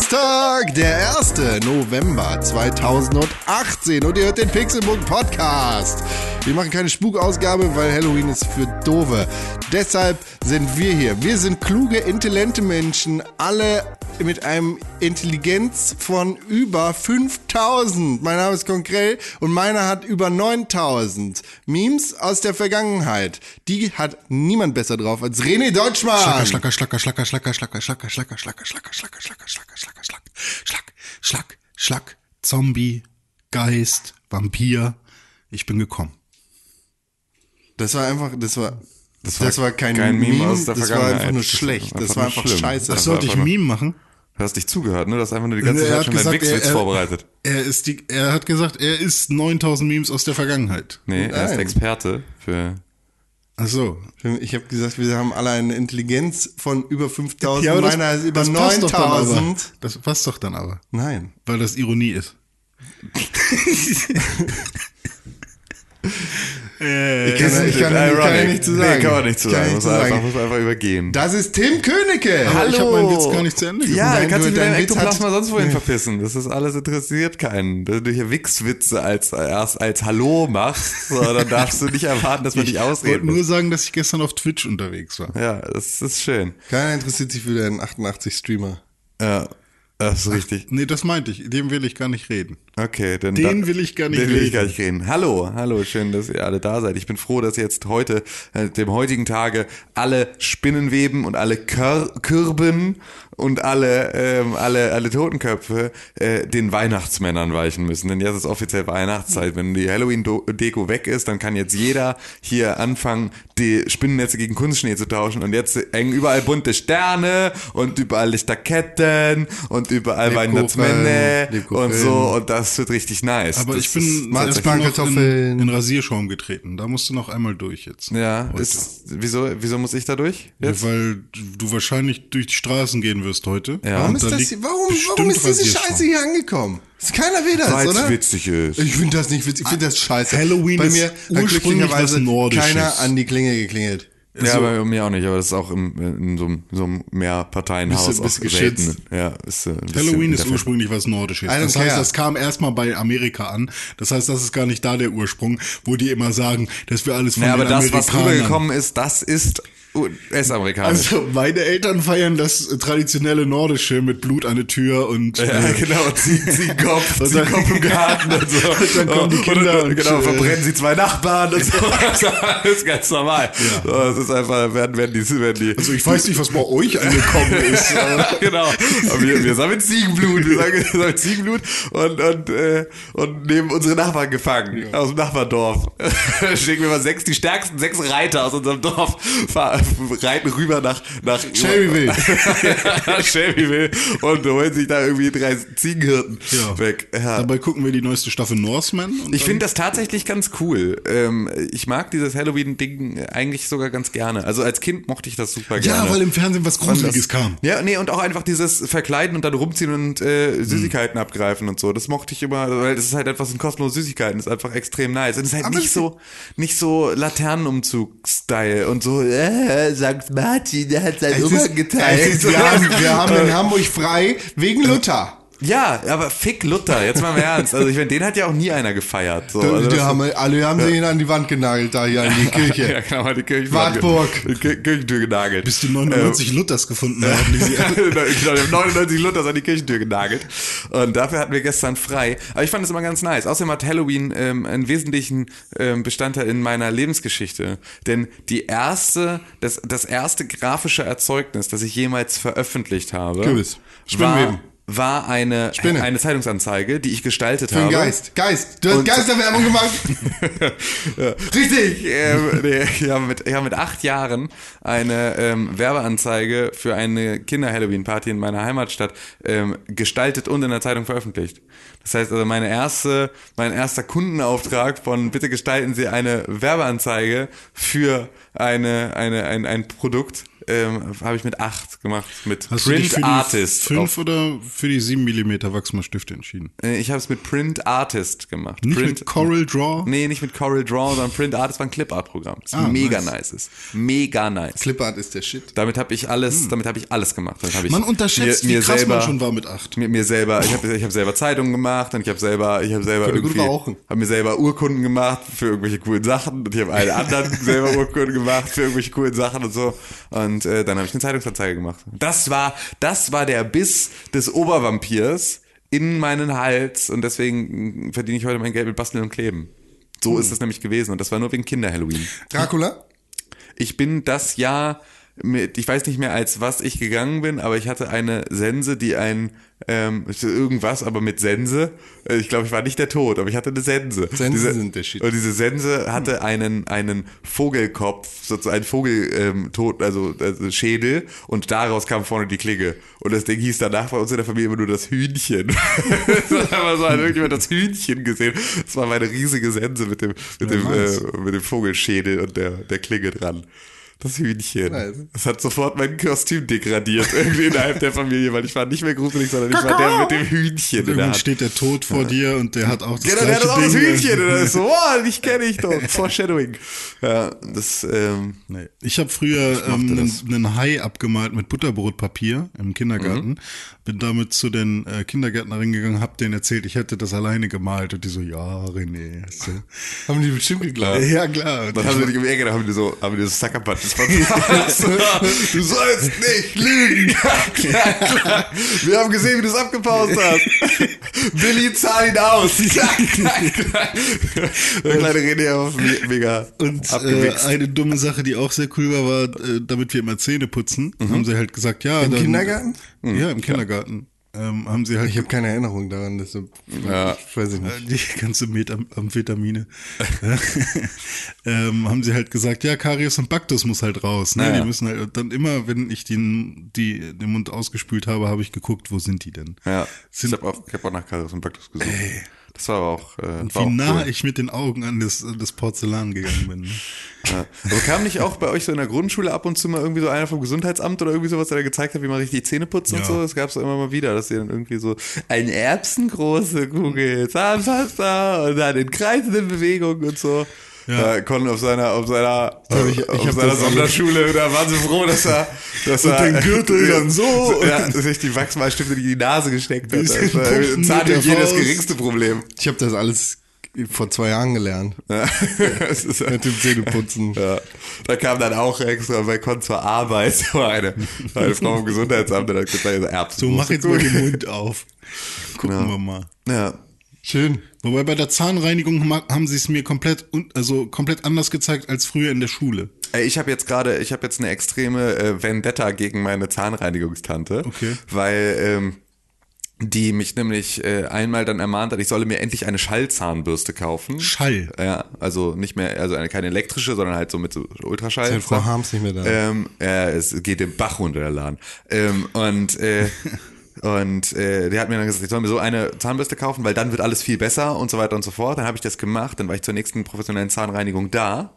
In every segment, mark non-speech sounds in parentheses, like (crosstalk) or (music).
Donnerstag, der 1. November 2018 und ihr hört den Pixelbook Podcast. Wir machen keine Spukausgabe, weil Halloween ist für Dove. Deshalb sind wir hier. Wir sind kluge, intelligente Menschen, alle mit einem Intelligenz von über 5000. Mein Name ist Konkrell und meiner hat über 9000. Memes aus der Vergangenheit. Die hat niemand besser drauf als René Deutschmann. Schlacker, schlacker, schlacker, schlacker, schlacker, schlacker, schlacker, schlacker, schlacker, schlacker, schlacker, schlacker, schlacker, schlag, schlag, schlag, schlag, Zombie, Geist, Vampir. Ich bin gekommen. Das war einfach, das war, das war war, kein, kein Meme Meme, aus der das war einfach nur Das schlecht. Das einfach war nur einfach scheiße. Das Sollte ich ein Meme machen? Du hast dich zugehört, ne? Du hast einfach nur die ganze Zeit schon deinen gesagt, Wichswitz er- vorbereitet. Er ist die, er hat gesagt, er ist 9000 Memes aus der Vergangenheit. Nee, er ist. Experte für. Ach so. Ich habe gesagt, wir haben alle eine Intelligenz von über 5000. aber das- Meiner ist über das passt doch dann aber. 9000. Das passt doch dann aber, Nein. weil das Ironie ist. (laughs) (laughs) äh, Ich kann, ich kann, ich kann ja nicht zu sagen. Nee, kann man nicht zu sagen. Muss, einfach, muss man einfach übergehen. Das ist Tim Königke. Aber ich hab meinen Witz gar nicht zu Ende Ja, Nein, du kannst du- dich mit dein deinem Witz Ektoplasma hat- sonst wohin verpissen. Das ist alles interessiert keinen. Wenn du hier Wichswitze als, erst als Hallo machst, so, dann (laughs) darfst du nicht erwarten, dass man dich ich wollte ausreden nur sagen, dass ich gestern auf Twitch unterwegs war. Ja, das ist schön. Keiner interessiert sich für den 88-Streamer. Ja, das ist richtig. Nee, das meinte ich. Dem will ich gar nicht reden. Okay, dann Den da- will ich gar nicht den will ich reden. gar nicht reden. Hallo, hallo, schön, dass ihr alle da seid. Ich bin froh, dass jetzt heute, äh, dem heutigen Tage, alle Spinnenweben und alle Kör Kürben und alle, ähm, alle, alle Totenköpfe äh, den Weihnachtsmännern weichen müssen. Denn jetzt ist offiziell Weihnachtszeit. Wenn die Halloween-Deko weg ist, dann kann jetzt jeder hier anfangen, die Spinnennetze gegen Kunstschnee zu tauschen. Und jetzt hängen überall bunte Sterne und überall Lichterketten und überall Weihnachtsmänner und so. Und das wird richtig nice. Aber das ich bin ist- erst Marzipan, noch in, in Rasierschaum getreten. Da musst du noch einmal durch jetzt. ja, ist, wieso, wieso muss ich da durch? Jetzt? Ja, weil du wahrscheinlich durch die Straßen gehen wirst heute. Ja. Warum ist, da das hier, warum, warum ist diese. Scheiße hier angekommen? Ist keiner will das, Weil es oder? witzig ist. Ich finde das nicht witzig, ich finde das scheiße. Halloween Bei ist mir hat ursprünglich was Nordisches. keiner an die Klinge geklingelt. Ja, So. bei mir auch nicht, aber das ist auch im, in so einem, so einem Mehrparteienhaus geschützt? selten. Ja, ist, äh, ein bisschen Halloween ist ursprünglich was Nordisches. Das heißt, das kam erstmal bei Amerika an. Das heißt, das ist gar nicht da der Ursprung, wo die immer sagen, dass wir alles von Ja, aber den das, was rübergekommen ist, das ist US-amerikanisch. Also meine Eltern feiern das traditionelle Nordische mit Blut an der Tür und ja, äh, genau, ziehen, (laughs) ziehen Kopf, Und dann- Kopf im Garten und so. (laughs) dann kommen die Und- Kinder und, und, genau, äh, verbrennen sie zwei Nachbarn und so. Das (laughs) ist alles ganz normal. So, das ist einfach, werden, werden die, werden die. also ich weiß nicht, was bei euch angekommen ist. genau. Aber wir, wir sammeln Ziegenblut, wir wir sammeln Ziegenblut und, und, äh, und nehmen unsere Nachbarn gefangen aus dem Nachbardorf. Schicken wir mal sechs, die stärksten sechs Reiter aus unserem Dorf, fahr, reiten rüber nach, nach Shelbyville. (laughs) Shelbyville und holen sich da irgendwie drei Ziegenhirten Ja. weg. Ja. Dabei gucken wir die neueste Staffel Norseman. Ich finde das tatsächlich ganz cool. Ähm, ich mag dieses Halloween-Ding eigentlich sogar ganz gerne. Also als Kind mochte ich das super gerne. Ja, weil im Fernsehen was Gruseliges kam. Ja, nee, und auch einfach dieses Verkleiden und dann rumziehen und äh, Süßigkeiten abgreifen und so. Das mochte ich immer, weil das ist halt etwas in kostenlose Süßigkeiten. Das ist einfach extrem nice. Und es ist halt Aber nicht so, nicht so Laternenumzug-Style und so, äh, St. Martin, der hat ist, Umhang geteilt. ist, wir, haben, wir haben in (laughs) Hamburg frei wegen Luther. Ja, aber fick Luther, jetzt mal im Ernst. Also ich meine, den hat ja auch nie einer gefeiert. So. Also die haben, alle haben sich ihn an die Wand genagelt, da hier (laughs) an die Kirche. ja, genau, die Kirche Wartburg. Die Kir- Kirchentür genagelt. bis die 99 Luthers gefunden haben. Die sie (laughs) genau, die haben 99 Luthers an die Kirchentür genagelt. Und dafür hatten wir gestern frei. Aber ich fand es immer ganz nice. Außerdem hat Halloween ähm, einen wesentlichen ähm, Bestandteil in meiner Lebensgeschichte. Denn die erste, das, das erste grafische Erzeugnis, das ich jemals veröffentlich habe, Kürbis. Spinnenweben. War, eine, Spinne. eine Zeitungsanzeige, die ich gestaltet Für habe. Geist. Geist. Du hast Geisterwerbung gemacht. (laughs) Ja, Richtig! Ähm, nee, ich habe mit, habe mit acht Jahren eine ähm, Werbeanzeige für eine Kinder-Halloween-Party in meiner Heimatstadt ähm, gestaltet und in der Zeitung veröffentlicht. Das heißt also, meine erste, mein erster Kundenauftrag von bitte gestalten Sie eine Werbeanzeige für eine, eine, ein, ein Produkt ähm, habe ich mit acht gemacht, mit Hast du dich Print für die Artist. 5 auf- oder für die 7 mm Wachsmalstifte entschieden? Äh, ich habe es mit Print Artist gemacht. Nicht Print, mit Coral Draw? Nee, nicht mit Coral Draw, sondern Print Artist war ein Clipart-Programm. Das Ah, mega nice. nice ist. Mega nice. Clipart ist der Shit. Damit habe ich alles, damit habe ich alles gemacht. Ich Man unterschätzt, wie krass man schon war mit 8. Mir, mir selber, ich habe ich hab selber Zeitungen gemacht und ich habe selber, ich habe selber Könnte irgendwie, habe mir selber Urkunden gemacht für irgendwelche coolen Sachen und ich habe allen anderen (laughs) selber Urkunden gemacht für irgendwelche coolen Sachen und so und äh, dann habe ich eine Zeitungsanzeige gemacht. Das war, das war der Biss des Obervampirs in meinen Hals und deswegen verdiene ich heute mein Geld mit Basteln und Kleben. So Hm. ist es nämlich gewesen und das war nur wegen Kinder-Halloween. Dracula? Ich bin das Jahr mit, ich weiß nicht mehr als was ich gegangen bin, aber ich hatte eine Sense, die ein ähm, irgendwas, aber mit Sense. Äh, Ich glaube, ich war nicht der Tod, aber ich hatte eine Sense. Sensen diese, sind der Shit. Und diese Sense hatte einen einen Vogelkopf, sozusagen einen Vogel ähm, tot, also, also Schädel und daraus kam vorne die Klinge. Und das Ding hieß danach bei uns in der Familie immer nur das Hühnchen. (laughs) das hat so hat irgendjemand das Hühnchen gesehen. Das war meine riesige Sense mit dem mit dem nice. äh, mit dem Vogelschädel und der der Klinge dran. Das Hühnchen. Nice. Das hat sofort mein Kostüm degradiert, (laughs) irgendwie innerhalb der Familie, weil ich war nicht mehr gruselig, sondern ich war der mit dem Hühnchen der Irgendwann steht der Tod vor dir und der hat auch das Genau, der hat auch das Ding. Hühnchen. Und dann ist so, (laughs) oh, dich kenne ich doch. Foreshadowing. Ja, das, ähm, Nee. Ich habe früher ähm, einen, das. einen Hai abgemalt mit Butterbrotpapier im Kindergarten. Mhm. Bin damit zu den äh, Kindergärtnerinnen gegangen, hab denen erzählt, ich hätte das alleine gemalt. Und die so, ja, René. du- (laughs) Haben die bestimmt geglaubt. Ja, klar. Und dann haben sie dich im Ärger, haben die so, haben die so Suckerpunches (laughs) verpasst. Du sollst nicht lügen. klar, klar. Wir haben gesehen, wie du es abgepaust hast. Billy, zahl ihn aus. Klack, klack. Der kleine René auf mega Und äh, eine dumme Sache, die auch sehr cool war, war, äh, damit wir immer Zähne putzen, haben sie halt gesagt, ja. Im dann, Kindergarten? Ja, im Kindergarten. Ähm, haben sie halt Ich habe keine Erinnerung daran, deshalb Ja. ich weiß ich nicht. Äh, die ganze Metam Amphetamine. (laughs) ähm, haben sie halt gesagt, ja, Karies und Baktus muss halt raus. Ne? Ja. Die müssen halt, dann immer, wenn ich den, die, den Mund ausgespült habe, habe ich geguckt, wo sind die denn? Ja, ich Sind, habe auch, ich hab auch nach Karis und Baktus gesucht. Das war aber auch, äh, wie auch nah cool. ich mit den Augen an das, an das Porzellan gegangen bin. Ne? Ja. Aber kam nicht auch bei euch so in der Grundschule ab und zu mal irgendwie so einer vom Gesundheitsamt oder irgendwie sowas, der da gezeigt hat, wie man richtig die Zähne putzt und Ja. so? Das gab's immer mal wieder, dass ihr dann irgendwie so eine erbsengroße Kugel Zahnpasta und dann in kreisenden Bewegungen und so. Ja. Ja. Con auf seiner, auf seiner, ich- ich auf hab seiner Sonderschule, da waren sie froh, dass er, dass Und er, den Gürtel (laughs) dann so. ja, sich die Wachsmalstifte in die Nase gesteckt hat. Das war Zahnhygiene das geringste Problem. Ich habe das alles vor zwei Jahren gelernt. (laughs) Ja. Mit dem Zähneputzen. Ja, da kam dann auch extra bei Con zur Arbeit (laughs) so eine, eine Frau im Gesundheitsamt, die hat gesagt, Erbsen. So, mach jetzt mal den Mund auf. Gucken Genau. wir mal. Ja, Schön. Wobei bei der Zahnreinigung haben sie es mir komplett, also komplett anders gezeigt als früher in der Schule. Ich habe jetzt gerade, ich habe jetzt eine extreme äh, Vendetta gegen meine Zahnreinigungstante, Okay. weil ähm, die mich nämlich äh, einmal dann ermahnt hat, ich solle mir endlich eine Schallzahnbürste kaufen. Schall. Ja, also nicht mehr, also eine keine elektrische, sondern halt so mit so Ultraschall. Ist Frau Harms nicht mehr da. Ähm, ja, es geht den Bach runter, der Laden. Ähm, und äh, (laughs) und äh, der hat mir dann gesagt, ich soll mir so eine Zahnbürste kaufen, weil dann wird alles viel besser und so weiter und so fort. Dann habe ich das gemacht, dann war ich zur nächsten professionellen Zahnreinigung da.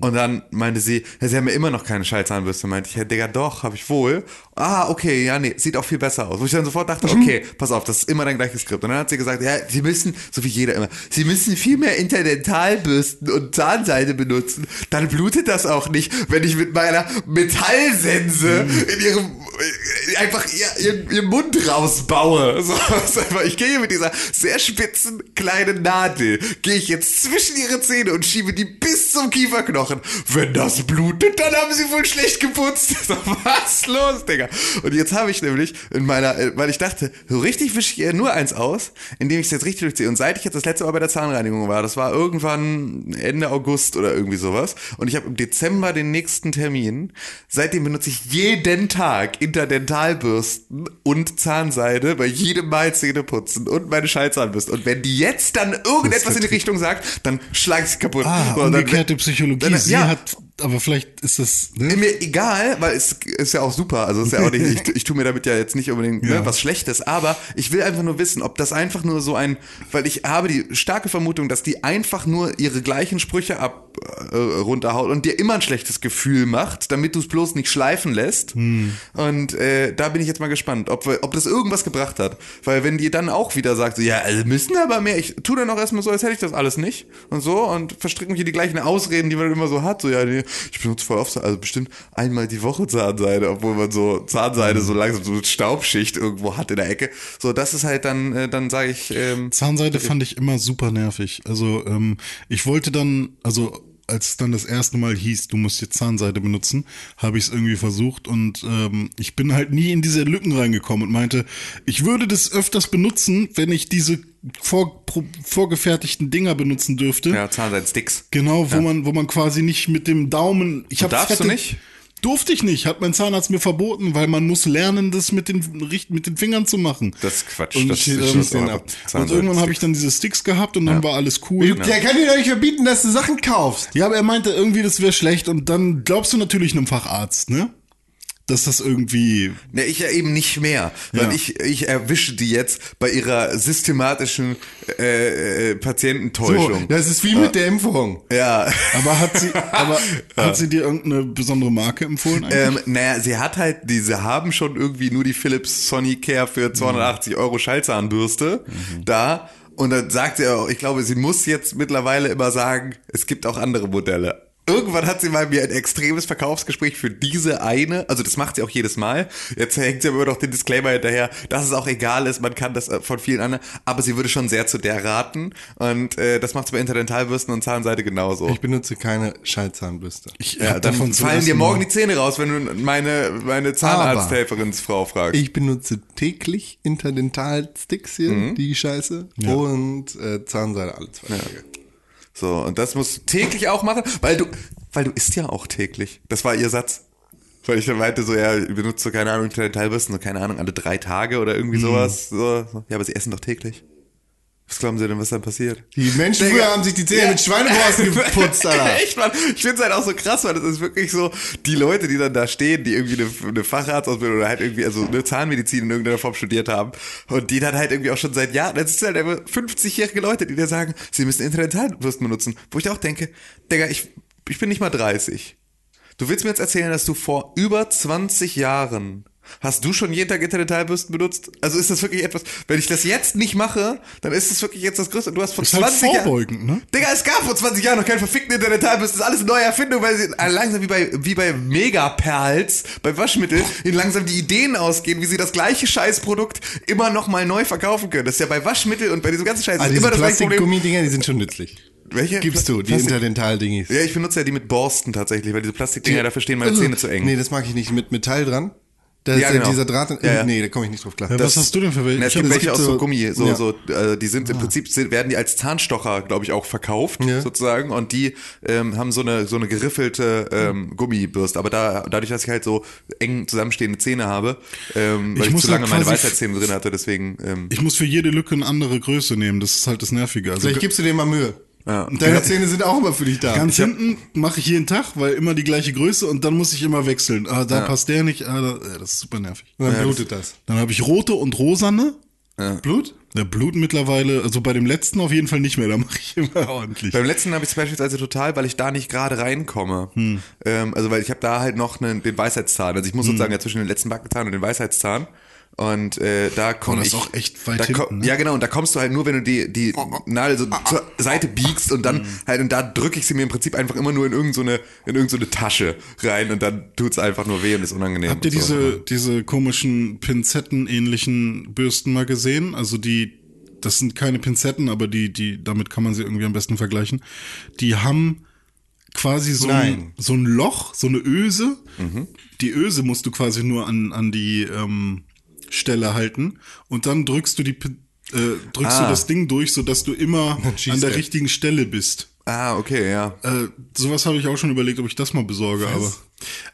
Und dann meinte sie, ja, sie haben ja immer noch keine Schallzahnbürste. Meinte ich, ja, Digga, doch, habe ich wohl. Ah, okay, ja, nee, sieht auch viel besser aus. Wo ich dann sofort dachte, okay, pass auf, das ist immer dein gleiches Skript. Und dann hat sie gesagt, ja, sie müssen, so wie jeder immer, sie müssen viel mehr Interdentalbürsten und Zahnseide benutzen. Dann blutet das auch nicht, wenn ich mit meiner Metallsense in ihrem, äh, einfach ihr, ihr, ihr Mund rausbaue. (laughs) So, einfach- ich gehe mit dieser sehr spitzen kleinen Nadel, gehe ich jetzt zwischen ihre Zähne und schiebe die bis zum Kieferknochen. Wenn das blutet, dann haben sie wohl schlecht geputzt. (laughs) Was los, Digga? Und jetzt habe ich nämlich in meiner, äh, weil ich dachte, so richtig wische ich ihr nur eins aus, indem ich es jetzt richtig durchziehe. Und seit ich jetzt das letzte Mal bei der Zahnreinigung war, das war irgendwann Ende August oder irgendwie sowas. Und ich habe im Dezember den nächsten Termin. Seitdem benutze ich jeden Tag Interdentalbürsten und Zahnseide bei jedem Mal Zähne putzen und meine Schallzahnbürste. Und wenn die jetzt dann irgendetwas in die Richtung sagt, dann schlage ich sie kaputt. Ah, So, umgekehrte Psychologie. Dann- Sie ja. hat, aber vielleicht ist das, ne? mir egal, weil es ist ja auch super. Also ist ja auch nicht, (laughs) ich, ich tue mir damit ja jetzt nicht unbedingt ne, Ja. was Schlechtes, aber ich will einfach nur wissen, ob das einfach nur so ein, weil ich habe die starke Vermutung, dass die einfach nur ihre gleichen Sprüche ab runterhaut und dir immer ein schlechtes Gefühl macht, damit du es bloß nicht schleifen lässt. Und äh, da bin ich jetzt mal gespannt, ob, ob das irgendwas gebracht hat. Weil wenn die dann auch wieder sagt, so, ja, also müssen aber mehr, ich tu dann auch erstmal so, als hätte ich das alles nicht und so und verstricke mich in die gleichen Ausreden, die man immer so hat. So, ja, nee, ich benutze voll oft, also bestimmt einmal die Woche Zahnseide, obwohl man so Zahnseide so langsam so eine Staubschicht irgendwo hat in der Ecke. So, das ist halt dann, äh, dann sage ich, ähm, Zahnseide fand ich immer super nervig. Also ähm, ich wollte dann, also als es dann das erste Mal hieß, du musst jetzt Zahnseide benutzen, habe ich es irgendwie versucht und ähm, ich bin halt nie in diese Lücken reingekommen und meinte, ich würde das öfters benutzen, wenn ich diese vor, pro, vorgefertigten Dinger benutzen dürfte. ja, Zahnseidsticks. Genau, wo man, wo man quasi nicht mit dem Daumen. Ich hab darfst du nicht? Durfte ich nicht, hat mein Zahnarzt mir verboten, weil man muss lernen, das mit den mit den Fingern zu machen. Das ist Quatsch. Und, das ich, ist schon und irgendwann habe ich dann diese Sticks gehabt und dann war alles cool. Der kann dir doch nicht verbieten, dass du Sachen kaufst. Ja, aber er meinte irgendwie, das wäre schlecht und dann glaubst du natürlich einem Facharzt, ne? Dass das irgendwie. Ne, ich ja eben nicht mehr, weil Ja. ich, ich erwische die jetzt bei ihrer systematischen äh, äh, Patiententäuschung. So, das ist wie mit der Impfung. ja. Aber hat sie, (laughs) aber hat sie dir irgendeine besondere Marke empfohlen eigentlich? Ähm, naja, sie hat halt, diese haben schon irgendwie nur die Philips Sonicare für 280 Euro Schallzahnbürste da. Und dann sagt sie auch, ich glaube, sie muss jetzt mittlerweile immer sagen, es gibt auch andere Modelle. Irgendwann hat sie mal mir ein extremes Verkaufsgespräch für diese eine, also das macht sie auch jedes Mal. Jetzt hängt sie aber immer noch den Disclaimer hinterher, dass es auch egal ist, man kann das äh, von vielen anderen, aber sie würde schon sehr zu der raten. Und äh, das macht sie bei Interdentalbürsten und Zahnseide genauso. Ich benutze keine Schallzahnbürste. ich Ja, dann davon fallen dir morgen Mal- die Zähne raus, wenn du meine, meine Zahnarzthelferinsfrau fragst. Ich benutze täglich Interdental-Sticks hier, die Scheiße. Und äh, Zahnseide alle zwei Tage. So, und das musst du täglich auch machen, weil du, weil du isst ja auch täglich. Das war ihr Satz. Weil ich dann meinte, so, ja, ich benutze so, keine Ahnung, Teilbürsten, so, keine Ahnung, alle drei Tage oder irgendwie sowas. So, so. Ja, aber sie essen doch täglich. Was glauben sie denn, was dann passiert? Die Menschen früher haben sich die Zähne mit Schweineborsten (laughs) geputzt, Alter. (laughs) Echt, Mann. Ich find's halt auch so krass, weil das ist wirklich so, die Leute, die dann da stehen, die irgendwie eine, eine Facharztausbildung oder halt irgendwie, also eine Zahnmedizin in irgendeiner Form studiert haben und die dann halt irgendwie auch schon seit Jahren, das sind halt einfach 50-jährige Leute, die dir sagen, sie müssen Interdentalbürsten benutzen. Wo ich auch denke, Digga, ich, ich bin nicht mal 30. Du willst mir jetzt erzählen, dass du vor über 20 Jahren Hast du schon jeden Tag Interdentalbürsten benutzt? Also ist das wirklich etwas, wenn ich das jetzt nicht mache, dann ist das wirklich jetzt das Größte. Du hast vor Ist halt 20 Jahren. vorbeugend, ne? Digga, es gab vor 20 Jahren noch keinen verfickten Interdentalbürsten. Das ist alles eine neue Erfindung, weil sie äh, langsam wie bei, wie bei Megaperls, bei Waschmittel, ihnen langsam die Ideen ausgehen, wie sie das gleiche Scheißprodukt immer noch mal neu verkaufen können. Das ist ja bei Waschmittel und bei diesem ganzen Scheiß Ah, ist diese immer das gleiche Problem. Plastikgummidinger, die sind schon nützlich. Welche? Gibst du, die Interdental-Dingis. Ja, ich benutze ja die mit Borsten tatsächlich, weil diese Plastikdinger, dafür stehen meine Zähne zu eng. Nee, das mag ich nicht. Mit Metall dran. Da Ja, ist ja genau. dieser Draht. Ja, ja. Nee, da komme ich nicht drauf klar. Ja, Das- was hast du denn für welche? Na, es Ich gibt hab- welche aus so so- Gummi, so, ja. so, äh, die sind im Prinzip sind, werden die als Zahnstocher, glaube ich, auch verkauft, Ja. sozusagen. Und die ähm, haben so eine so eine geriffelte ähm, Gummibürste. Aber da, dadurch, dass ich halt so eng zusammenstehende Zähne habe, ähm, weil Ich ich, muss zu lange halt meine quasi- Weisheitszähne drin hatte, deswegen. Ähm, Ich muss für jede Lücke eine andere Größe nehmen. Das ist halt das Nervige. Also Vielleicht gibst du dir mal Mühe. Ja. Und deine Zähne sind auch immer für dich da. ganz hinten mache ich jeden Tag, weil immer die gleiche Größe und dann muss ich immer wechseln. Ah, da passt der nicht. Ah, da, ja, das ist super nervig. Und dann blutet das. Dann habe ich rote und rosane. Blut? Der Blut mittlerweile, also bei dem letzten auf jeden Fall nicht mehr. Da mache ich immer (laughs) ordentlich. Beim letzten habe ich es beispielsweise total, weil ich da nicht gerade reinkomme. Hm. Ähm, also weil ich habe da halt noch einen, den Weisheitszahn. Also ich Hm. muss sozusagen ja zwischen den letzten Backenzahn und den Weisheitszahn. Und äh, da komme das ich. auch echt weit da hinten, komm- ne? Ja genau, und da kommst du halt nur, wenn du die, die Nadel so zur Seite biegst und dann Hm. halt, und da drücke ich sie mir im Prinzip einfach immer nur in irgendeine, in irgendeine Tasche rein und dann tut's einfach nur weh und ist unangenehm. Habt ihr und so. diese, diese komischen Pinzetten-ähnlichen Bürsten mal gesehen? Also die, das sind keine Pinzetten, aber die, die, damit kann man sie irgendwie am besten vergleichen. Die haben quasi so ein, so ein Loch, so eine Öse. Mhm. Die Öse musst du quasi nur an, an die ähm, Stelle halten und dann drückst du die äh, drückst Ah. du das Ding durch, sodass du immer (laughs) an der er. richtigen Stelle bist. Ah, okay, ja. Äh, sowas habe ich auch schon überlegt, ob ich das mal besorge, aber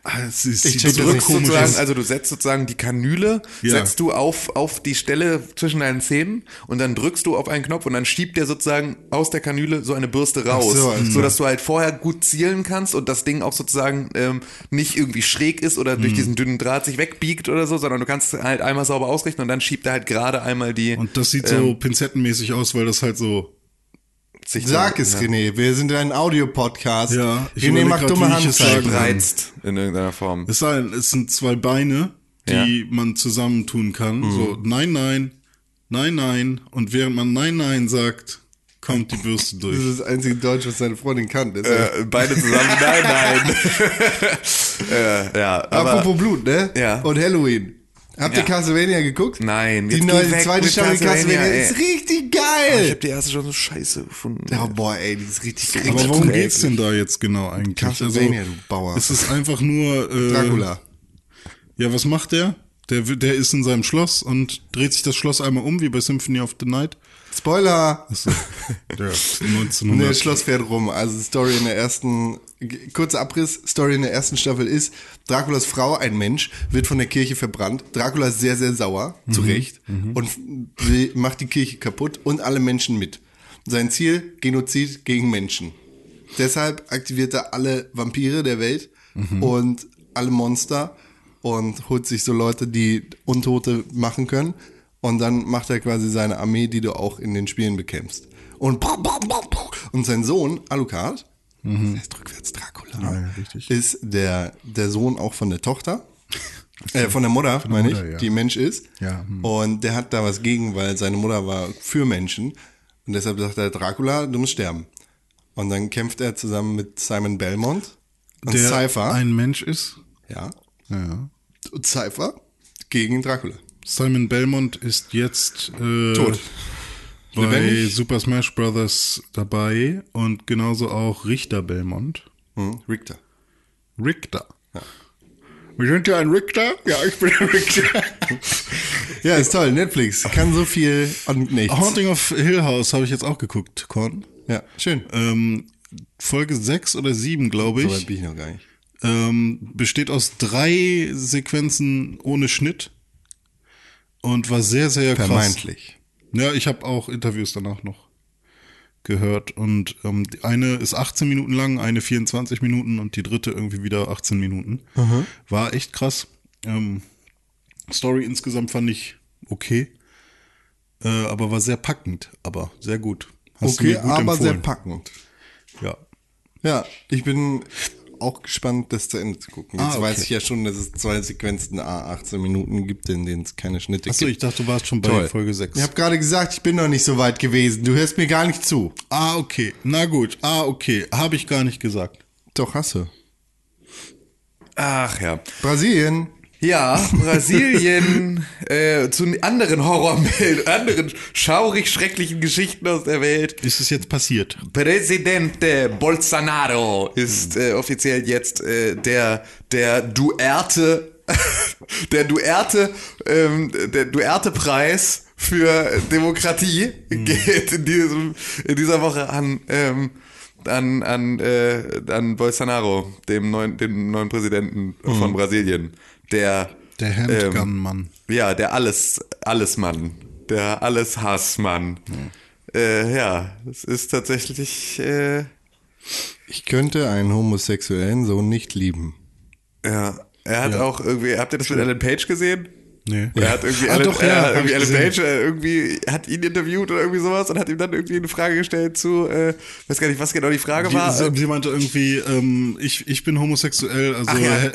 ah, es ist, Ich check so komisch also du setzt sozusagen die Kanüle, Ja. setzt du auf, auf die Stelle zwischen deinen Zähnen und dann drückst du auf einen Knopf und dann schiebt der sozusagen aus der Kanüle so eine Bürste raus, so, alles so dass du halt vorher gut zielen kannst und das Ding auch sozusagen ähm, nicht irgendwie schräg ist oder Mhm. durch diesen dünnen Draht sich wegbiegt oder so, sondern du kannst halt einmal sauber ausrichten und dann schiebt er halt gerade einmal die Und das sieht ähm, so pinzettenmäßig aus, weil das halt so sich Sag dann- es, ja, René. Wir sind ein Audiopodcast. Ja, ich René macht grad, dumme Handzeichen. reizt in irgendeiner Form. Es, sei, es sind zwei Beine, die man zusammentun kann. Mhm. So, nein, nein, nein, nein. Und während man nein, nein sagt, kommt die Bürste Das durch. ist das einzige Deutsch, was seine Freundin kann. Das ist Äh, beide zusammen, nein, nein. (laughs) äh, ja, aber Apropos Blut, ne? Ja. Und Halloween. Habt ihr Ja. Castlevania geguckt? Nein, Die neue zweite Staffel Castlevania, Castlevania ist richtig ich geil. habe die erste schon so scheiße gefunden. Ja, boah, ey, die ist richtig Aber richtig worum gut. geht's denn da jetzt genau eigentlich? Castlevania, du Bauer. Es ist einfach nur. Äh, Dracula. Ja, was macht der? Der, der ist in seinem Schloss und dreht sich das Schloss einmal um, wie bei Symphony of the Night. Spoiler! Achso. ja, Ne, 1900. das Schloss fährt rum. Also Story in der ersten, kurzer Abriss, Story in der ersten Staffel ist, Draculas Frau, ein Mensch, wird von der Kirche verbrannt. Dracula ist sehr, sehr sauer, zu Recht, und will, macht die Kirche kaputt und alle Menschen mit. Sein Ziel, Genozid gegen Menschen. Deshalb aktiviert er alle Vampire der Welt und alle Monster und holt sich so Leute, die Untote machen können. Und dann macht er quasi seine Armee, die du auch in den Spielen bekämpfst. Und, und sein Sohn, Alucard, das heißt rückwärts Dracula, Ja, ist der, der Sohn auch von der Tochter. (laughs) Äh, von der Mutter, meine Mutter, ich, ja. die Mensch ist. Ja, hm. Und der hat da was gegen, weil seine Mutter war für Menschen. Und deshalb sagt er, Dracula, du musst sterben. Und dann kämpft er zusammen mit Simon Belmont und der Cypher. ein Mensch ist. ja. Ja. Und Cypher gegen Dracula. Simon Belmont ist jetzt äh, Tot. bei Lebendig? Super Smash Bros. dabei und genauso auch Richter Belmont. Hm, Richter. Richter. Wir sind ja ein Richter. Ja, ich bin ein Richter. (laughs) Ja, ist toll. Netflix kann so viel und nichts. Haunting of Hill House habe ich jetzt auch geguckt, Korn. Ja, schön. Ähm, Folge 6 oder 7, glaube So ich. weit bin ich noch gar nicht. ähm, besteht aus drei Sequenzen ohne Schnitt und war sehr, sehr krass. Vermeintlich. Ja, ich habe auch Interviews danach noch gehört und ähm, eine ist 18 Minuten lang, eine 24 Minuten und die dritte irgendwie wieder 18 Minuten. War echt krass. Ähm, Story insgesamt fand ich okay, äh, aber war sehr packend, aber sehr gut. Hast Okay, gut aber sehr empfohlen. packend. Ja. Ja, ich bin auch gespannt, das zu Ende zu gucken. Jetzt Ah, okay. weiß ich ja schon, dass es zwei Sequenzen a 18 Minuten gibt, in denen es keine Schnitte Achso, gibt. ich dachte, du warst schon bei Toll. Folge 6. Ich habe gerade gesagt, ich bin noch nicht so weit gewesen. Du hörst mir gar nicht zu. Ah, okay. Na gut. Ah, okay. Habe ich gar nicht gesagt. Doch, hast du. Ach ja. Brasilien. Ja, Brasilien, (laughs) äh, zu anderen Horrormeldungen, anderen schaurig schrecklichen Geschichten aus der Welt. Ist es jetzt passiert? Presidente Bolsonaro ist äh, offiziell jetzt äh, der der Duerte (laughs) der Duerte ähm, der Duerte-Preis für Demokratie geht in diesem in dieser Woche an ähm, an an äh, an Bolsonaro, dem neuen dem neuen Präsidenten von Brasilien, der Der Handgun-Mann. ja, der alles, alles Mann. Der alles Hassmann. Äh, ja, es ist tatsächlich, äh, Ich könnte einen homosexuellen Sohn nicht lieben. ja, er hat Ja. auch irgendwie, habt ihr das mit Ellen Page gesehen? Nee. Er hat irgendwie, Ah, Alan, doch, ja, er hat hab irgendwie Alan. Page äh, irgendwie hat ihn interviewt oder irgendwie sowas und hat ihm dann irgendwie eine Frage gestellt zu, äh, weiß gar nicht, was genau die Frage war. Die, sie, sie meinte irgendwie, ähm, ich, ich bin homosexuell, also Ach ja. äh,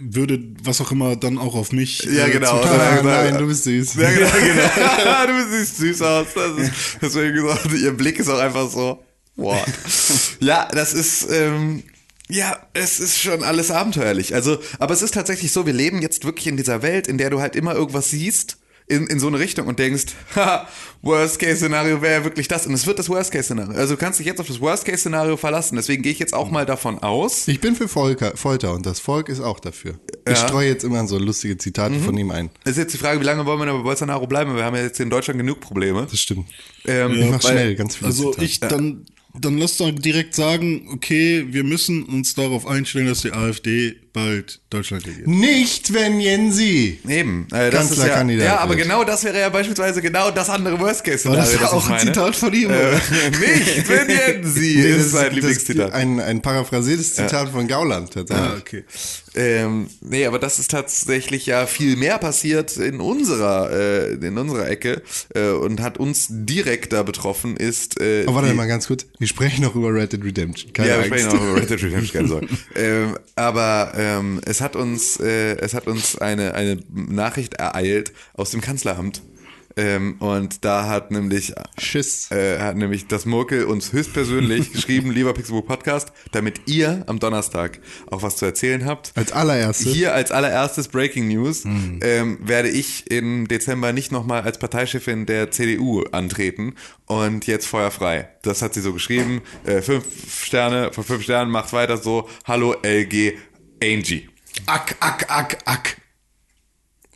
würde was auch immer dann auch auf mich. Ja, äh, genau. er Ah, gesagt- nein, du bist süß. Ja, genau, (laughs) genau. (laughs) du siehst süß aus. Das ist, deswegen gesagt, ihr Blick ist auch einfach so, what? (laughs) Ja, das ist, ähm, ja, es ist schon alles abenteuerlich. Also, aber es ist tatsächlich so, wir leben jetzt wirklich in dieser Welt, in der du halt immer irgendwas siehst, in, in so eine Richtung und denkst, (laughs) haha, Worst-Case-Szenario wäre ja wirklich das. Und es wird das Worst-Case-Szenario. Also du kannst dich jetzt auf das Worst-Case-Szenario verlassen. Deswegen gehe ich jetzt auch mal davon aus. Ich bin für Folter, Folter und das Volk ist auch dafür. Ich Ja. streue jetzt immer so lustige Zitate von ihm ein. Es ist jetzt die Frage, wie lange wollen wir denn bei Bolsonaro bleiben? Wir haben ja jetzt in Deutschland genug Probleme. Das stimmt. Ähm, Ich mach schnell, ganz viele Also Zitate. ich dann dann lass doch direkt sagen, okay, wir müssen uns darauf einstellen, dass die AfD bald Deutschland regiert. Nicht, wenn Jensi. Eben. Äh, das ist ja, Kanzlerkandidat ja, aber wird. genau das wäre ja beispielsweise genau das andere Worst Case War Szenario, das auch ein meine. Zitat von ihm? Äh, nicht, (laughs) wenn Jensi Nee, ist sein das- Lieblingszitat. Ein, ein paraphrasiertes Zitat von Gauland tatsächlich. Ah, okay. Ähm, nee, aber das ist tatsächlich ja viel mehr passiert in unserer, äh, in unserer Ecke äh, und hat uns direkter betroffen ist. Äh, Aber warte die- mal ganz kurz. Wir sprechen noch über Red Dead Redemption. Keine ja, wir Angst. sprechen auch über Red Dead Redemption, keine (laughs) Sorge. ähm, aber ähm, es hat uns, äh, es hat uns eine, eine Nachricht ereilt aus dem Kanzleramt. Ähm, und da hat nämlich Schiss. äh, hat nämlich das Murkel uns höchstpersönlich (laughs) geschrieben, lieber Pixelbook Podcast, damit ihr am Donnerstag auch was zu erzählen habt. Als allererstes. Hier als allererstes Breaking News ähm, werde ich im Dezember nicht nochmal als Parteichefin der CDU antreten und jetzt feuerfrei. Das hat sie so geschrieben. Äh, fünf Sterne von fünf Sternen macht weiter so. Hallo LG Angie. Ack, ack, ack, ack.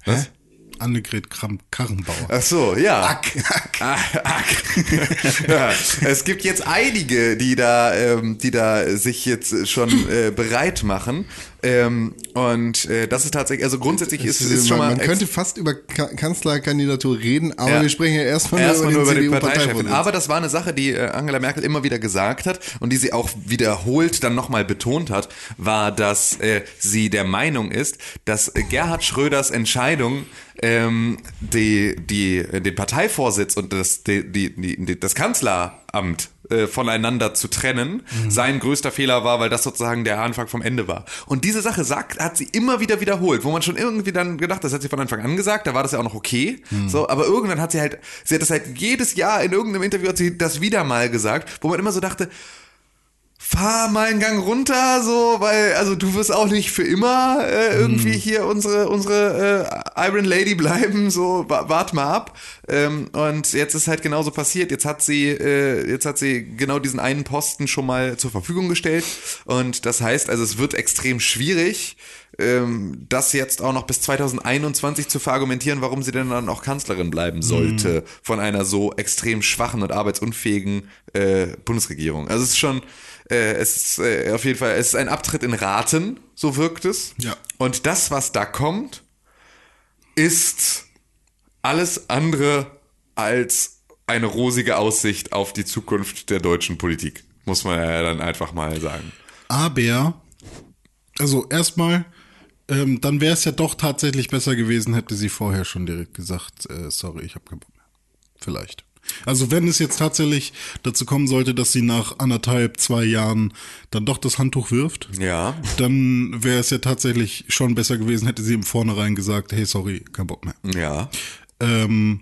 Was? Annegret Kramp-Karrenbauer. Ach so, ja. Ack, ack. Ah, Ack. (laughs) ja, es gibt jetzt einige, die da, ähm, die da sich jetzt schon äh, bereit machen. Ähm, und äh, das ist tatsächlich, also grundsätzlich ist, ist schon mal man könnte fast über Ka Kanzlerkandidatur reden, aber Ja. wir sprechen ja erstmal Erstmal nur über über den den Parteichefin. Aber das war eine Sache, die äh, Angela Merkel immer wieder gesagt hat und die sie auch wiederholt dann nochmal betont hat, war, dass äh, sie der Meinung ist, dass Gerhard Schröders Entscheidung, ähm, die, die, den Parteivorsitz und das, die, die, die, das Kanzleramt äh, voneinander zu trennen, sein größter Fehler war, weil das sozusagen der Anfang vom Ende war. Und diese Sache sagt, hat sie immer wieder wiederholt, wo man schon irgendwie dann gedacht, das hat sie von Anfang an gesagt, da war das ja auch noch okay, so, aber irgendwann hat sie halt, sie hat das halt jedes Jahr in irgendeinem Interview hat sie das wieder mal gesagt, wo man immer so dachte, fahr mal einen Gang runter, so, weil, also du wirst auch nicht für immer äh, irgendwie hier unsere, unsere äh, Iron Lady bleiben, so, wa- wart mal ab. Ähm, und jetzt ist halt genauso passiert. Jetzt hat sie, äh, jetzt hat sie genau diesen einen Posten schon mal zur Verfügung gestellt. Und das heißt, also es wird extrem schwierig, ähm, das jetzt auch noch bis 2021 zu verargumentieren, warum sie denn dann auch Kanzlerin bleiben sollte von einer so extrem schwachen und arbeitsunfähigen äh, Bundesregierung. Also es ist schon, äh, es ist äh, auf jeden Fall, es ist ein Abtritt in Raten, so wirkt es. Ja. Und das, was da kommt, ist alles andere als eine rosige Aussicht auf die Zukunft der deutschen Politik. Muss man ja dann einfach mal sagen. Aber, also erstmal, ähm, dann wäre es ja doch tatsächlich besser gewesen, hätte sie vorher schon direkt gesagt, äh, sorry, ich habe keinen Bock mehr. Vielleicht. Also wenn es jetzt tatsächlich dazu kommen sollte, dass sie nach anderthalb, zwei Jahren dann doch das Handtuch wirft, Ja. dann wäre es ja tatsächlich schon besser gewesen, hätte sie im Vornherein gesagt, hey, sorry, kein Bock mehr. Ja. Ähm,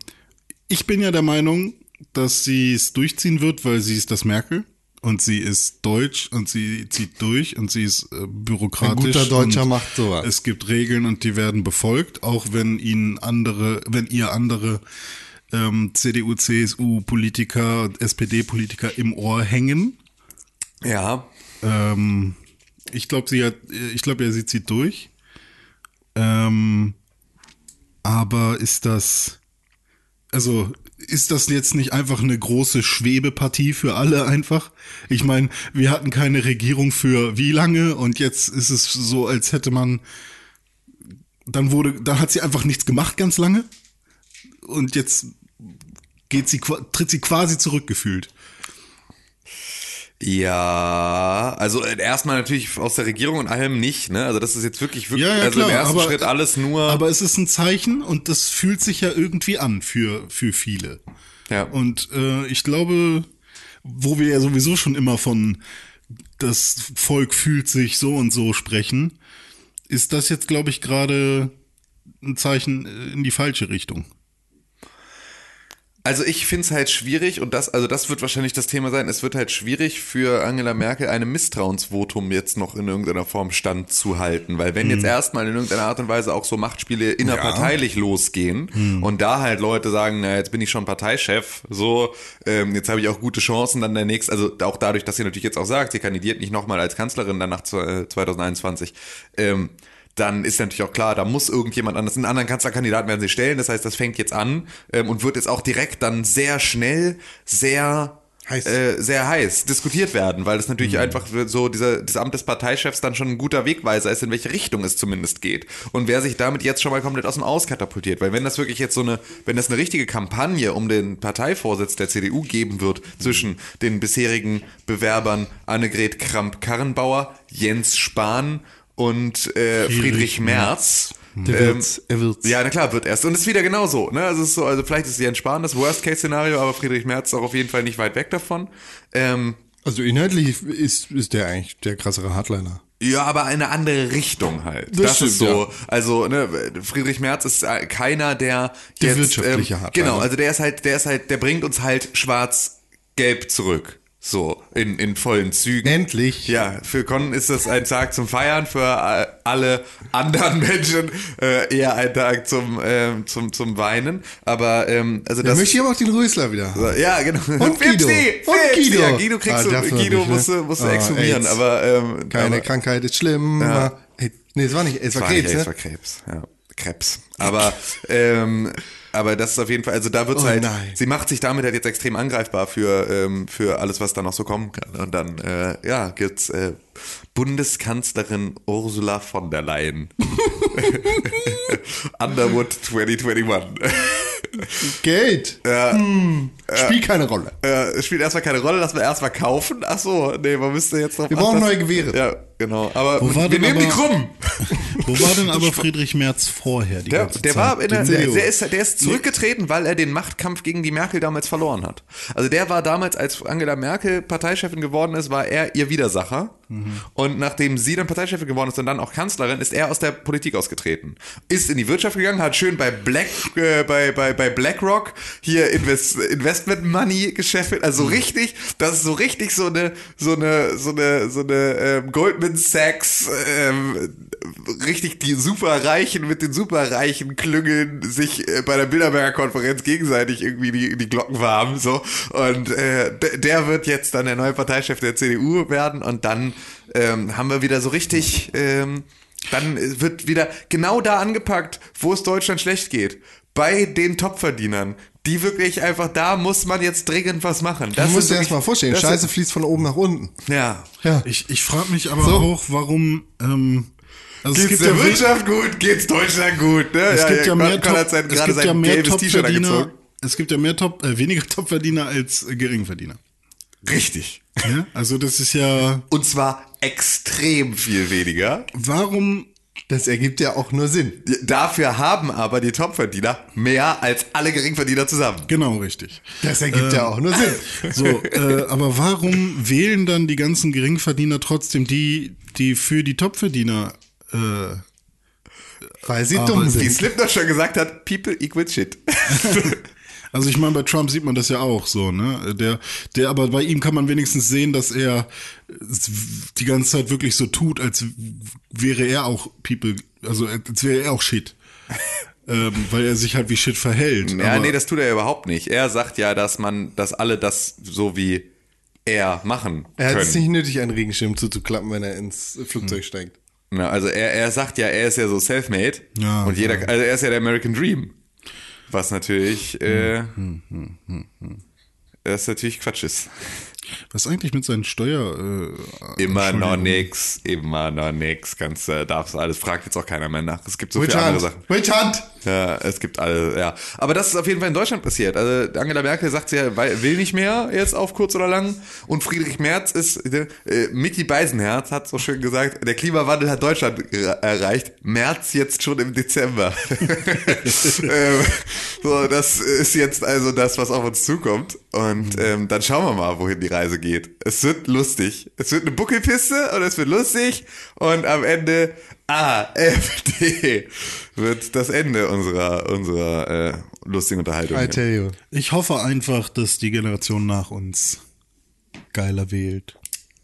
ich bin ja der Meinung, dass sie es durchziehen wird, weil sie ist das Merkel und sie ist deutsch und sie zieht durch und sie ist äh, bürokratisch. Ein guter Deutscher und macht sowas. Es gibt Regeln und die werden befolgt, auch wenn ihnen andere, wenn ihr andere ähm, CDU, CSU Politiker und SPD Politiker im Ohr hängen. Ja. Ähm, ich glaube, sie hat, ich glaube, ja, sie zieht durch. Ähm, aber ist das, also ist das jetzt nicht einfach eine große Schwebepartie für alle einfach? Ich meine, wir hatten keine Regierung für wie lange und jetzt ist es so, als hätte man, dann wurde, dann hat sie einfach nichts gemacht ganz lange und jetzt geht sie, tritt sie quasi zurückgefühlt. Ja, also äh, erstmal natürlich aus der Regierung und allem nicht, ne? Also das ist jetzt wirklich, wirklich Ja, ja, also klar, im ersten aber- Schritt alles nur. Aber es ist ein Zeichen und das fühlt sich ja irgendwie an für, für viele. ja. Und äh, ich glaube, wo wir ja sowieso schon immer von das Volk fühlt sich so und so sprechen, ist das jetzt, glaube ich, gerade ein Zeichen äh, in die falsche Richtung. Also ich find's halt schwierig und das, also das wird wahrscheinlich das Thema sein, es wird halt schwierig für Angela Merkel einem Misstrauensvotum jetzt noch in irgendeiner Form standzuhalten, weil wenn jetzt erstmal in irgendeiner Art und Weise auch so Machtspiele innerparteilich losgehen und da halt Leute sagen, na jetzt bin ich schon Parteichef, so, ähm, jetzt habe ich auch gute Chancen, dann der nächste, also auch dadurch, dass sie natürlich jetzt auch sagt, sie kandidiert nicht nochmal als Kanzlerin dann nach zwei- äh, 2021, ähm, dann ist natürlich auch klar, da muss irgendjemand anders, einen anderen Kanzlerkandidaten werden sie stellen. Das heißt, das fängt jetzt an ähm, und wird jetzt auch direkt dann sehr schnell, sehr Heiß. Äh, sehr heiß diskutiert werden, weil das natürlich einfach so dieser, das Amt des Parteichefs dann schon ein guter Wegweiser ist, in welche Richtung es zumindest geht. Und wer sich damit jetzt schon mal komplett aus dem Aus katapultiert, weil wenn das wirklich jetzt so eine, wenn das eine richtige Kampagne um den Parteivorsitz der CDU geben wird zwischen den bisherigen Bewerbern Annegret Kramp-Karrenbauer, Jens Spahn und äh, Friedrich, Merz. Der wird's, er wird's. Ja, na klar, wird erst. Und es ist wieder genauso. Ne? Also, ist so, also vielleicht ist Jens Spahn das Worst-Case-Szenario, aber Friedrich Merz ist auch auf jeden Fall nicht weit weg davon. Ähm, Also inhaltlich ist, ist der eigentlich der krassere Hardliner. Ja, aber eine andere Richtung halt. Das Das, stimmt, ist so. ja. Also, ne, Friedrich Merz ist keiner, der Der jetzt, wirtschaftliche ähm, Hardliner. Genau, also der ist halt, der ist halt, der bringt uns halt schwarz-gelb zurück. So, in, in vollen Zügen. Endlich. Ja, für Con ist das ein Tag zum Feiern, für äh, alle anderen (laughs) Menschen äh, eher ein Tag zum, ähm, zum, zum Weinen. Aber, ähm, also Da das. möchte ich aber auch den Rösler wieder. haben. ja, genau. Und (laughs) Guido. Fipsi, Und Fipsi. Guido. Ja, Guido kriegst Ah, du, Guido nicht, ne? musst du, musst du Ah, exhumieren, AIDS. aber, ähm, Keine aber, Krankheit ist schlimm. Hey, nee, es war nicht, es war war Krebs, nicht, es ne? war Krebs, ja. Krebs. Aber, (laughs) ähm, aber das ist auf jeden Fall, also da wird's Oh halt, nein. sie macht sich damit halt jetzt extrem angreifbar für, ähm, für alles, was da noch so kommen kann. Und dann, äh, ja, gibt's äh, Bundeskanzlerin Ursula von der Leyen. (laughs) Underwood 2021. Geld. Hm, spielt keine Rolle. äh, spielt erstmal keine Rolle, lassen wir erstmal kaufen. Ach so, nee, man müsste jetzt drauf Wir brauchen neue Gewehre. Ja, genau. Aber Wo war wir denn nehmen die aber- krumm. (laughs) Wo war denn aber Friedrich Merz vorher die Der, ganze der Zeit? war in der, Die der, der, ist, der ist zurückgetreten, weil er den Machtkampf gegen die Merkel damals verloren hat. Also der war damals, als Angela Merkel Parteichefin geworden ist, war er ihr Widersacher. Und nachdem sie dann Parteichefin geworden ist und dann auch Kanzlerin, ist er aus der Politik ausgetreten. Ist in die Wirtschaft gegangen, hat schön bei Black, äh, bei, bei, bei BlackRock hier Invest, Investment Money geschäffelt. Also Mhm. richtig, das ist so richtig so eine, so eine, so eine, so eine ähm, Goldman Sachs, ähm, richtig die Superreichen mit den Superreichen klüngeln sich äh, bei der Bilderberger Konferenz gegenseitig irgendwie die, die Glocken warm so und äh, der wird jetzt dann der neue Parteichef der CDU werden und dann ähm, haben wir wieder so richtig ähm, dann wird wieder genau da angepackt, wo es Deutschland schlecht geht. Bei den Topverdienern. Die wirklich einfach, da muss man jetzt dringend was machen. Das Du musst ist dir erst wirklich- mal vorstellen, Scheiße Ist, fließt von oben nach unten. ja. Ja. Ich, ich frage mich aber So. auch, warum. Ähm, also es Geht's gibt der ja wir- Wirtschaft gut, geht's Deutschland gut. Ne? Es gibt ja mehr, Con Top, sein, es gerade gibt ja sein mehr gelbes T-Shirt Topverdiener. angezogen. Es gibt ja mehr Top, äh, weniger Topverdiener als äh, Geringverdiener. Richtig. Ja? Also das ist ja. Und zwar extrem viel weniger. Warum? Das ergibt ja auch nur Sinn. Dafür haben aber die Topverdiener mehr als alle Geringverdiener zusammen. Genau richtig. Das ergibt ja auch nur Sinn. (laughs) So, äh, aber warum wählen dann die ganzen Geringverdiener trotzdem die, die für die Topverdiener? Äh, Weil sie Aber dumm die Wie sind. Slipknot schon gesagt hat, people equal shit. (laughs) also ich meine, bei Trump sieht man das ja auch so, ne? Der, der, aber bei ihm kann man wenigstens sehen, dass er die ganze Zeit wirklich so tut, als wäre er auch People, also als wäre er auch Shit. (laughs) ähm, weil er sich halt wie Shit verhält. Ja, aber, nee, das tut er überhaupt nicht. Er sagt ja, dass man, dass alle das so wie er machen Er hat es nicht nötig, einen Regenschirm zuzuklappen, wenn er ins Flugzeug steigt. Na, also er, er sagt ja, er ist ja so self-made Ja, und jeder, ja. also er ist ja der American Dream. Was natürlich, äh, das natürlich Quatsch ist. Was eigentlich mit seinen Steuer... Äh, Immer noch nix, immer noch nix, kannst, äh, darfst du alles, fragt jetzt auch keiner mehr nach. Es gibt so Which viele andere Hand? Sachen. Which Hand? Ja, es gibt alle, ja. Aber das ist auf jeden Fall in Deutschland passiert. Also Angela Merkel sagt, sie will nicht mehr jetzt auf kurz oder lang. Und Friedrich Merz ist, äh, Mickey Beisenherz hat so schön gesagt, der Klimawandel hat Deutschland er- erreicht. März jetzt schon im Dezember. (laughs) ähm, so, das ist jetzt also das, was auf uns zukommt. Und ähm, dann schauen wir mal, wohin die Reise geht. Es wird lustig. Es wird eine Buckelpiste und es wird lustig. Und am Ende AfD wird das Ende unserer, unserer äh, lustigen Unterhaltung. I tell you. Ich hoffe einfach, dass die Generation nach uns geiler wählt.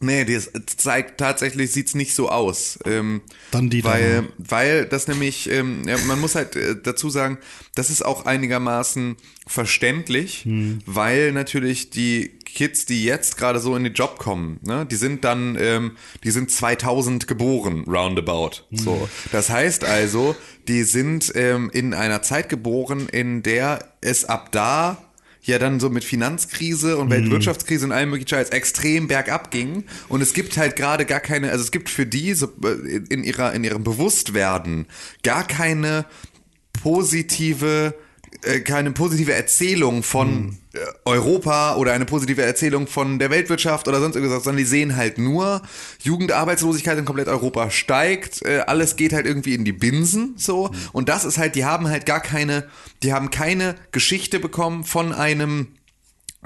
Nee, das zeigt tatsächlich sieht's nicht so aus. Ähm, Dann die weil, da. weil das nämlich, ähm, ja, man muss halt äh, dazu sagen, das ist auch einigermaßen verständlich, Hm. weil natürlich die Kids, die jetzt gerade so in den Job kommen, ne, die sind dann, ähm, die sind 2000 geboren, roundabout. So, das heißt also, die sind ähm, in einer Zeit geboren, in der es ab da ja dann so mit Finanzkrise und Weltwirtschaftskrise und allem möglichen Scheiß extrem bergab ging. Und es gibt halt gerade gar keine, also es gibt für die so äh, in ihrer in ihrem Bewusstwerden gar keine positive äh, keine positive Erzählung von äh, Europa oder eine positive Erzählung von der Weltwirtschaft oder sonst irgendwas, sondern die sehen halt nur, Jugendarbeitslosigkeit in komplett Europa steigt, äh, alles geht halt irgendwie in die Binsen, so. Und das ist halt, die haben halt gar keine, die haben keine Geschichte bekommen von einem,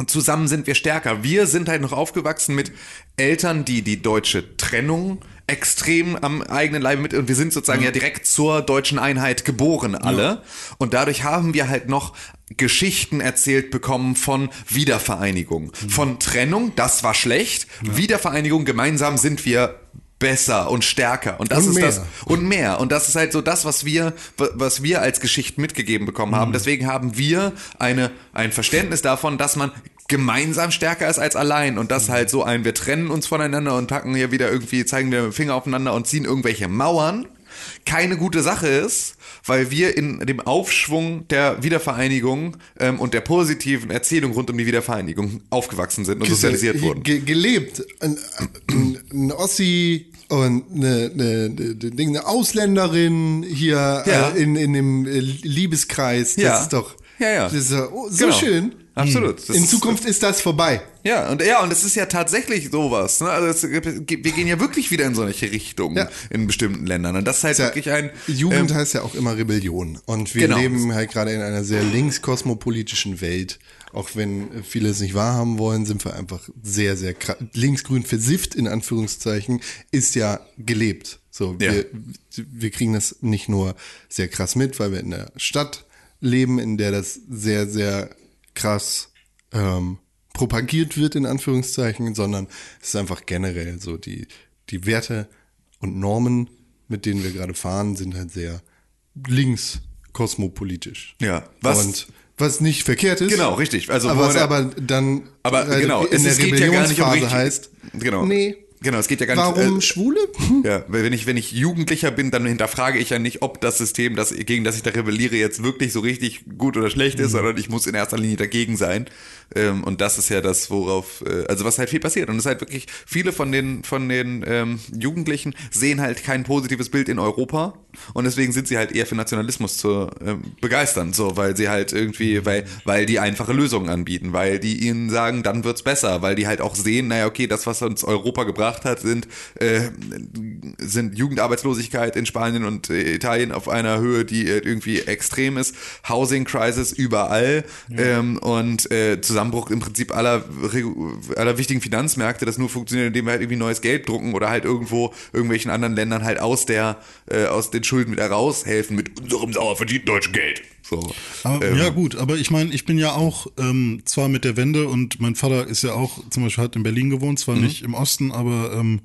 zusammen sind wir stärker. Wir sind halt noch aufgewachsen mit Eltern, die die deutsche Trennung extrem am eigenen Leibe mit. Und wir sind sozusagen ja direkt zur deutschen Einheit geboren alle. Und dadurch haben wir halt noch Geschichten erzählt bekommen von Wiedervereinigung, von Trennung, das war schlecht, Wiedervereinigung, gemeinsam sind wir besser und stärker. Und das Und ist mehr. das und mehr. Und das ist halt so das was wir was wir als Geschichten mitgegeben bekommen haben. Deswegen haben wir eine ein Verständnis davon dass man gemeinsam stärker ist als allein und das halt so ein wir trennen uns voneinander und packen hier wieder irgendwie zeigen wir mit dem Finger aufeinander und ziehen irgendwelche Mauern keine gute Sache ist weil wir in dem Aufschwung der Wiedervereinigung ähm, und der positiven Erzählung rund um die Wiedervereinigung aufgewachsen sind und sozialisiert wurden. Ge gelebt. Ein, ein, Ossi und eine, eine, eine, Ausländerin hier Ja. äh, in, in dem äh, Liebeskreis. Das Ja. ist doch Ja, ja. Das ist doch oh, so Genau. schön. Absolut. Das in ist- Zukunft ist das vorbei. Ja, und ja, und es ist ja tatsächlich sowas. Ne? Also es, wir gehen ja wirklich wieder in solche Richtungen Ja. in bestimmten Ländern. Und das ist halt Ja, wirklich ein. Jugend ähm, heißt ja auch immer Rebellion. Und wir Genau. leben halt gerade in einer sehr linkskosmopolitischen Welt. Auch wenn viele es nicht wahrhaben wollen, sind wir einfach sehr, sehr linksgrün versifft, in Anführungszeichen, ist ja gelebt. So, Ja. wir, wir kriegen das nicht nur sehr krass mit, weil wir in der Stadt leben, in der das sehr, sehr krass ähm, propagiert wird, in Anführungszeichen, sondern es ist einfach generell so, die, die Werte und Normen, mit denen wir gerade fahren, sind halt sehr links kosmopolitisch. Ja, was- und was nicht verkehrt ist. Genau, richtig. Also, aber was aber dann aber halt genau, in es, der es geht ja gar nicht um richtig, heißt, Genau. nee, Genau, es geht ja gar nicht. warum äh, Schwule? (laughs) Ja, weil wenn ich, wenn ich Jugendlicher bin, dann hinterfrage ich ja nicht, ob das System, das, gegen das ich da rebelliere, jetzt wirklich so richtig gut oder schlecht Mhm. ist, sondern ich muss in erster Linie dagegen sein. Ähm, und das ist ja das, worauf, äh, also was halt viel passiert. Und es ist halt wirklich, viele von den, von den ähm, Jugendlichen sehen halt kein positives Bild in Europa. Und deswegen sind sie halt eher für Nationalismus zu ähm, begeistern, so, weil sie halt irgendwie, weil, weil die einfache Lösungen anbieten, weil die ihnen sagen, dann wird's besser, weil die halt auch sehen, naja, okay, das, was uns Europa gebracht hat, sind, äh, sind Jugendarbeitslosigkeit in Spanien und äh, Italien auf einer Höhe, die äh, irgendwie extrem ist, Housing Crisis überall ähm, und äh, Zusammenbruch im Prinzip aller, aller wichtigen Finanzmärkte, das nur funktioniert, indem wir halt irgendwie neues Geld drucken oder halt irgendwo irgendwelchen anderen Ländern halt aus der, äh, aus den Schulden wieder raushelfen mit unserem sauer verdienten deutschen Geld. So. Aber, Ähm, ja gut, aber ich meine, ich bin ja auch ähm, zwar mit der Wende und mein Vater ist ja auch zum Beispiel hat in Berlin gewohnt, zwar nicht im Osten, aber ähm,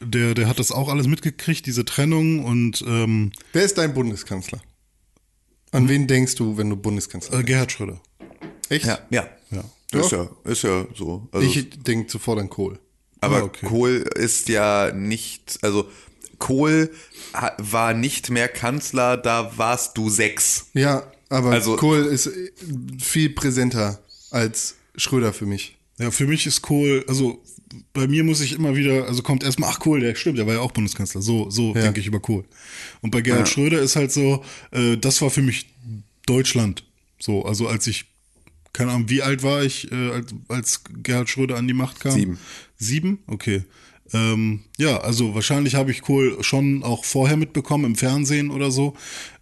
der, der hat das auch alles mitgekriegt, diese Trennung und ähm, Wer ist dein Bundeskanzler? An wen denkst du, wenn du Bundeskanzler äh, bist? Gerhard Schröder. Echt? ja, ja. Ja. Ist ja, ist ja so. Also, Ich denke sofort an Kohl. Aber Ah, okay. Kohl ist ja nicht, also Kohl war nicht mehr Kanzler, da warst du sechs. Ja, aber Also- Kohl ist äh, viel präsenter als Schröder für mich. Ja, für mich ist Kohl, also bei mir muss ich immer wieder, also kommt erstmal, ach Kohl, der stimmt, der war ja auch Bundeskanzler. So, so Ja. denke ich über Kohl. Und bei Gerhard Schröder ist halt so, äh, das war für mich Deutschland. So, also als ich, keine Ahnung, wie alt war ich, äh, als, als Gerhard Schröder an die Macht kam? Sieben. Sieben? Okay. Ähm, ja, also wahrscheinlich habe ich Kohl schon auch vorher mitbekommen im Fernsehen oder so.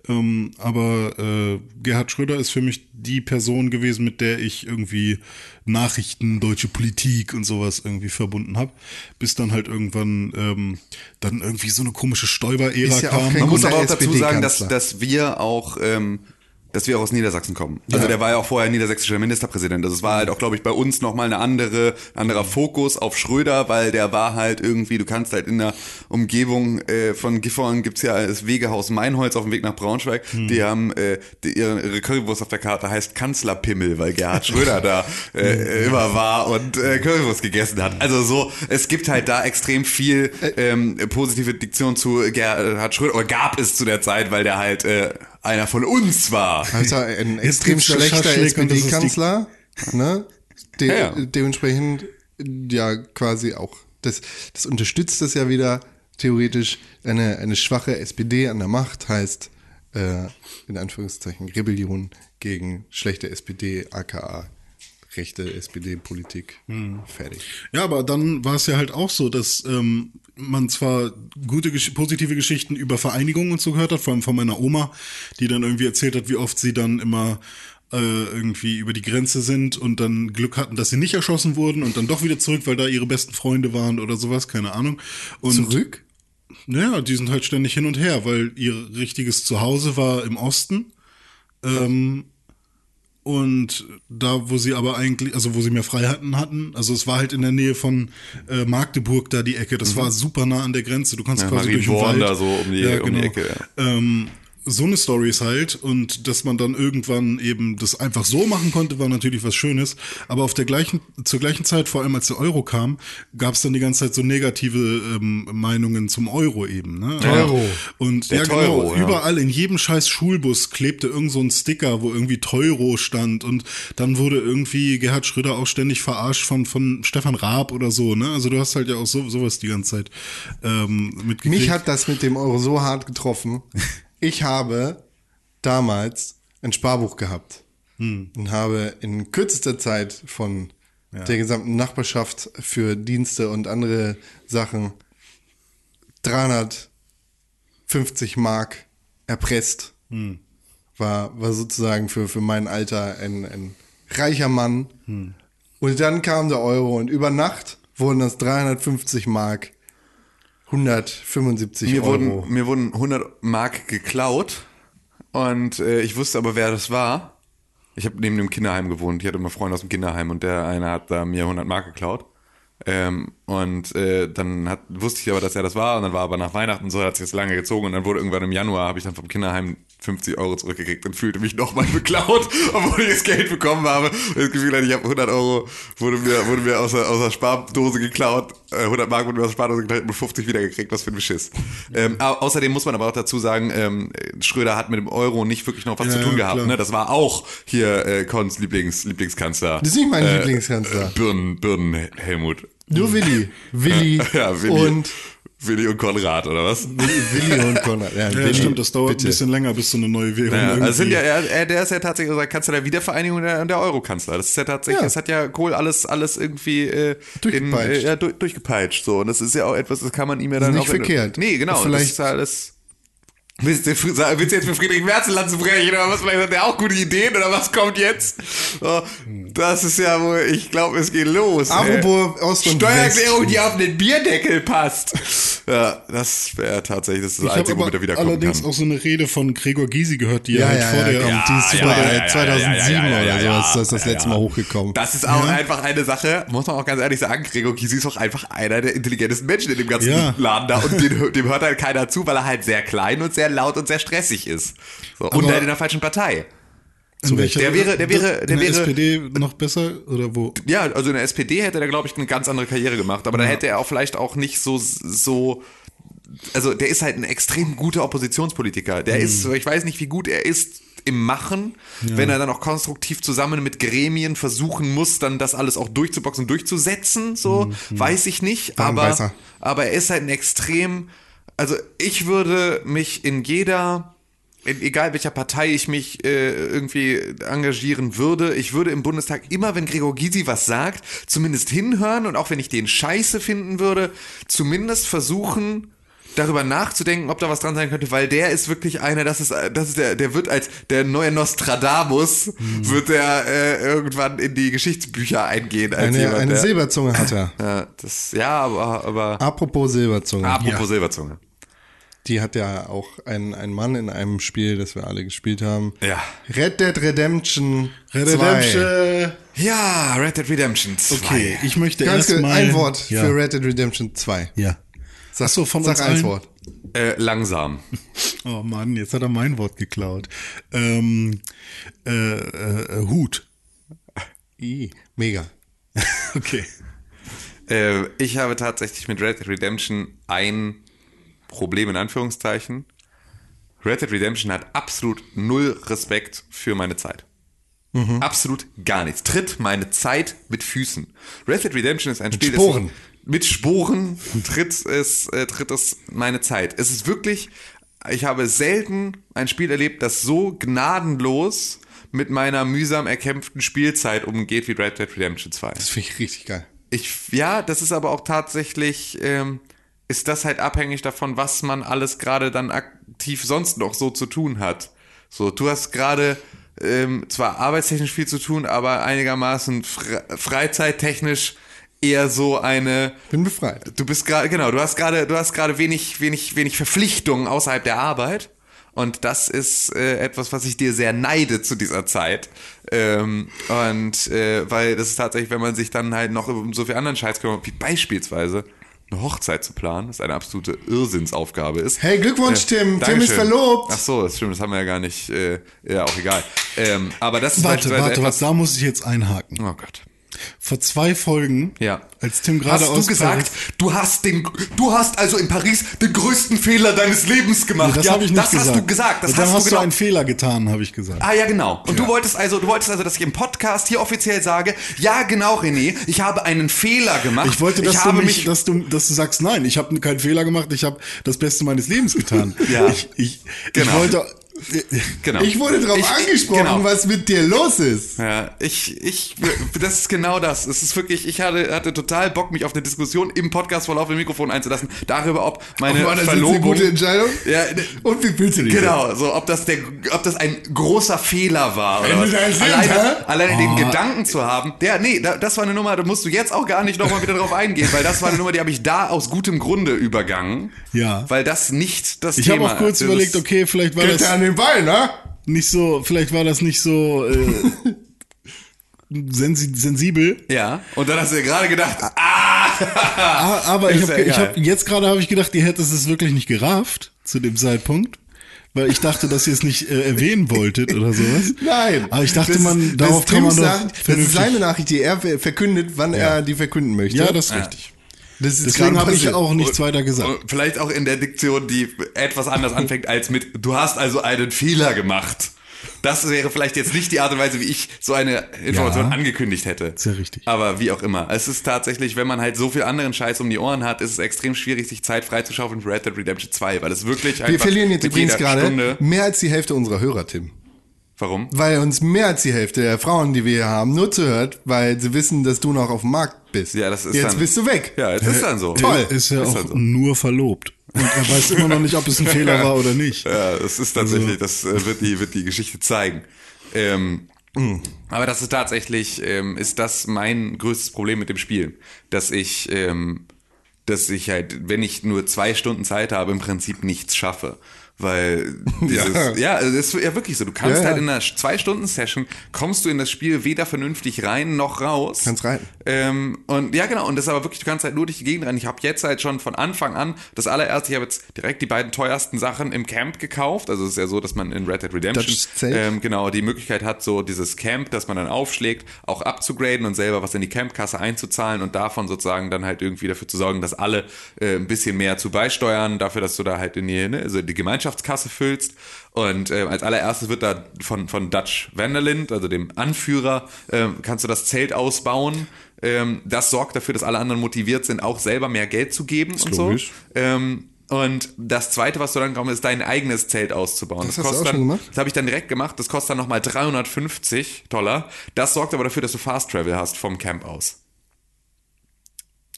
Ähm, aber äh, Gerhard Schröder ist für mich die Person gewesen, mit der ich irgendwie Nachrichten, deutsche Politik und sowas irgendwie verbunden habe. Bis dann halt irgendwann ähm, dann irgendwie so eine komische Stoiber-Ära Ist ja kam. Man muss aber auch dazu sagen, dass, dass wir auch, ähm, dass wir auch aus Niedersachsen kommen. Also der war ja auch vorher niedersächsischer Ministerpräsident. Also es war halt auch, glaube ich, bei uns nochmal eine andere, anderer Fokus auf Schröder, weil der war halt irgendwie, du kannst halt in der Umgebung äh, von Gifhorn gibt's ja das Wegehaus Meinholz auf dem Weg nach Braunschweig. Die haben äh, die, ihre, ihre Currywurst auf der Karte heißt Kanzlerpimmel, weil Gerhard Schröder da (laughs) äh, immer war und äh, Currywurst gegessen hat. Also so, es gibt halt da extrem viel ähm, positive Diktion zu Gerhard Schröder, oder gab es zu der Zeit, weil der halt äh, einer von uns war. Also ein extrem schlechter SPD-Kanzler. Ne? De Ja, ja. Dementsprechend ja quasi auch. Das, das unterstützt das ja wieder theoretisch. Eine, eine schwache SPD an der Macht heißt äh, in Anführungszeichen Rebellion gegen schlechte SPD, aka rechte SPD-Politik. Fertig. Ja, aber dann war es ja halt auch so, dass ähm, man zwar gute, gesch- positive Geschichten über Vereinigungen und so gehört hat, vor allem von meiner Oma, die dann irgendwie erzählt hat, wie oft sie dann immer äh, irgendwie über die Grenze sind und dann Glück hatten, dass sie nicht erschossen wurden und dann doch wieder zurück, weil da ihre besten Freunde waren oder sowas, keine Ahnung. Und Zurück? Naja, die sind halt ständig hin und her, weil ihr richtiges Zuhause war im Osten. Ähm, und da, wo sie aber eigentlich, also wo sie mehr Freiheiten hatten, also es war halt in der Nähe von äh, Magdeburg da die Ecke, das war super nah an der Grenze. Du kannst Ja, quasi durch den Marienborn Wald. da so um die- um die Ecke, ja. Ähm, so eine Story ist halt und dass man dann irgendwann eben das einfach so machen konnte, war natürlich was Schönes. Aber auf der gleichen, zur gleichen Zeit, vor allem als der Euro kam, gab es dann die ganze Zeit so negative ähm, Meinungen zum Euro eben. Ne? Euro. Und Der ja, Teuro, genau, ja. überall in jedem scheiß Schulbus klebte irgend so ein Sticker, wo irgendwie Teuro stand und dann wurde irgendwie Gerhard Schröder auch ständig verarscht von, von Stefan Raab oder so. Ne? Also du hast halt ja auch so, sowas die ganze Zeit ähm, mitgekriegt. Mich hat das mit dem Euro so hart getroffen. Ich habe damals ein Sparbuch gehabt und habe in kürzester Zeit von der gesamten Nachbarschaft für Dienste und andere Sachen 350 Mark erpresst. War, war sozusagen für, für mein Alter ein, ein reicher Mann. Und dann kam der Euro und über Nacht wurden das 350 Mark 175 Mir Euro. wurden, mir wurden 100 Mark geklaut und äh, ich wusste aber, wer das war. Ich habe neben dem Kinderheim gewohnt. Ich hatte immer Freunde aus dem Kinderheim und der eine hat da mir 100 Mark geklaut. Ähm, und äh, dann hat, wusste ich aber, dass er das war und dann war aber nach Weihnachten so, hat sich das lange gezogen und dann wurde irgendwann im Januar, habe ich dann vom Kinderheim 50 Euro zurückgekriegt und fühlte mich nochmal beklaut, (laughs) obwohl ich das Geld bekommen habe. Und das Gefühl hatte, ich habe 100 Euro, wurde mir, wurde mir aus, der, aus der Spardose geklaut, äh, 100 Mark wurde mir aus der Spardose geklaut und 50 wiedergekriegt, was für ein Beschiss. Ähm, au- außerdem muss man aber auch dazu sagen, ähm, Schröder hat mit dem Euro nicht wirklich noch was Ja, zu tun gehabt. Ne? Das war auch hier äh, Kons Lieblings, Lieblingskanzler. Das ist nicht mein Lieblingskanzler. Birnen, Birnen Helmut. Nur Willi. (laughs) Willi, Ja, Willi und Willi und Konrad, oder was? Willi, und Konrad. Ja, Ja, Willi, stimmt, das dauert bitte. ein bisschen länger, bis so eine neue Währung Ja, irgendwie... also sind ja, er, er, der ist ja tatsächlich unser Kanzler der Wiedervereinigung und der, der Euro-Kanzler. Das ist ja tatsächlich, Ja. das hat ja Kohl alles, alles irgendwie äh, Durchgepeitscht. In, äh, ja, durch, durchgepeitscht. So. Und das ist ja auch etwas, das kann man ihm ja dann nicht auch. verkehrt. Nee, genau. Vielleicht- das ist ja alles. Willst du, willst du jetzt für Friedrich Merz zu brechen oder was? Vielleicht hat der auch gute Ideen oder was kommt jetzt? Das ist ja wohl, ich glaube, es geht los. Apropos Ost und Steuererklärung, West. die auf den Bierdeckel passt. Ja, das wäre tatsächlich das, ist das Ich Einzige, womit er wiederkommen allerdings kann. auch so eine Rede von Gregor Gysi gehört, die Ja, er halt ja, vor ja, der... komm, die ist ja, super, ja, äh, ja, ja, 2007 ja, ja, ja, oder so ja, ist das das ja, letzte ja. Mal hochgekommen. Das ist auch einfach eine Sache, muss man auch ganz ehrlich sagen, Gregor Gysi ist auch einfach einer der intelligentesten Menschen in dem ganzen Ja. Laden da und den, dem hört halt keiner zu, weil er halt sehr klein und sehr laut und sehr stressig ist. So, und halt in der falschen Partei. in welcher- Der wäre- der wäre- in der der wäre- SPD noch besser oder wo? Ja, also in der SPD hätte er, glaube ich, eine ganz andere Karriere gemacht, aber da hätte er auch vielleicht auch nicht so, so, also der ist halt ein extrem guter Oppositionspolitiker. Der ist, ich weiß nicht, wie gut er ist im Machen, wenn er dann auch konstruktiv zusammen mit Gremien versuchen muss, dann das alles auch durchzuboxen, durchzusetzen, so, weiß ich nicht, Dann aber, er. aber er ist halt ein extrem, also ich würde mich in jeder, in, egal welcher Partei ich mich äh, irgendwie engagieren würde, ich würde im Bundestag immer, wenn Gregor Gysi was sagt, zumindest hinhören und auch wenn ich den scheiße finden würde, zumindest versuchen, darüber nachzudenken, ob da was dran sein könnte, weil der ist wirklich einer, das ist, das ist der, der wird als der neue Nostradamus, wird der äh, irgendwann in die Geschichtsbücher eingehen als Eine, jemand, eine der, Silberzunge hat er. (laughs) ja, das, ja, aber, aber Apropos Silberzunge. apropos Silberzunge. Die hat ja auch ein, ein Mann in einem Spiel, das wir alle gespielt haben. Ja. Red Dead Redemption 2. Redemption. Ja, Red Dead Redemption 2. Okay, ich möchte Ganz erstmal... ein Wort ja. für Red Dead Redemption 2. Ja. Sag, Ach so, von sag uns ein allen? Wort. Äh, langsam. (laughs) Oh Mann, jetzt hat er mein Wort geklaut. Ähm, äh, äh, Hut. I, mega. (laughs) Okay. Äh, ich habe tatsächlich mit Red Dead Redemption ein Problem in Anführungszeichen. Red Dead Redemption hat absolut null Respekt für meine Zeit. Absolut gar nichts. Tritt meine Zeit mit Füßen. Red Dead Redemption ist ein Spiel, das Sporen. ich- mit Sporen tritt es, äh, tritt es meine Zeit. Es ist wirklich, ich habe selten ein Spiel erlebt, das so gnadenlos mit meiner mühsam erkämpften Spielzeit umgeht wie Red Dead Redemption 2. Das finde ich richtig geil. Ich, ja, das ist aber auch tatsächlich, ähm, ist das halt abhängig davon, was man alles gerade dann aktiv sonst noch so zu tun hat. So, du hast gerade ähm, zwar arbeitstechnisch viel zu tun, aber einigermaßen fre freizeittechnisch eher so eine. Bin befreit. Du bist gerade, genau, du hast gerade, du hast gerade wenig, wenig, wenig Verpflichtungen außerhalb der Arbeit. Und das ist äh, etwas, was ich dir sehr neide zu dieser Zeit. Ähm, und äh, weil das ist tatsächlich, wenn man sich dann halt noch um so viel anderen Scheiß kümmert, wie beispielsweise eine Hochzeit zu planen, das eine absolute Irrsinnsaufgabe ist. Hey, Glückwunsch, Tim. Tim Dankeschön. ist verlobt. Ach so, das stimmt, das haben wir ja gar nicht, äh, ja, auch egal. Ähm, aber das ist Warte, warte, etwas, was, da muss ich jetzt einhaken. Oh Gott. Vor zwei Folgen, Ja. als Tim gerade Hast du gesagt, du hast den, du hast also in Paris den größten Fehler deines Lebens gemacht. Nee, das ja, habe ich nicht das gesagt. hast du gesagt. Das dann hast, hast du genau. einen Fehler getan, habe ich gesagt. Ah ja, genau. Und du wolltest also, du wolltest also, dass ich im Podcast hier offiziell sage, ja genau, René, ich habe einen Fehler gemacht. Ich wollte, dass ich du mich, mich dass du, dass du sagst, nein, ich habe keinen Fehler gemacht, ich habe das Beste meines Lebens getan. (laughs) Ja. Ich, ich, Genau. ich wollte, genau. Ich wurde darauf Ich- ich- angesprochen, genau. was mit dir los ist. Ja, ich, ich, das ist genau das. Es ist wirklich, ich hatte, hatte total Bock, mich auf eine Diskussion im Podcast vor laufendem Mikrofon einzulassen, darüber, ob meine War das jetzt eine Verlobung. gute Entscheidung? Ja, Und wie fühlst du dich? Genau, so ob das der, ob das ein großer Fehler war oder was. Alleine, alleine den Oh. Gedanken zu haben, der, nee, da, das war eine Nummer, da musst du jetzt auch gar nicht nochmal wieder drauf eingehen, weil das war eine Nummer, die habe ich da aus gutem Grunde übergangen. Ja. Weil das nicht das ich Thema habe auch kurz überlegt, ist- okay, vielleicht war das an den Bein, ne? nicht so, vielleicht war das nicht so äh, (laughs) sensi sensibel. Ja, und dann hast du dir gerade gedacht, ah, aber (laughs) ich habe ja hab, jetzt gerade habe ich gedacht, ihr hättet es wirklich nicht gerafft zu dem Zeitpunkt. Weil ich dachte, dass ihr es nicht äh, erwähnen wolltet oder sowas. (laughs) Nein. Aber ich dachte, Das man, darauf kann man doch sagt, Das ist seine Nachricht, die er ver- verkündet, wann er die verkünden möchte. Ja, das ist richtig. Das ist Deswegen habe ich auch nichts weiter gesagt. Und vielleicht auch in der Diktion, die etwas anders anfängt als mit, du hast also einen Fehler gemacht. Das wäre vielleicht jetzt nicht die Art und Weise, wie ich so eine Information Ja. angekündigt hätte. Sehr richtig. Aber wie auch immer. Es ist tatsächlich, wenn man halt so viel anderen Scheiß um die Ohren hat, ist es extrem schwierig, sich Zeit freizuschaufeln für Red Dead Redemption 2, weil es wirklich Wir einfach verlieren jetzt übrigens gerade Stunde. mehr als die Hälfte unserer Hörer, Tim. Warum? Weil uns mehr als die Hälfte der Frauen, die wir hier haben, nur zuhört, weil sie wissen, dass du noch auf dem Markt bist. Ja, das ist Jetzt dann- bist du weg. Ja, es ist dann so. Toll. Ist ja Ist auch so. nur verlobt. Und er weiß immer noch nicht, ob es ein (laughs) Fehler war oder nicht. Ja, es ist tatsächlich, das äh, wird die, wird die Geschichte zeigen. Ähm, aber das ist tatsächlich, ähm, ist das mein größtes Problem mit dem Spiel, dass ich, ähm, dass ich halt, wenn ich nur zwei Stunden Zeit habe, im Prinzip nichts schaffe. Weil (laughs) dieses, ja, Ja. also das ist ja wirklich so. Du kannst Ja, ja. halt in einer Zwei-Stunden-Session kommst du in das Spiel weder vernünftig rein noch raus. Kannst rein. Ähm, und ja, genau, und das ist aber wirklich, du kannst halt nur durch die Gegend rennen. Ich habe jetzt halt schon von Anfang an das allererste, ich habe jetzt direkt die beiden teuersten Sachen im Camp gekauft. Also es ist ja so, dass man in Red Dead Redemption ähm, genau die Möglichkeit hat, so dieses Camp, das man dann aufschlägt, auch abzugraden und selber was in die Campkasse einzuzahlen und davon sozusagen dann halt irgendwie dafür zu sorgen, dass alle äh, ein bisschen mehr zu beisteuern, dafür, dass du da halt in die, ne, also die Gemeinschaftskasse füllst. Und äh, als allererstes wird da von, von Dutch Vanderlind, also dem Anführer, ähm, kannst du das Zelt ausbauen. Ähm, das sorgt dafür, dass alle anderen motiviert sind, auch selber mehr Geld zu geben und logisch. so. Ähm, und das zweite, was du dann kommst, ist dein eigenes Zelt auszubauen. Das Das, hast du auch dann, schon gemacht? Das habe ich dann direkt gemacht. Das kostet dann nochmal 350 Dollar. Das sorgt aber dafür, dass du Fast Travel hast vom Camp aus.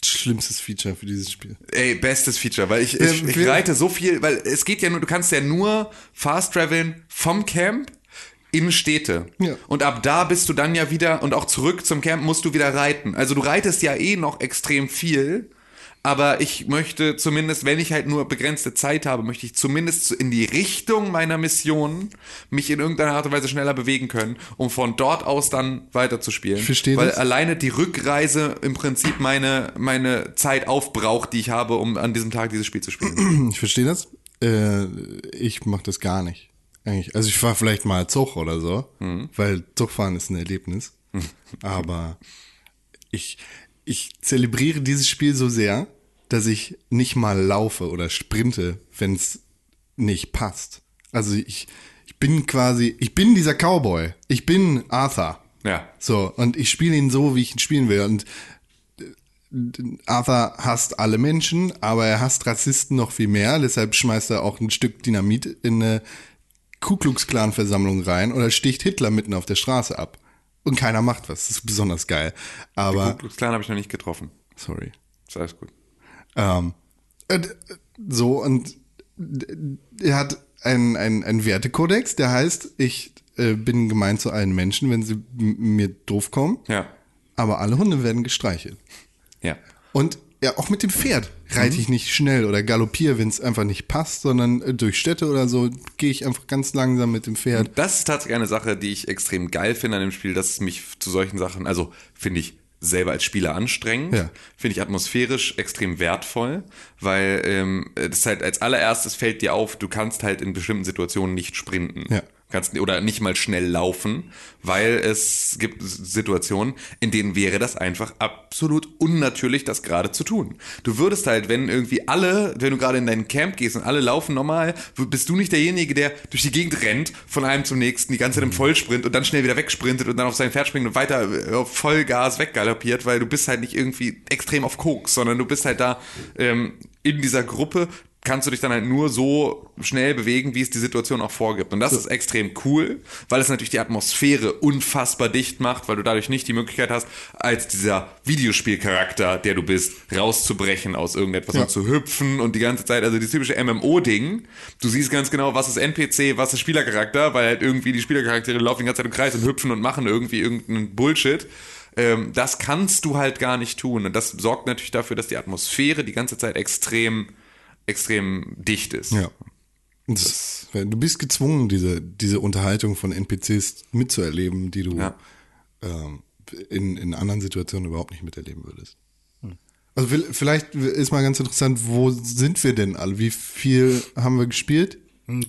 Schlimmstes Feature für dieses Spiel. Ey, bestes Feature, weil ich, ich, ich reite so viel, weil es geht ja nur, du kannst ja nur Fast Traveln vom Camp in Städte. Ja. Und ab da bist du dann ja wieder, und auch zurück zum Camp musst du wieder reiten. Also du reitest ja eh noch extrem viel. Aber ich möchte zumindest, wenn ich halt nur begrenzte Zeit habe, möchte ich zumindest in die Richtung meiner Mission mich in irgendeiner Art und Weise schneller bewegen können, um von dort aus dann weiterzuspielen. Ich verstehe Weil das. alleine die Rückreise im Prinzip meine, meine Zeit aufbraucht, die ich habe, um an diesem Tag dieses Spiel zu spielen. Ich verstehe das. Äh, ich mache das gar nicht. Eigentlich. Also ich fahre vielleicht mal Zug oder so, weil Zugfahren ist ein Erlebnis. (laughs) Aber ich, ich zelebriere dieses Spiel so sehr, dass ich nicht mal laufe oder sprinte, wenn es nicht passt. Also ich, ich bin quasi, ich bin dieser Cowboy. Ich bin Arthur. Ja. So, und ich spiele ihn so, wie ich ihn spielen will. Und äh, Arthur hasst alle Menschen, aber er hasst Rassisten noch viel mehr. Deshalb schmeißt er auch ein Stück Dynamit in eine Ku Klux Klan Versammlung rein oder sticht Hitler mitten auf der Straße ab. Und keiner macht was. Das ist besonders geil. Aber, Ku Klux Klan habe ich noch nicht getroffen. sorry. Ist alles gut. Ähm, äh, so, und er hat einen, einen, einen Wertekodex, der heißt, ich äh, bin gemein zu allen Menschen, wenn sie mir doof kommen, Ja. aber alle Hunde werden gestreichelt. Ja. Und ja, auch mit dem Pferd reite ich nicht schnell oder galoppiere, wenn es einfach nicht passt, sondern äh, durch Städte oder so gehe ich einfach ganz langsam mit dem Pferd. Das ist tatsächlich eine Sache, die ich extrem geil finde an dem Spiel, dass es mich zu solchen Sachen, also finde ich selber als Spieler anstrengend, Ja. finde ich atmosphärisch extrem wertvoll, weil ähm, das halt als allererstes fällt dir auf, du kannst halt in bestimmten Situationen nicht sprinten. Ja. Kannst, oder nicht mal schnell laufen, weil es gibt Situationen, in denen wäre das einfach absolut unnatürlich, das gerade zu tun. Du würdest halt, wenn irgendwie alle, wenn du gerade in dein Camp gehst und alle laufen normal, bist du nicht derjenige, der durch die Gegend rennt, von einem zum nächsten, die ganze Zeit im Vollsprint und dann schnell wieder wegsprintet und dann auf sein Pferd springt und weiter äh, auf Vollgas weggaloppiert, weil du bist halt nicht irgendwie extrem auf Koks, sondern du bist halt da ähm, in dieser Gruppe, kannst du dich dann halt nur so schnell bewegen, wie es die Situation auch vorgibt. Und das ist extrem cool, weil es natürlich die Atmosphäre unfassbar dicht macht, weil du dadurch nicht die Möglichkeit hast, als dieser Videospielcharakter, der du bist, rauszubrechen aus irgendetwas Ja. und zu hüpfen und die ganze Zeit, also dieses typische MMO-Ding, du siehst ganz genau, was ist NPC, was ist Spielercharakter, weil halt irgendwie die Spielercharaktere laufen die ganze Zeit im Kreis und hüpfen und machen irgendwie irgendeinen Bullshit. Ähm, das kannst du halt gar nicht tun. Und das sorgt natürlich dafür, dass die Atmosphäre die ganze Zeit extrem, extrem dicht ist. Ja. Das, du bist gezwungen, diese, diese Unterhaltung von NPCs mitzuerleben, die du Ja. ähm, in, in anderen Situationen überhaupt nicht miterleben würdest. Also vil- vielleicht ist mal ganz interessant, wo sind wir denn alle? Wie viel haben wir gespielt?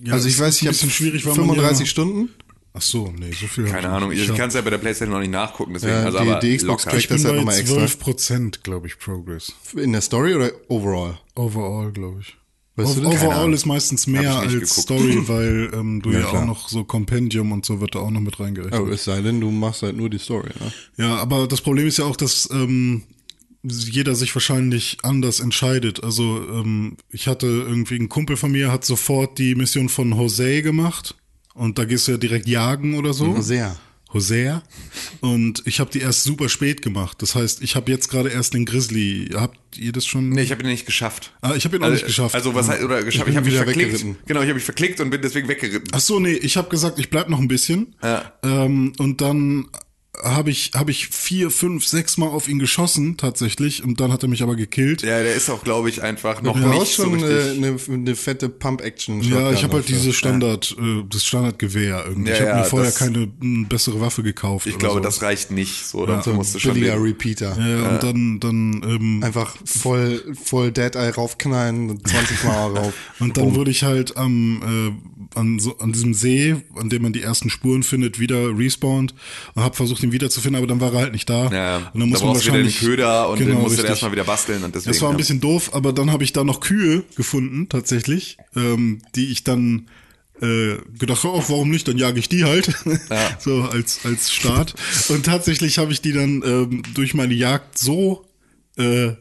Ja, also ich weiß, ich habe bisschen schwierig, weil man 35 ja- Stunden. Ach so, nee, so viel. Keine Ahnung, ich kann es ja bei der Playstation noch nicht nachgucken, deswegen, Ja, also die- aber die Xbox locker. kriegt Ich bin das halt nochmal extra. 12 Prozent, glaube ich, Progress. In der Story oder overall? Overall, glaube ich. Weißt du Overall ist meistens mehr als geguckt. Story, (clears throat) weil ähm, du Ja, ja, auch noch so Compendium und so wird da auch noch mit reingerechnet. Aber es sei denn, du machst halt nur die Story, ne? Ja, aber das Problem ist ja auch, dass ähm, jeder sich wahrscheinlich anders entscheidet. Also ähm, ich hatte irgendwie einen Kumpel von mir, hat sofort die Mission von Jose gemacht und da gehst du ja direkt jagen oder so. Sehr. Hosea. Und ich habe die erst super spät gemacht. Das heißt, ich habe jetzt gerade erst den Grizzly. Habt ihr das schon? Nee, ich habe ihn nicht geschafft. Ah, ich habe ihn auch nicht geschafft. Also was heißt, oder geschafft, bin ich habe mich verklickt. weggeritten. Genau, ich habe mich verklickt und bin deswegen weggeritten. Ach so, nee, ich habe gesagt, ich bleib noch ein bisschen. Ja. Ähm, und dann habe ich habe ich vier, fünf, sechs Mal auf ihn geschossen tatsächlich und dann hat er mich aber gekillt. Ja, der ist auch, glaube ich, einfach noch Du nicht so schon richtig. eine, eine, fette Pump-Action. Ja, ich habe halt diese Standard, äh, das Standardgewehr irgendwie. Ja, ich habe ja, mir vorher keine m, bessere Waffe gekauft. ich glaube, so. das reicht nicht. So, So ein musst du schon billiger. Repeater. Ja, und dann dann ähm, Einfach voll, voll Dead Eye raufknallen und 20 Mal (laughs) rauf. Und dann wurde ich halt am äh, an, so, an diesem See, an dem man die ersten Spuren findet, wieder respawned und habe versucht, ihn wiederzufinden, aber dann war er halt nicht da. Ja, und dann muss da man du wieder den wahrscheinlich Köder und den Genau, musst du richtig. erstmal wieder basteln und deswegen. Das war ein bisschen doof, aber dann habe ich da noch Kühe gefunden, tatsächlich, ähm, die ich dann äh, gedacht, oh, warum nicht, dann jage ich die halt, Ja. (laughs) so als als Start. Und tatsächlich habe ich die dann ähm, durch meine Jagd so äh,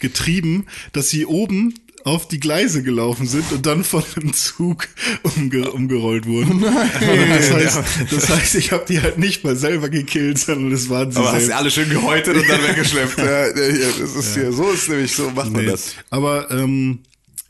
getrieben, dass sie oben auf die Gleise gelaufen sind und dann von einem Zug umge umgerollt wurden. (laughs) Das heißt, das heißt, ich habe die halt nicht mal selber gekillt, sondern es waren sie Aber hast selbst. du alle schön gehäutet und dann (laughs) weggeschleppt. ja, ja, das ist hier, so ist nämlich, so macht man Nee. das. Aber ähm,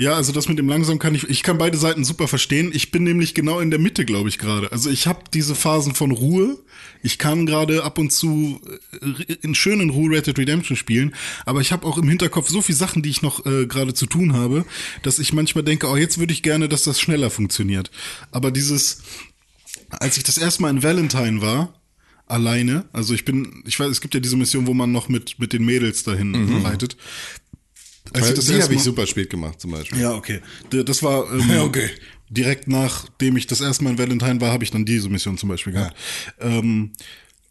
ja, also das mit dem langsam kann ich, ich kann beide Seiten super verstehen. Ich bin nämlich genau in der Mitte, glaube ich gerade. Also ich habe diese Phasen von Ruhe. Ich kann gerade ab und zu äh, in schönen Ruhe Red Dead Redemption spielen, aber ich habe auch im Hinterkopf so viele Sachen, die ich noch äh, gerade zu tun habe, dass ich manchmal denke, oh, jetzt würde ich gerne, dass das schneller funktioniert. Aber dieses, als ich das erste Mal in Valentine war, alleine, also ich bin, ich weiß, es gibt ja diese Mission, wo man noch mit mit den Mädels dahin reitet. Als Weil ich das die habe ich super spät gemacht zum Beispiel. ja, okay. Das war ähm, Ja, (laughs) okay. direkt nachdem ich das erste Mal in Valentine war, habe ich dann diese Mission zum Beispiel gehabt. Ähm,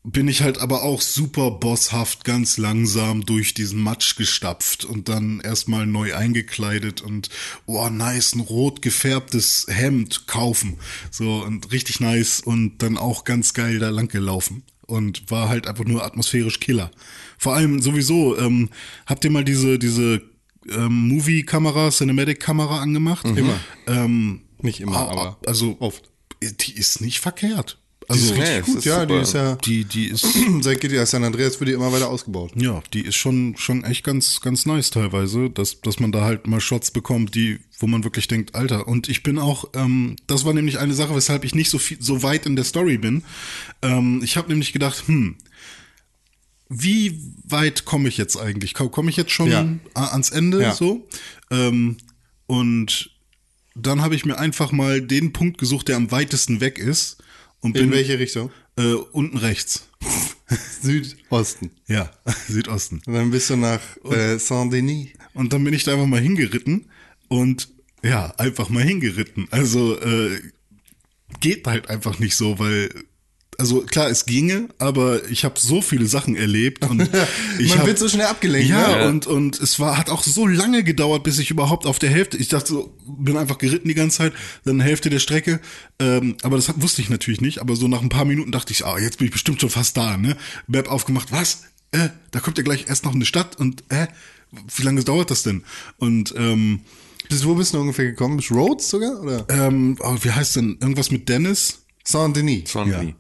bin ich halt aber auch super bosshaft ganz langsam durch diesen Matsch gestapft und dann erstmal neu eingekleidet und oh nice ein rot gefärbtes Hemd kaufen so und richtig nice und dann auch ganz geil da lang gelaufen und war halt einfach nur atmosphärisch Killer. Vor allem sowieso ähm, habt ihr mal diese diese ähm, Movie-Kamera, Cinematic-Kamera angemacht? Immer. Ähm, Nicht immer, aber also oft. Die ist nicht verkehrt. Die ist Also richtig gut, ist ja, super. die ist ja die die ist (clears throat) seit GTA San Andreas wird die immer weiter ausgebaut. Ja, die ist schon, schon echt ganz, ganz nice teilweise, dass, dass man da halt mal Shots bekommt, die, wo man wirklich denkt, Alter. Und ich bin auch, ähm, das war nämlich eine Sache, weshalb ich nicht so viel, so weit in der Story bin. Ähm, ich habe nämlich gedacht, hm, wie weit komme ich jetzt eigentlich? Komme ich jetzt schon Ja. ans Ende Ja. so? Ähm, und dann habe ich mir einfach mal den Punkt gesucht, der am weitesten weg ist. Und In bin welche Richtung? äh, unten rechts. (laughs) Südosten. Ja, (laughs) Südosten. Und dann bist du nach äh, Saint-Denis. Und dann bin ich da einfach mal hingeritten und ja, einfach mal hingeritten. Also äh, geht halt einfach nicht so, weil also klar, es ginge, aber ich habe so viele Sachen erlebt und (laughs) ich Man hab, wird so schnell abgelenkt. ja, ne? und und es war hat auch so lange gedauert, bis ich überhaupt auf der Hälfte. Ich dachte so, bin einfach geritten die ganze Zeit, dann Hälfte der Strecke. Ähm, aber das wusste ich natürlich nicht. Aber so nach ein paar Minuten dachte ich, ah, jetzt bin ich bestimmt schon fast da. Ne, Map aufgemacht. Was? Äh, da kommt ja gleich erst noch eine Stadt und äh, wie lange dauert das denn? Und ähm, Bis wo bist du ungefähr gekommen? Bis Rhodes sogar? Oder? ähm, oh, wie heißt denn irgendwas mit Dennis? Saint-Denis. Sonny.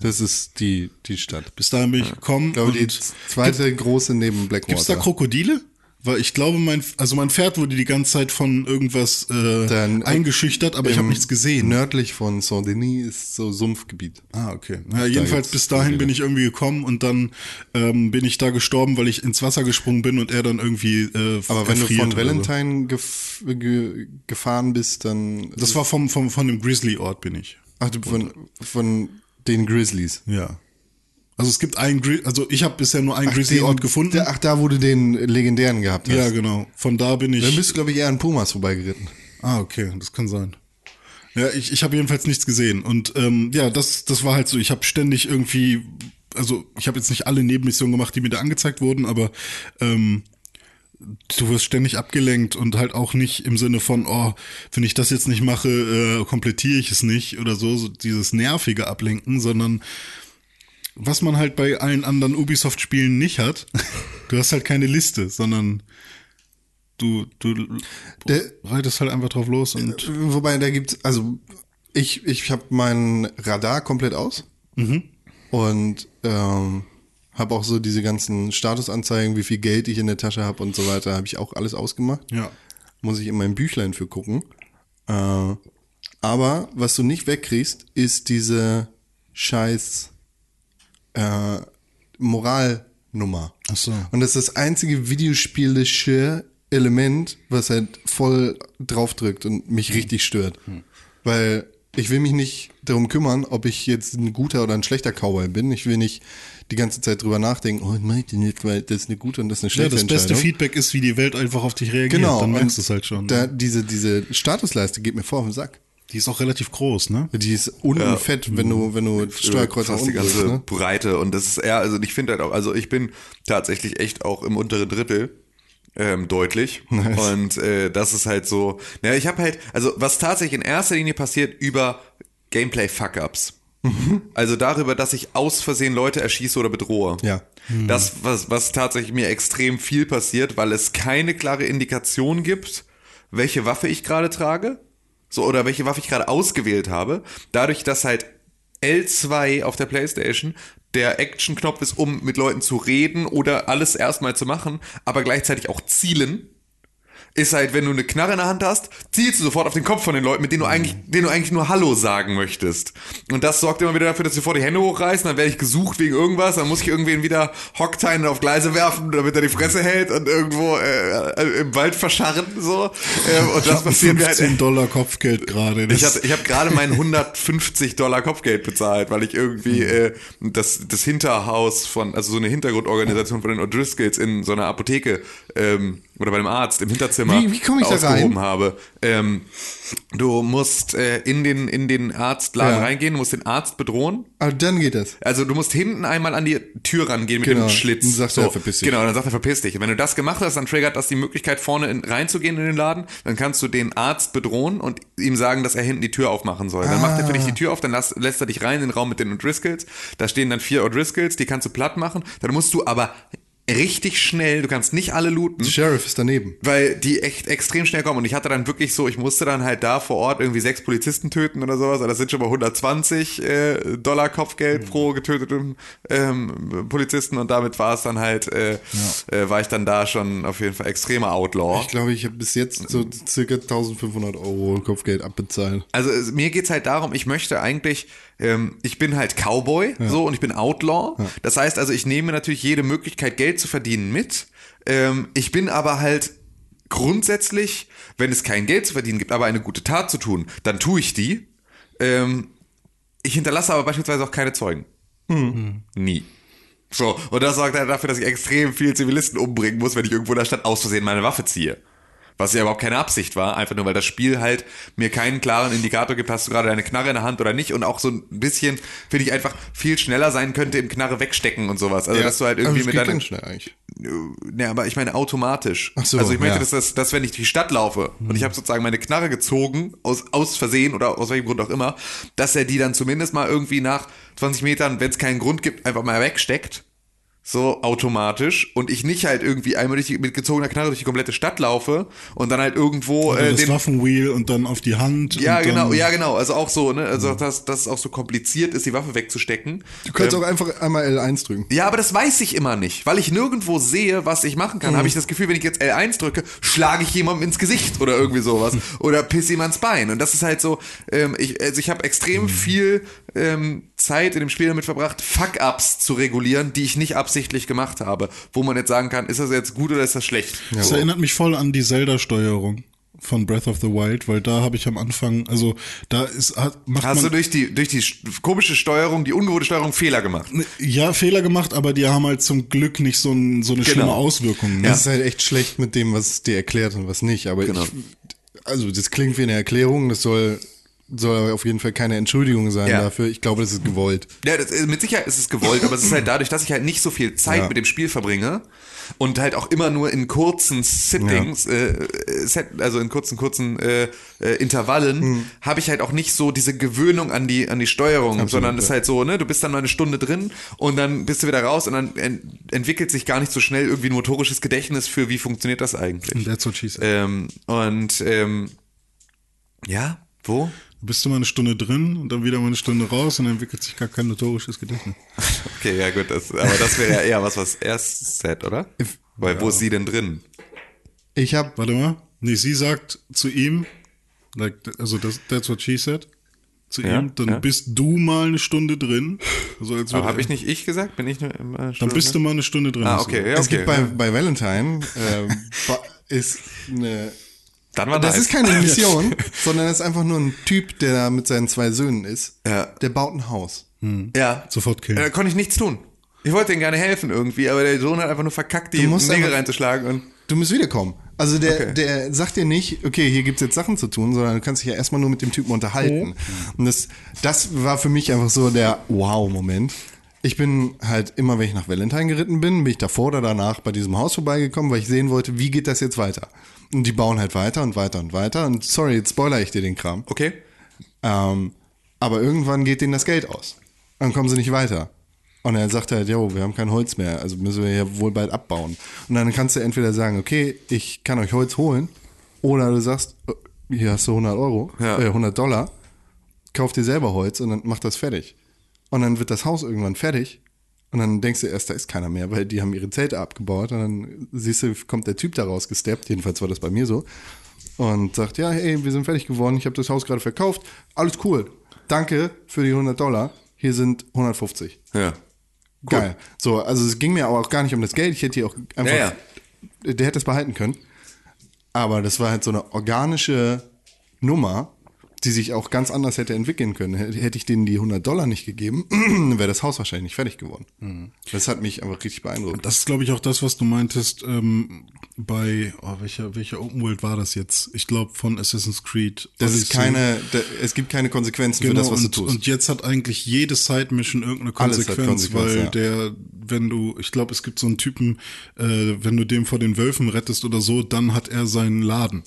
Das ist die, die Stadt. Bis dahin bin ich gekommen. Ich glaube, die zweite große neben Blackwater. Gibt's da Krokodile? Weil ich glaube, mein, also mein Pferd wurde die ganze Zeit von irgendwas äh, Dann, äh, eingeschüchtert, aber ich habe Im- nichts gesehen. Nördlich von Saint-Denis ist so Sumpfgebiet. Ah, okay. Ja, jedenfalls gibt's bis dahin bin ich irgendwie gekommen und dann ähm, bin ich da gestorben, weil ich ins Wasser gesprungen bin und er dann irgendwie äh, Aber wenn du von. Valentine gef ge gefahren bist, dann. Das war vom, vom, von dem Grizzly-Ort bin ich. Ach, du von, von den Grizzlies. Ja. Also es gibt einen Grizzly, also ich habe bisher nur einen Grizzly-Ort Den- gefunden. Der, ach, da, du den legendären gehabt hast. ja, genau. Von da bin ich. Dann bist du, glaube ich, eher an Pumas vorbeigeritten. Ah, okay, das kann sein. Ja, ich, ich habe jedenfalls nichts gesehen. Und ähm, ja, das, das war halt so, ich habe ständig irgendwie, also ich habe jetzt nicht alle Nebenmissionen gemacht, die mir da angezeigt wurden, aber ähm, du wirst ständig abgelenkt und halt auch nicht im Sinne von, oh, wenn ich das jetzt nicht mache, äh, komplettiere ich es nicht oder so, so dieses nervige Ablenken, sondern was man halt bei allen anderen Ubisoft-Spielen nicht hat, (laughs) du hast halt keine Liste, sondern du, du Der- reitest halt einfach drauf los und Wobei, da gibt's, also ich, ich habe mein Radar komplett aus und ähm, habe auch so diese ganzen Statusanzeigen, wie viel Geld ich in der Tasche habe und so weiter, habe ich auch alles ausgemacht. ja. Muss ich in meinem Büchlein für gucken. Äh, aber was du nicht wegkriegst, ist diese scheiß äh, Moralnummer. Ach so. Und das ist das einzige videospielische Element, was halt voll draufdrückt und mich richtig stört. Weil ich will mich nicht darum kümmern, ob ich jetzt ein guter oder ein schlechter Cowboy bin. Ich will nicht die ganze Zeit drüber nachdenken, oh, weil das ist eine gute und das ist eine Ja, schlechte das beste. Feedback ist, wie die Welt einfach auf dich reagiert. Genau. Dann merkst du es halt schon. Da, diese, diese Statusleiste geht mir vor auf den Sack. Die ist auch relativ groß, ne? Die ist unten fett, wenn du, wenn du Steuerkreuz nach fast die ganze drückst, ne? Breite und das ist eher, also ich finde halt auch, also ich bin tatsächlich echt auch im unteren Drittel ähm, deutlich (laughs) und äh, das ist halt so, naja, ich habe halt, also was tatsächlich in erster Linie passiert über Gameplay Fuck-Ups. Also darüber, dass ich aus Versehen Leute erschieße oder bedrohe. Ja. Das, was, was tatsächlich mir extrem viel passiert, weil es keine klare Indikation gibt, welche Waffe ich gerade trage. So, oder welche Waffe ich gerade ausgewählt habe. Dadurch, dass halt L2 auf der Playstation der Action-Knopf ist, um mit Leuten zu reden oder alles erstmal zu machen, aber gleichzeitig auch zielen ist halt, wenn du eine Knarre in der Hand hast, zielst du sofort auf den Kopf von den Leuten, mit denen du eigentlich, denen du eigentlich nur Hallo sagen möchtest. Und das sorgt immer wieder dafür, dass sie sofort die Hände hochreißen, dann werde ich gesucht wegen irgendwas, dann muss ich irgendwen wieder Hocktein auf Gleise werfen, damit er die Fresse hält und irgendwo äh, im Wald verscharren, so. Ähm, und das passiert mir halt 15 Dollar Kopfgeld gerade. ich habe ich hab gerade meinen 150 Dollar Kopfgeld bezahlt, weil ich irgendwie äh, das, das Hinterhaus von, also so eine Hintergrundorganisation von den O'Driscolls in so einer Apotheke ähm, oder bei dem Arzt im Hinterzimmer Wie- wie komm ich da rein? habe. Ähm, du musst äh, in, den, in den Arztladen Ja. reingehen, du musst den Arzt bedrohen. Aber dann geht das. Also du musst hinten einmal an die Tür rangehen mit Genau. dem Schlitz. Dann sagt er, verpiss dich. Genau, dann sagt er, verpiss dich. Und wenn du das gemacht hast, dann triggert das die Möglichkeit, vorne in, reinzugehen in den Laden. Dann kannst du den Arzt bedrohen und ihm sagen, dass er hinten die Tür aufmachen soll. Dann macht er für Ah. dich die Tür auf, dann lass, lässt er dich rein in den Raum mit den O'Driscolls. Da stehen dann vier O'Driscolls, die kannst du platt machen. Dann musst du aber richtig schnell, du kannst nicht alle looten. Der Sheriff ist daneben. Weil die echt extrem schnell kommen. Und ich hatte dann wirklich so, ich musste dann halt da vor Ort irgendwie sechs Polizisten töten oder sowas. Aber das sind schon mal 120 äh, Dollar Kopfgeld pro getöteten ähm, Polizisten. Und damit war es dann halt, äh, äh, war ich dann da schon auf jeden Fall extremer Outlaw. Ich glaube, ich habe bis jetzt so circa 1500 Euro Kopfgeld abbezahlt. Also es- mir geht's halt darum, ich möchte eigentlich, ähm, ich bin halt Cowboy so und ich bin Outlaw. Das heißt also, ich nehme natürlich jede Möglichkeit, Geld zu verdienen mit. Ähm, ich bin aber halt grundsätzlich, wenn es kein Geld zu verdienen gibt, aber eine gute Tat zu tun, dann tue ich die. Ähm, ich hinterlasse aber beispielsweise auch keine Zeugen. Nie. So, und das sorgt halt dafür, dass ich extrem viel Zivilisten umbringen muss, wenn ich irgendwo in der Stadt aus Versehen meine Waffe ziehe. Was ja überhaupt keine Absicht war, einfach nur weil das Spiel halt mir keinen klaren Indikator gibt, hast du gerade deine Knarre in der Hand oder nicht und auch so ein bisschen, finde ich, einfach viel schneller sein könnte im Knarre wegstecken und sowas. Also, dass du halt irgendwie mit ganz schnell eigentlich. Ne, aber ich meine automatisch. Ach so, also ich möchte, ja. dass, das, dass wenn ich durch die Stadt laufe und ich habe sozusagen meine Knarre gezogen, aus, aus Versehen oder aus welchem Grund auch immer, dass er die dann zumindest mal irgendwie nach 20 Metern, wenn es keinen Grund gibt, einfach mal wegsteckt. So automatisch und ich nicht halt irgendwie einmal durch die, mit gezogener Knarre durch die komplette Stadt laufe und dann halt irgendwo äh, das den, Waffenwheel und dann auf die Hand. ja und genau, dann, ja genau, also auch so, ne, also dass, dass es auch so kompliziert ist, die Waffe wegzustecken. Du kannst Ähm, auch einfach einmal L1 drücken. ja, aber das weiß ich immer nicht, weil ich nirgendwo sehe, was ich machen kann. Habe ich das Gefühl, wenn ich jetzt L1 drücke, schlage ich jemandem ins Gesicht oder irgendwie sowas oder piss ihm ans Bein. Und das ist halt so, ähm, ich, also ich habe extrem viel ähm, Zeit in dem Spiel damit verbracht, Fuck-Ups zu regulieren, die ich nicht absichtlich gemacht habe. Wo man jetzt sagen kann, ist das jetzt gut oder ist das schlecht? Das erinnert mich voll an die Zelda-Steuerung von Breath of the Wild, weil da habe ich am Anfang, also da ist, hat, macht Hast du man, durch die, durch die sch- komische Steuerung, die ungewohnte Steuerung Fehler gemacht? ja, Fehler gemacht, aber die haben halt zum Glück nicht so, ein, so eine Genau. schlimme Auswirkung. Ne? Das ist halt echt schlecht mit dem, was es dir erklärt und was nicht. Aber Genau. ich, also das klingt wie eine Erklärung, das soll, soll aber auf jeden Fall keine Entschuldigung sein Ja. dafür. Ich glaube, das ist gewollt. Ja, das, ist- mit Sicherheit ist es gewollt, aber es ist halt dadurch, dass ich halt nicht so viel Zeit Ja. mit dem Spiel verbringe und halt auch immer nur in kurzen Sittings, äh, Set, also in kurzen, kurzen äh, äh, Intervallen, Mhm. habe ich halt auch nicht so diese Gewöhnung an die, an die Steuerung, sondern es ist ja. halt so, ne, du bist dann mal eine Stunde drin und dann bist du wieder raus und dann ent entwickelt sich gar nicht so schnell irgendwie ein motorisches Gedächtnis für, wie funktioniert das eigentlich. That's what she said. Ähm, und ähm, ja, wo? Bist du mal eine Stunde drin und dann wieder mal eine Stunde raus und dann entwickelt sich gar kein notorisches Gedächtnis. (laughs) Okay, ja gut, das, aber das wäre ja eher was, was erst set, oder? Weil wo ist sie denn drin? Ich habe Warte mal. Nee, sie sagt zu ihm, like, also das, that's what she said, zu Ja, ihm, dann ja. bist du mal eine Stunde drin. Also als Aber würde- habe ich nicht ich gesagt? Bin ich nur immer Dann bist du mal eine Stunde drin. Ah, okay, ja, es okay. gibt bei, bei Valentine (laughs) äh, ist eine Dann war Das nice. ist keine (laughs) Mission, sondern das ist einfach nur ein Typ, der da mit seinen zwei Söhnen ist. Ja. Der baut ein Haus. Ja. Sofort killen. Da konnte ich nichts tun. Ich wollte denen gerne helfen irgendwie, aber der Sohn hat einfach nur verkackt, die Nägel reinzuschlagen und Du musst wiederkommen. Also der, Okay. der sagt dir nicht, okay, hier gibt's jetzt Sachen zu tun, sondern du kannst dich ja erstmal nur mit dem Typen unterhalten. Und das, das war für mich einfach so der Wow-Moment. Ich bin halt immer, wenn ich nach Valentine geritten bin, bin ich davor oder danach bei diesem Haus vorbeigekommen, weil ich sehen wollte, wie geht das jetzt weiter. Und die bauen halt weiter und weiter und weiter. Und sorry, jetzt spoiler ich dir den Kram. okay. Ähm, aber irgendwann geht denen das Geld aus. Dann kommen sie nicht weiter. Und er sagt halt, jo, wir haben kein Holz mehr, also müssen wir ja wohl bald abbauen. Und dann kannst du entweder sagen, okay, ich kann euch Holz holen, oder du sagst, äh, hier hast du 100 Euro, Ja. äh, 100 Dollar, kauf dir selber Holz und dann mach das fertig. Und dann wird das Haus irgendwann fertig. Und dann denkst du erst, da ist keiner mehr, weil die haben ihre Zelte abgebaut. Und dann siehst du, kommt der Typ da rausgesteppt, jedenfalls war das bei mir so, und sagt, ja, hey, wir sind fertig geworden, ich habe das Haus gerade verkauft, alles cool, danke für die 100 Dollar, hier sind 150. Ja. Geil. So, also es ging mir aber auch gar nicht um das Geld, ich hätte hier auch einfach, Ja, der hätte es behalten können, aber das war halt so eine organische Nummer, die sich auch ganz anders hätte entwickeln können. Hätte ich denen die 100 Dollar nicht gegeben, (clears throat) wäre das Haus wahrscheinlich nicht fertig geworden. Das hat mich einfach richtig beeindruckt. Das ist, glaube ich, auch das, was du meintest ähm, bei, oh, welcher, welcher Open World war das jetzt? Ich glaube von Assassin's Creed. Das ist keine, da, es gibt keine Konsequenzen Genau, für das, was und, du tust. und jetzt hat eigentlich jede Side-Mission irgendeine Konsequenz, Konsequenz, weil ja. der, wenn du, ich glaube, es gibt so einen Typen, äh, wenn du dem vor den Wölfen rettest oder so, dann hat er seinen Laden.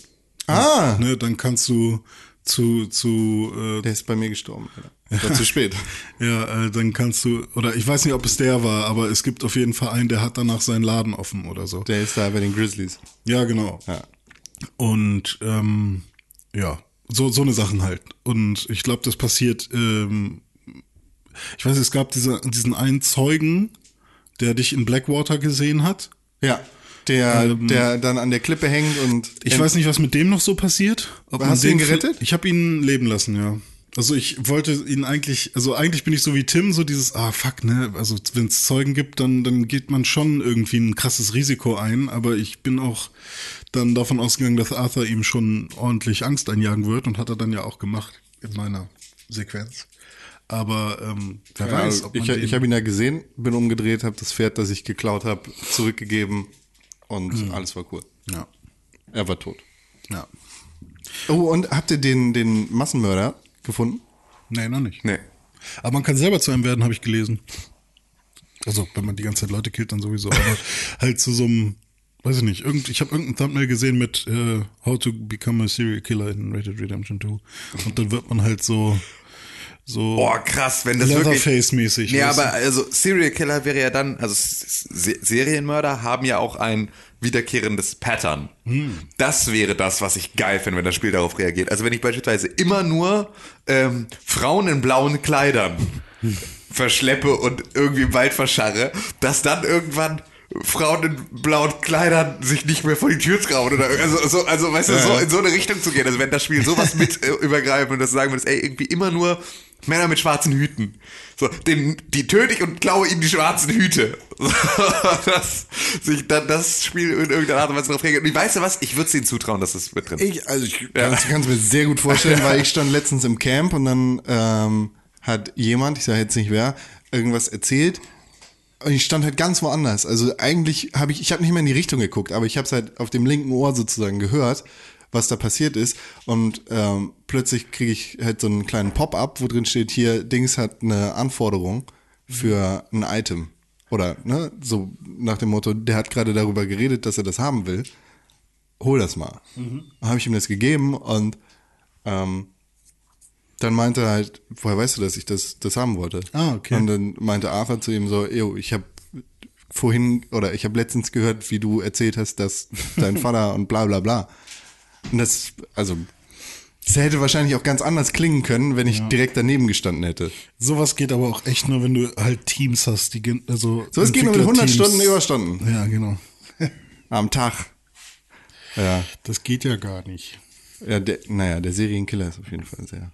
ah, Ne, dann kannst du zu, zu, äh, der ist bei mir gestorben. Leider. (laughs) War zu spät. ja, äh, dann kannst du, oder ich weiß nicht, ob es der war, aber es gibt auf jeden Fall einen, der hat danach seinen Laden offen oder so. Der ist da bei den Grizzlies. Ja, genau. Ja. Und ähm, ja, so, so eine Sachen halt. Und ich glaube, das passiert, ähm, ich weiß, es gab diese, diesen einen Zeugen, der dich in Blackwater gesehen hat. Ja. Der, der dann an der Klippe hängt und. Ich weiß nicht, was mit dem noch so passiert. Ob Hast du ihn gerettet? Ich habe ihn leben lassen, ja. Also ich wollte ihn eigentlich, also eigentlich bin ich so wie Tim, so dieses, ah fuck, ne, also wenn es Zeugen gibt, dann, dann geht man schon irgendwie ein krasses Risiko ein, aber ich bin auch dann davon ausgegangen, dass Arthur ihm schon ordentlich Angst einjagen wird und hat er dann ja auch gemacht in meiner Sequenz. Aber ähm, wer Ja, weiß, ob man ich ich habe ihn da gesehen, bin umgedreht, habe das Pferd, das ich geklaut habe, zurückgegeben und alles war cool. ja, Er war tot. ja. Oh, und habt ihr den, den Massenmörder gefunden? Nee, noch nicht. Nee. Aber man kann selber zu einem werden, habe ich gelesen. Also, wenn man die ganze Zeit Leute killt, dann sowieso. Aber (laughs) halt zu so einem, weiß ich nicht, irgend, ich habe irgendein Thumbnail gesehen mit äh, How to Become a Serial Killer in Dead Redemption 2. Und dann wird man halt so, so Boah, krass, wenn das wirklich... Leatherface-mäßig. Nee, aber also Serial Killer wäre ja dann, also Se Serienmörder haben ja auch ein wiederkehrendes Pattern. Das wäre das, was ich geil finde, wenn das Spiel darauf reagiert. Also wenn ich beispielsweise immer nur ähm, Frauen in blauen Kleidern (laughs) verschleppe und irgendwie im Wald verscharre, dass dann irgendwann Frauen in blauen Kleidern sich nicht mehr vor die Tür trauen oder also, so, also weißt du, so in so eine Richtung zu gehen. Also wenn das Spiel sowas (laughs) mit äh, übergreift und das sagen würdest, ey, irgendwie immer nur Männer mit schwarzen Hüten. So, den, die töte ich und klaue ihnen die schwarzen Hüte. (laughs) dass sich dann das Spiel in irgendeiner Art und Weise darauf reagiert. Und ich weiß ja was, ich würde es ihnen zutrauen, dass es mit drin ist. Ich, also ich kann es mir sehr gut vorstellen, (laughs) weil ich stand letztens im Camp und dann ähm, hat jemand, ich sage jetzt nicht wer, irgendwas erzählt. Und ich stand halt ganz woanders. Also eigentlich habe ich, ich habe nicht mehr in die Richtung geguckt, aber ich habe es halt auf dem linken Ohr sozusagen gehört, was da passiert ist. Und ähm, plötzlich kriege ich halt so einen kleinen Pop-up, wo drin steht, hier, Dings hat eine Anforderung für ein Item. Oder, ne, so nach dem Motto, der hat gerade darüber geredet, dass er das haben will hol das mal. Dann habe ich ihm das gegeben und ähm, dann meinte er halt, woher weißt du, dass ich das, das haben wollte? Ah, okay. Und dann meinte Arthur zu ihm so, yo, ich habe vorhin oder ich habe letztens gehört, wie du erzählt hast, dass dein (laughs) Vater und bla bla bla. Und das, also, das hätte wahrscheinlich auch ganz anders klingen können, wenn ich direkt daneben gestanden hätte. Sowas geht aber auch echt nur, wenn du halt Teams hast, die also So, es geht nur mit 100 Entwicklerteams. Stunden Überstunden Ja, genau. (laughs) am Tag. Ja, Das geht ja gar nicht. ja der, naja, der Serienkiller ist auf jeden Fall sehr,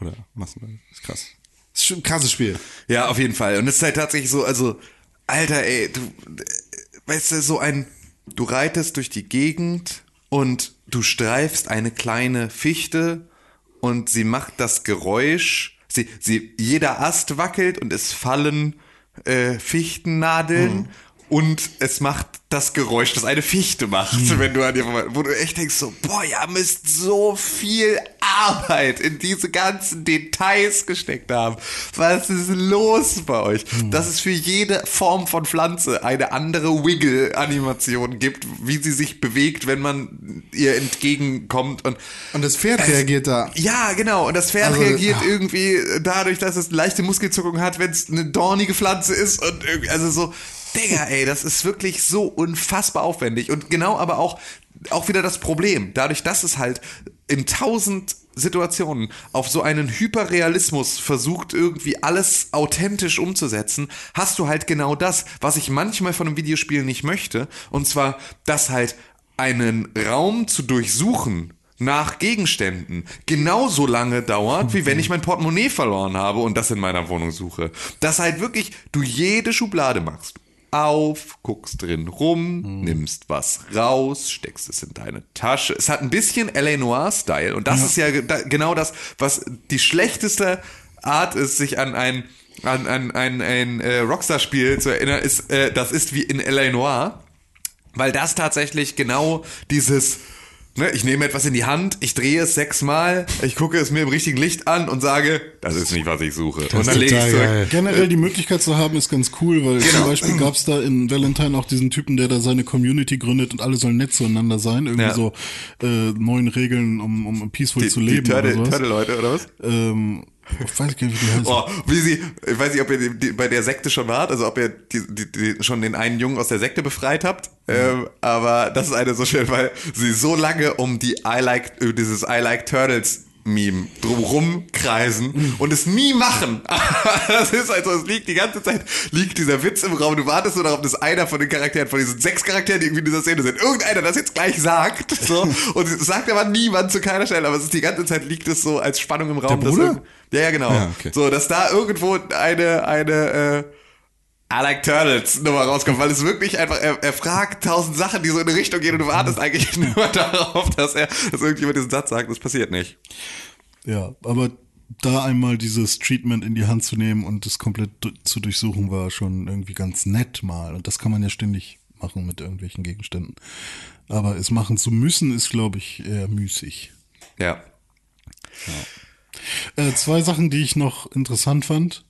oder Massenmörder, ist krass. Ist schon ein krasses Spiel. Ja, auf jeden Fall. Und es ist halt tatsächlich so, also, Alter, ey, du, weißt du, so ein, du reitest durch die Gegend und du streifst eine kleine Fichte und sie macht das Geräusch, sie, sie, jeder Ast wackelt und es fallen äh, Fichtennadeln und es macht das Geräusch, das eine Fichte macht, wenn du an dir vorbei, wo du echt denkst so, boah, ihr müsst so viel Arbeit in diese ganzen Details gesteckt haben. Was ist los bei euch? Dass es für jede Form von Pflanze eine andere Wiggle-Animation gibt, wie sie sich bewegt, wenn man ihr entgegenkommt und Und das Pferd reagiert da. ja, genau. Und das Pferd Also, reagiert ach. irgendwie dadurch, dass es leichte Muskelzuckung hat, wenn es eine dornige Pflanze ist und irgendwie, also so, Digga, ey, das ist wirklich so unfassbar aufwendig und genau aber auch, auch wieder das Problem. Dadurch, dass es halt in tausend Situationen auf so einen Hyperrealismus versucht, irgendwie alles authentisch umzusetzen, hast du halt genau das, was ich manchmal von einem Videospiel nicht möchte. Und zwar, dass halt einen Raum zu durchsuchen nach Gegenständen genauso lange dauert, wie wenn ich mein Portemonnaie verloren habe und das in meiner Wohnung suche. Dass halt wirklich du jede Schublade machst. Auf, guckst drin rum, nimmst was raus, steckst es in deine Tasche. Es hat ein bisschen L.A. Noir-Style und das ist ja da- genau das, was die schlechteste Art ist, sich an ein, an, an, ein, ein äh, Rockstar-Spiel zu erinnern, ist, äh, das ist wie in L.A. Noir, weil das tatsächlich genau dieses Ne, ich nehme etwas in die Hand, ich drehe es sechsmal, ich gucke es mir im richtigen Licht an und sage, das ist nicht, was ich suche. und dann lege ich total zurück. geil. Generell die Möglichkeit zu haben, ist ganz cool, weil Genau. zum Beispiel gab es da in Valentine auch diesen Typen, der da seine Community gründet und alle sollen nett zueinander sein. Irgendwie Ja. so äh, neun Regeln, um, um peaceful Die, zu die leben oder Turtle, sowas. Turtle-Leute, oder was? Ähm, ich weiß nicht, wie die heißen. Oh, wie sie, ich weiß nicht, ob ihr die, bei der Sekte schon wart, also ob ihr die, die, schon den einen Jungen aus der Sekte befreit habt, ähm, aber das ist eine so schön, weil sie so lange um die I like, äh, dieses I like Turtles Meme drumrum kreisen und es nie machen. (laughs) das ist also, es liegt die ganze Zeit, liegt dieser Witz im Raum. Du wartest nur darauf, dass einer von den Charakteren, von diesen sechs Charakteren, die irgendwie in dieser Szene sind, irgendeiner das jetzt gleich sagt. So, (laughs) und es sagt aber niemand zu keiner Stelle, aber es ist die ganze Zeit liegt es so als Spannung im Raum. Der dass Bruder? irgend- ja, ja, genau. Ja, okay. So, dass da irgendwo eine, eine, äh, I like Turtles Nummer rauskommt, weil es wirklich einfach, er, er fragt tausend Sachen, die so in eine Richtung gehen und du wartest eigentlich (laughs) nur darauf, dass er, dass irgendjemand diesen Satz sagt. Das passiert nicht. Ja, aber da einmal dieses Treatment in die Hand zu nehmen und das komplett zu durchsuchen, war schon irgendwie ganz nett mal. Und das kann man ja ständig machen mit irgendwelchen Gegenständen. Aber es machen zu müssen, ist, glaube ich, eher müßig. Ja. Äh, zwei Sachen, die ich noch interessant fand.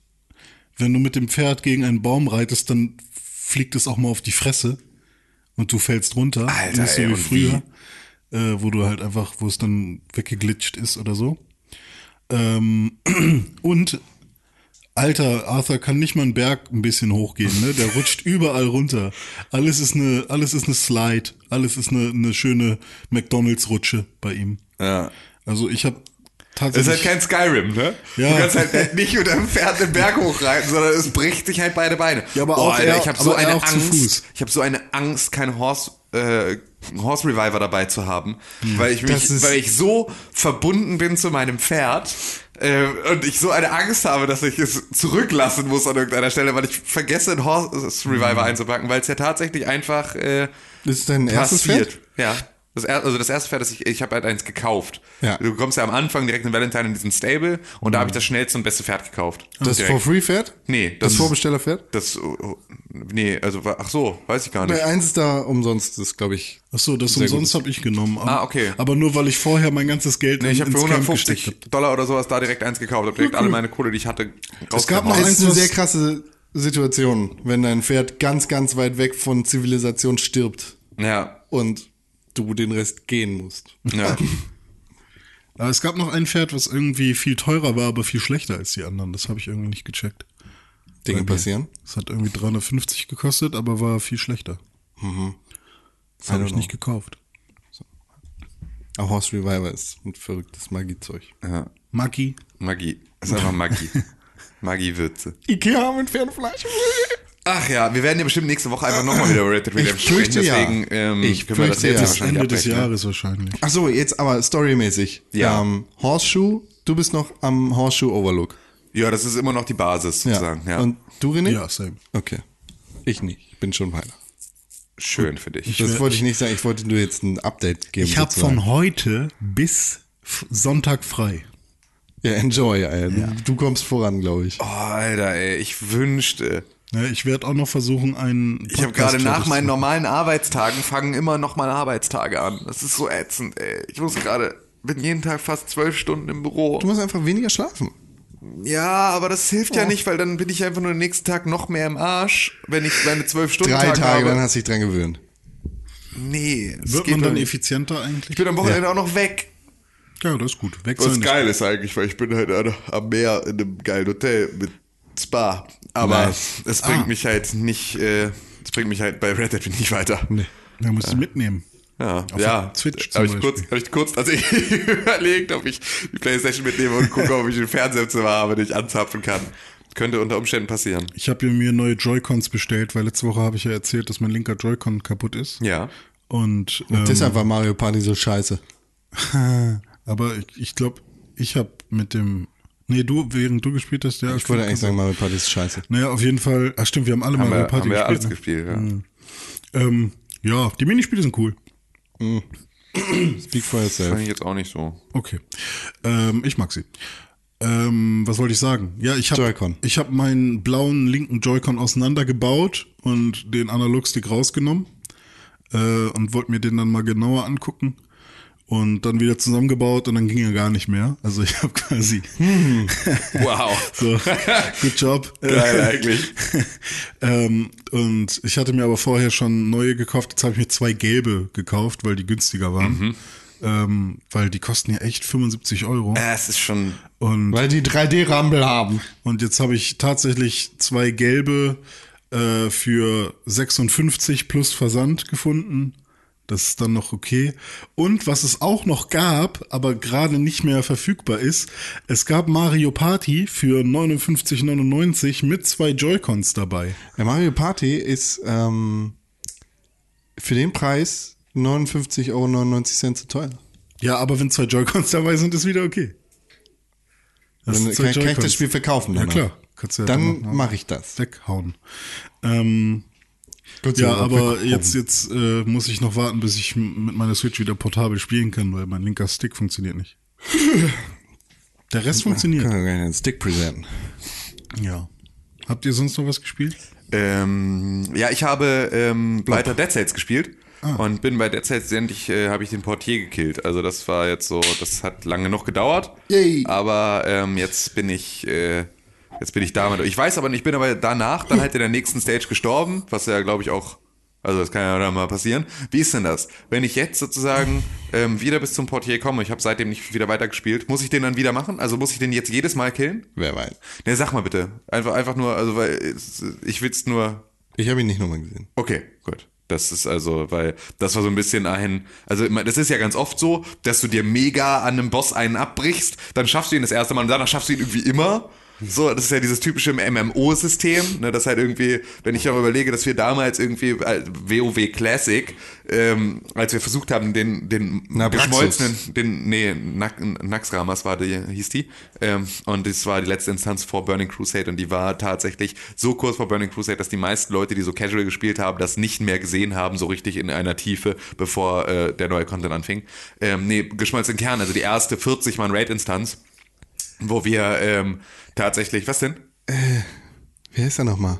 Wenn du mit dem Pferd gegen einen Baum reitest, dann fliegt es auch mal auf die Fresse und du fällst runter. Alter, Nicht so ey, wie früher, äh, wo du halt einfach, wo es dann weggeglitscht ist oder so. Ähm, (clears throat) und Alter, Arthur kann nicht mal einen Berg ein bisschen hochgehen, ne? Der rutscht (laughs) überall runter. Alles ist eine, alles ist eine Slide, alles ist eine, eine schöne McDonalds-Rutsche bei ihm. Ja. Also ich habe Das ist tatsächlich. halt kein Skyrim, ne? Ja. Du kannst halt nicht mit deinem Pferd den Berg hochreiten, sondern es bricht sich halt beide Beine. Ja, aber Boah, auch Alter, er- ich habe so eine Angst. Ich habe so eine Angst, kein Horse, äh, Horse Reviver dabei zu haben, weil ich mich, ist- weil ich so verbunden bin zu meinem Pferd. Äh, und ich so eine Angst habe, dass ich es zurücklassen muss an irgendeiner Stelle, weil ich vergesse, einen Horse Reviver einzupacken, weil es ja tatsächlich einfach äh, Das ist dein erstes passiert. Pferd? Ja. Das er, also das erste Pferd, das ich, ich habe halt eins gekauft. Ja. Du kommst ja am Anfang direkt in Valentine in diesen Stable und da habe ich das schnellste und beste Pferd gekauft. Das Direkt. for free Pferd? Nee, Das das, Vorbestellerpferd? das, oh, nee, also, ach so, weiß ich gar nicht. Bei eins ist da umsonst, das glaube ich. Ach so, das umsonst habe ich genommen. Aber, Ah, okay. Aber nur weil ich vorher mein ganzes Geld Nee, ich in, habe für ins Camp 150 gesteckt habe. Dollar oder sowas da direkt eins gekauft, habe direkt alle meine Kohle, die ich hatte, Es gab noch eins, ist eine sehr krasse Situation, wenn dein Pferd ganz, ganz weit weg von Zivilisation stirbt Ja, und du den Rest gehen musst. ja. (laughs) Aber es gab noch ein Pferd, was irgendwie viel teurer war, aber viel schlechter als die anderen. Das habe ich irgendwie nicht gecheckt. Dinge passieren. Es hat irgendwie 350 gekostet, aber war viel schlechter. Das habe ich nicht gekauft. A Horse Reviver ist ein verrücktes Magiezeug. ja. Maki. Magie. Das ist einfach Magie. (laughs) Magie-Würze. Ikea mit Pferdefleisch. Ach ja, wir werden ja bestimmt nächste Woche einfach nochmal wieder Red Dead Redemption Ich fürchte sprechen, ja. deswegen ähm, Ich können wir das jetzt ja. wahrscheinlich Ende des abbrechen, ne? Jahres wahrscheinlich. Ach so, jetzt aber storymäßig. Ja. Ähm, Horseshoe, du bist noch am Horseshoe Overlook. Ja, das ist immer noch die Basis sozusagen. Ja. Und du, René? Ja, same. Okay. Ich nicht. Ich bin schon weiter. Schön für dich. Das wollte ich nicht sagen. Ich wollte nur jetzt ein Update geben. Ich habe von heute bis Sonntag frei. Ja, enjoy, ey. Du kommst voran, glaube ich. Oh, Alter, ey, ich wünschte. Ja, ich werde auch noch versuchen, einen. Ich habe gerade nach meinen normalen Arbeitstagen fangen immer noch meine Arbeitstage an. Das ist so ätzend, ey. Ich muss gerade, bin jeden Tag fast zwölf Stunden im Büro. Du musst einfach weniger schlafen. Ja, aber das hilft Oh. ja nicht, weil dann bin ich einfach nur den nächsten Tag noch mehr im Arsch, wenn ich meine zwölf Stunden Drei Tage Tage, dann hast du dich dran gewöhnt. nee, Wird geht man dann nicht. effizienter eigentlich? Ich bin am Wochenende auch noch weg. ja, das ist gut. Weg Was geil ist eigentlich, weil ich bin halt am Meer in einem geilen Hotel mit Spa. Aber Nice. es bringt Ah. mich halt nicht, äh, es bringt mich halt bei Red Dead nicht weiter. Nee. Ja, musst du mitnehmen. Ja, Auf ja. Switch zum Habe ich, kurz, hab ich kurz (laughs) tatsächlich überlegt, ob ich die Playstation mitnehme und gucke, ob ich einen Fernseher Zimmer habe, den ich anzapfen kann. Könnte unter Umständen passieren. Ich habe mir neue Joy-Cons bestellt, weil letzte Woche habe ich ja erzählt, dass mein linker Joy-Con kaputt ist. Ja. Und ähm, Deshalb war Mario Party so scheiße. (laughs) aber ich, ich glaube, ich habe mit dem Nee, du, während du gespielt hast, ja. Ich wollte eigentlich sagen, Mario Party ist scheiße. Naja, auf jeden Fall. Ach stimmt, wir haben alle Haben Mario wir, Party haben wir alles gespielt. gespielt, ja. ne? Ähm, ja, die Minispiele sind cool. Speak for yourself. Fand ich jetzt auch nicht so. Okay. Ähm, ich mag sie. Ähm, was wollte ich sagen? Ja, ich habe Joy-Con. ich habe meinen blauen linken Joy-Con auseinandergebaut und den Analogstick rausgenommen äh, und wollte mir den dann mal genauer angucken und dann wieder zusammengebaut und dann ging er gar nicht mehr. Also ich habe quasi Wow. (laughs) so good job. Geil eigentlich. (laughs) ähm, und ich hatte mir aber vorher schon neue gekauft. Jetzt habe ich mir zwei gelbe gekauft, weil die günstiger waren. Mhm. Ähm, weil die kosten ja echt 75 Euro. Äh, Es ist schon. Und Weil die 3D-Rumble haben. Und jetzt habe ich tatsächlich zwei gelbe äh, für 56 plus Versand gefunden. Das ist dann noch okay. Und was es auch noch gab, aber gerade nicht mehr verfügbar ist, es gab Mario Party für 59,99 mit zwei Joy-Cons dabei. Der Mario Party ist ähm, für den Preis 59,99 Euro zu teuer. Ja, aber wenn zwei Joy-Cons dabei sind, ist wieder okay. Das Dann kann, kann ich das Spiel verkaufen. Ja danach. klar. Kannst du ja Dann mache ich das. weghauen. Ähm, Gott sei Ja, aber jetzt, jetzt äh, muss ich noch warten, bis ich mit meiner Switch wieder portabel spielen kann, weil mein linker Stick funktioniert nicht. (laughs) Der Rest funktioniert. Wir gleich einen Stick präsentieren. Ja. Habt ihr sonst noch was gespielt? Ähm, ja, ich habe ähm, weiter Dead Cells gespielt. Ah. Und bin bei Dead Cells endlich, äh, habe ich den Portier gekillt. Also das war jetzt so, das hat lange noch gedauert. Yay. Aber ähm, jetzt bin ich, äh, jetzt bin ich damit. Ich weiß aber nicht, ich bin aber danach dann halt in der nächsten Stage gestorben, was ja, glaube ich, auch, also das kann ja dann mal passieren. Wie ist denn das? Wenn ich jetzt sozusagen ähm, wieder bis zum Portier komme, ich habe seitdem nicht wieder weitergespielt, muss ich den dann wieder machen? Also muss ich den jetzt jedes Mal killen? Wer weiß. Ne, sag mal bitte. Einfach, einfach nur, also weil ich will's nur Ich habe ihn nicht nochmal gesehen. Okay, gut. Das ist also, weil das war so ein bisschen ein, also das ist ja ganz oft so, dass du dir mega an einem Boss einen abbrichst, dann schaffst du ihn das erste Mal und danach schaffst du ihn irgendwie immer. So, das ist ja dieses typische MMO-System, ne, das halt irgendwie, wenn ich auch überlege, dass wir damals irgendwie äh, WoW Classic, ähm, als wir versucht haben, den, den Nabraxus. geschmolzenen, den, nee, Naxramas war die, hieß die, ähm, und das war die letzte Instanz vor Burning Crusade und die war tatsächlich so kurz vor Burning Crusade, dass die meisten Leute, die so casual gespielt haben, das nicht mehr gesehen haben, so richtig in einer Tiefe, bevor äh, der neue Content anfing. Ähm, nee, geschmolzenen Kern, also die erste 40-Mann-Raid-Instanz, wo wir ähm, tatsächlich, was denn? Wer ist er nochmal?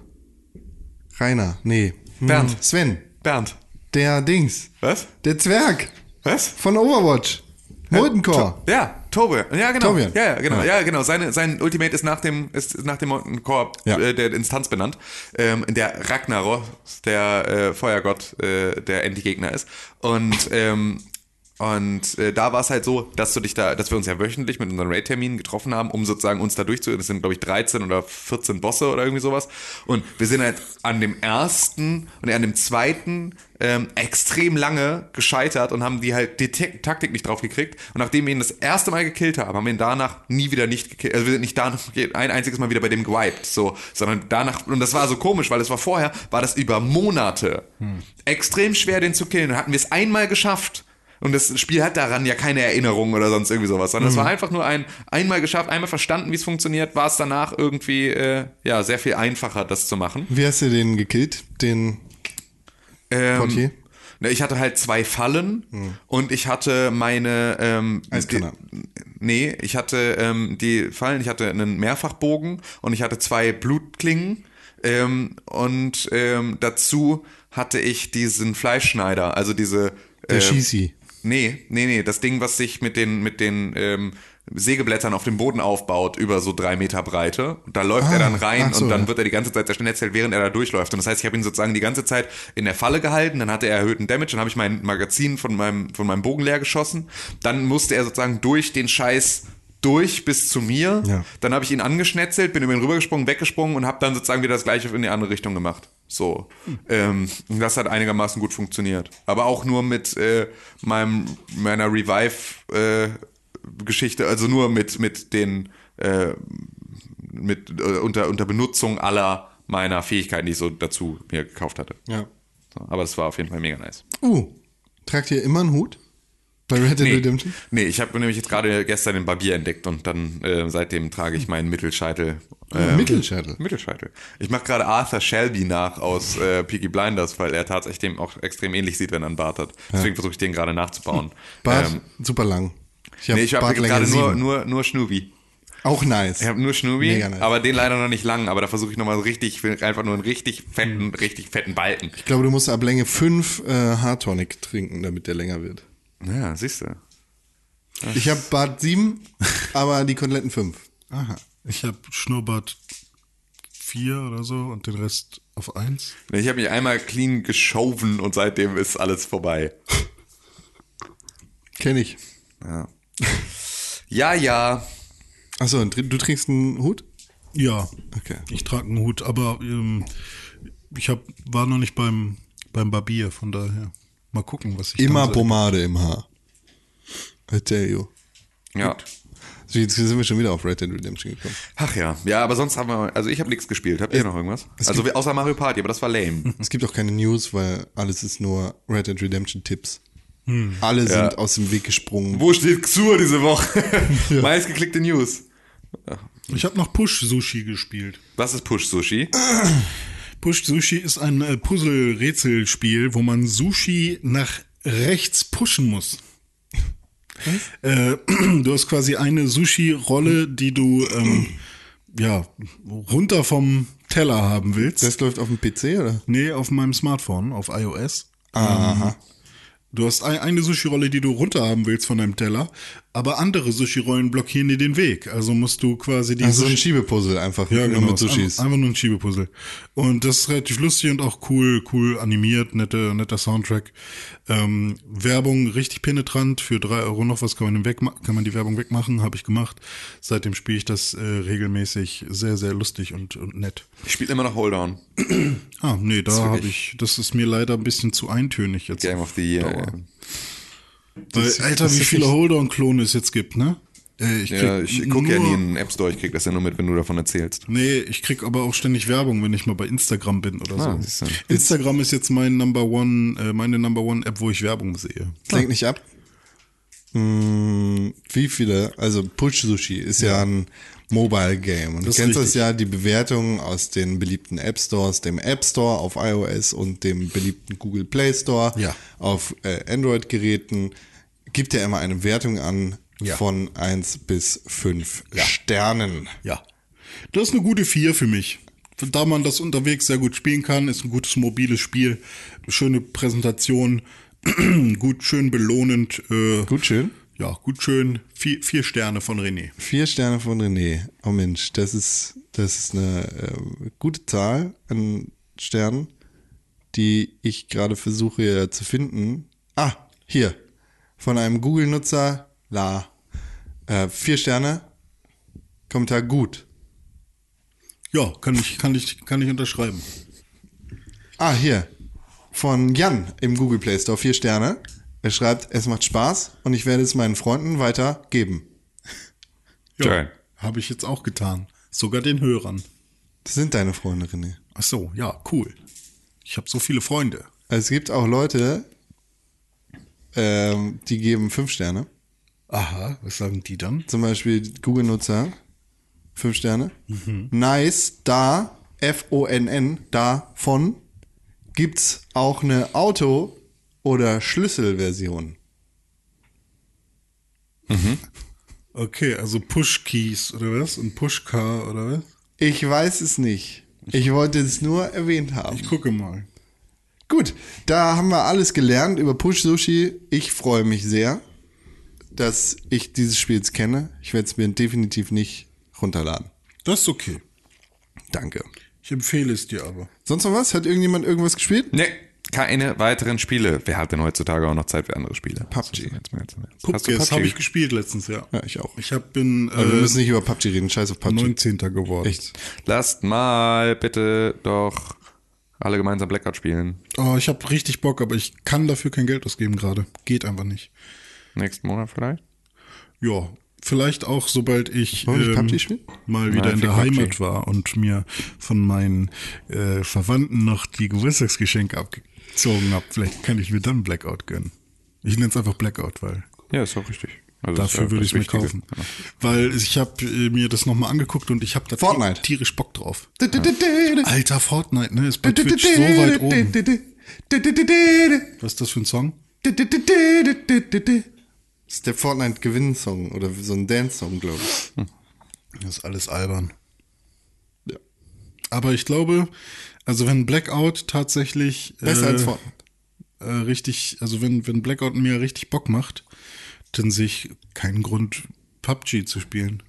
Rainer. Nee. Hm. Bernd. Sven. Bernd. Der Dings. Was? Der Zwerg. Was? Von Overwatch. Molten Core. Ja, Tobe. Ja, genau. Tobian. Ja, ja, genau. Ja. Ja, genau. Seine, sein Ultimate ist nach dem, ist nach dem Molten Core Ja. äh, der Instanz benannt. Ähm, der Ragnaros, der äh, Feuergott, äh, der Endgegner ist. Und ähm, und äh, da war es halt so, dass du dich da, dass wir uns ja wöchentlich mit unseren Raid-Terminen getroffen haben, um sozusagen uns da durchzu. Das sind, glaube ich, 13 oder 14 Bosse oder irgendwie sowas. Und wir sind halt an dem ersten und an dem zweiten ähm, extrem lange gescheitert und haben die halt die Taktik nicht drauf gekriegt. Und nachdem wir ihn das erste Mal gekillt haben, haben wir ihn danach nie wieder nicht gekillt. Also wir sind nicht danach ein einziges Mal wieder bei dem gewiped, so, sondern danach, und das war so komisch, weil es war vorher, war das über Monate extrem schwer, den zu killen. Dann hatten wir es einmal geschafft. Und das Spiel hat daran ja keine Erinnerung oder sonst irgendwie sowas, sondern es war einfach nur ein einmal geschafft, einmal verstanden, wie es funktioniert, war es danach irgendwie äh, ja sehr viel einfacher, das zu machen. Wie hast du den gekillt? Den Ähm, Portier? ne, ich hatte halt zwei Fallen und ich hatte meine ähm, Eiskanne. Nee, ich hatte ähm, die Fallen, ich hatte einen Mehrfachbogen und ich hatte zwei Blutklingen ähm, und ähm, dazu hatte ich diesen Fleischschneider, also diese Der ähm, Schießi. Nee, nee, nee, das Ding, was sich mit den, mit den ähm, Sägeblättern auf dem Boden aufbaut, über so drei Meter Breite. Und da läuft er dann rein so, und dann ja. wird er die ganze Zeit zerstört erzählt, während er da durchläuft. Und das heißt, ich habe ihn sozusagen die ganze Zeit in der Falle gehalten, dann hatte er erhöhten Damage, dann habe ich mein Magazin von meinem, von meinem Bogen leer geschossen. Dann musste er sozusagen durch den Scheiß durch bis zu mir. Ja. Dann habe ich ihn angeschnetzelt, bin über ihn rübergesprungen, weggesprungen und habe dann sozusagen wieder das gleiche in die andere Richtung gemacht. So. Ähm, und das hat einigermaßen gut funktioniert. Aber auch nur mit äh, meinem, meiner Revive-Geschichte, also nur mit, mit den äh, mit äh, unter, unter Benutzung aller meiner Fähigkeiten, die ich so dazu mir gekauft hatte. Ja. So, aber das war auf jeden Fall mega nice. Uh, tragt ihr immer einen Hut? Bei Red Dead Nee, Redemption? nee ich habe nämlich jetzt gerade gestern den Barbier entdeckt und dann äh, seitdem trage ich meinen Mittelscheitel. ähm, Mittelscheitel. Mittelscheitel. Ich mache gerade Arthur Shelby nach aus äh, Peaky Blinders, weil er tatsächlich dem auch extrem ähnlich sieht, wenn er einen Bart hat. Deswegen versuche ich den gerade nachzubauen. (laughs) Bart, Ähm, super lang. Ich nee, ich habe Bartlänge gerade nur, nur, nur Schnubi. Auch nice. Ich habe nur Schnubi, nice. aber den leider noch nicht lang. Aber da versuche ich nochmal richtig, ich will einfach nur einen richtig fetten, Mhm. richtig fetten Balken. Ich glaube, du musst ab Länge 5 äh, Hardtonic trinken, damit der länger wird. Ja, siehst du. Ich habe Bart 7, aber die Koteletten 5. Aha. Ich habe Schnurrbart 4 oder so und den Rest auf 1. Ich habe mich einmal clean geschoven und seitdem ist alles vorbei. Kenn ich. Ja, ja. ja. Achso, du trinkst einen Hut? Ja, Okay. ich trage einen Hut, aber ähm, ich hab, war noch nicht beim, beim Barbier, von daher. Mal gucken, was ich Immer Pomade im Haar. I tell you. Ja. So, Jetzt sind wir schon wieder auf Red Dead Redemption gekommen. Ach ja. Ja, aber sonst haben wir, also ich habe nichts gespielt. Habt ihr noch irgendwas? Also außer Mario Party, aber das war lame. (laughs) Es gibt auch keine News, weil alles ist nur Red Dead Redemption Tipps. Alle Ja. sind aus dem Weg gesprungen. Wo steht Xur diese Woche? (laughs) Meistgeklickte News. Ich habe noch Push Sushi gespielt. Was ist Push Sushi? (clears throat) Push Sushi ist ein äh, Puzzle-Rätselspiel, wo man Sushi nach rechts pushen muss. Äh, (clears throat) du hast quasi eine Sushi-Rolle, die du ähm, ja runter vom Teller haben willst. Das läuft auf dem PC, oder? nee, auf meinem Smartphone, auf iOS. Aha. Du hast ein, eine Sushi-Rolle, die du runter haben willst von deinem Teller, aber andere Sushi-Rollen blockieren dir den Weg. Also musst du quasi die Also ein Sushi Schiebepuzzle einfach ja, genau. mit Sushis. Einfach, einfach nur ein Schiebepuzzle. Und das ist relativ lustig und auch cool, cool animiert, nette, netter Soundtrack. Ähm, Werbung richtig penetrant. Für drei Euro noch was kann man, weg, kann man die Werbung wegmachen, habe ich gemacht. Seitdem spiele ich das äh, regelmäßig sehr, sehr lustig und, und nett. Ich spiele immer noch Hold On. Ah, nee, da habe ich, das ist mir leider ein bisschen zu eintönig jetzt. Game of the Year. Weil, Das- Alter, das wie viele Hold-on-Klone es jetzt gibt, ne? Äh, ich Ja, ich gucke ja nie in den App Store, ich krieg das ja nur mit, wenn du davon erzählst. Nee, ich krieg aber auch ständig Werbung, wenn ich mal bei Instagram bin oder Ah, so. Instagram ist jetzt mein Number One, äh, meine Number One App, wo ich Werbung sehe. Lenk nicht ab. Hm, wie viele? Also Push Sushi ist ja, ein Mobile Game. Und Das du kennst das richtig. ja, die Bewertungen aus den beliebten App Stores, dem App Store auf iOS und dem beliebten Google Play Store Ja. auf äh, Android-Geräten. Gibt ja immer eine Wertung an Ja. von 1 bis 5 Sternen. Ja. Das ist eine gute Vier für mich. Da man das unterwegs sehr gut spielen kann, ist ein gutes mobiles Spiel, schöne Präsentation, (clears throat) gut schön belohnend. Äh, Gut, schön. Ja, gut schön. Vier, vier Sterne von René. Vier Sterne von René. Oh Mensch, das ist, das ist eine äh, gute Zahl an Sternen, die ich gerade versuche äh, zu finden. Ah, hier. Von einem Google-Nutzer, la. Äh, vier Sterne. Kommentar gut. Ja, kann ich, kann ich, kann ich unterschreiben. Ah, hier. Von Jan im Google Play Store, vier Sterne. Er schreibt, es macht Spaß und ich werde es meinen Freunden weitergeben. (laughs) Ja, habe ich jetzt auch getan. Sogar den Hörern. Das sind deine Freunde, René. Ach so, ja, cool. Ich habe so viele Freunde. Es gibt auch Leute, ähm, die geben fünf Sterne. Aha, was sagen die dann? Zum Beispiel Google-Nutzer, fünf Sterne. Nice, da, F-O-N-N, da, von, gibt's auch eine Auto- oder Schlüsselversion. Okay, also Push-Keys oder was? Und Push-Car oder was? Ich weiß es nicht. Ich wollte es nur erwähnt haben. Ich gucke mal. Gut, da haben wir alles gelernt über Push Sushi. Ich freue mich sehr, dass ich dieses Spiel jetzt kenne. Ich werde es mir definitiv nicht runterladen. Das ist okay. Danke. Ich empfehle es dir aber. Sonst noch was? Hat irgendjemand irgendwas gespielt? Nee, keine weiteren Spiele. Wer hat denn heutzutage auch noch Zeit für andere Spiele? PUBG. Du das habe PUBG? ich gespielt letztens, ja. Ja, ich auch. Ich hab, bin Aber wir äh, müssen nicht über PUBG reden. Scheiß auf PUBG. 19. geworden. Echt. Lasst mal bitte doch alle gemeinsam Blackout spielen. Oh, ich habe richtig Bock, aber ich kann dafür kein Geld ausgeben gerade. Geht einfach nicht. Nächsten Monat vielleicht? Ja, vielleicht auch, sobald ich ähm, spielen? mal wieder Nein, in der PUBG. Heimat war und mir von meinen äh, Verwandten noch die Geburtstagsgeschenke abgezogen habe. Vielleicht kann ich mir dann Blackout gönnen. Ich nenne es einfach Blackout, weil Ja, ist auch richtig. Also Dafür ja würde ich mir Wichtige. kaufen. Genau. Weil ich habe äh, mir das nochmal angeguckt und ich habe da Fortnite. tierisch Bock drauf. Das Alter, Fortnite, ne? Ist bei Twitch so weit oben. Was ist das für ein Song? Ist der Fortnite-Gewinnsong oder so ein Dance-Song, glaube ich. Das ist alles albern. Ja. Aber ich glaube, also wenn Blackout tatsächlich Besser äh, als Fortnite. äh, richtig, also wenn, wenn Blackout mir richtig Bock macht, dann sehe ich keinen Grund, PUBG zu spielen.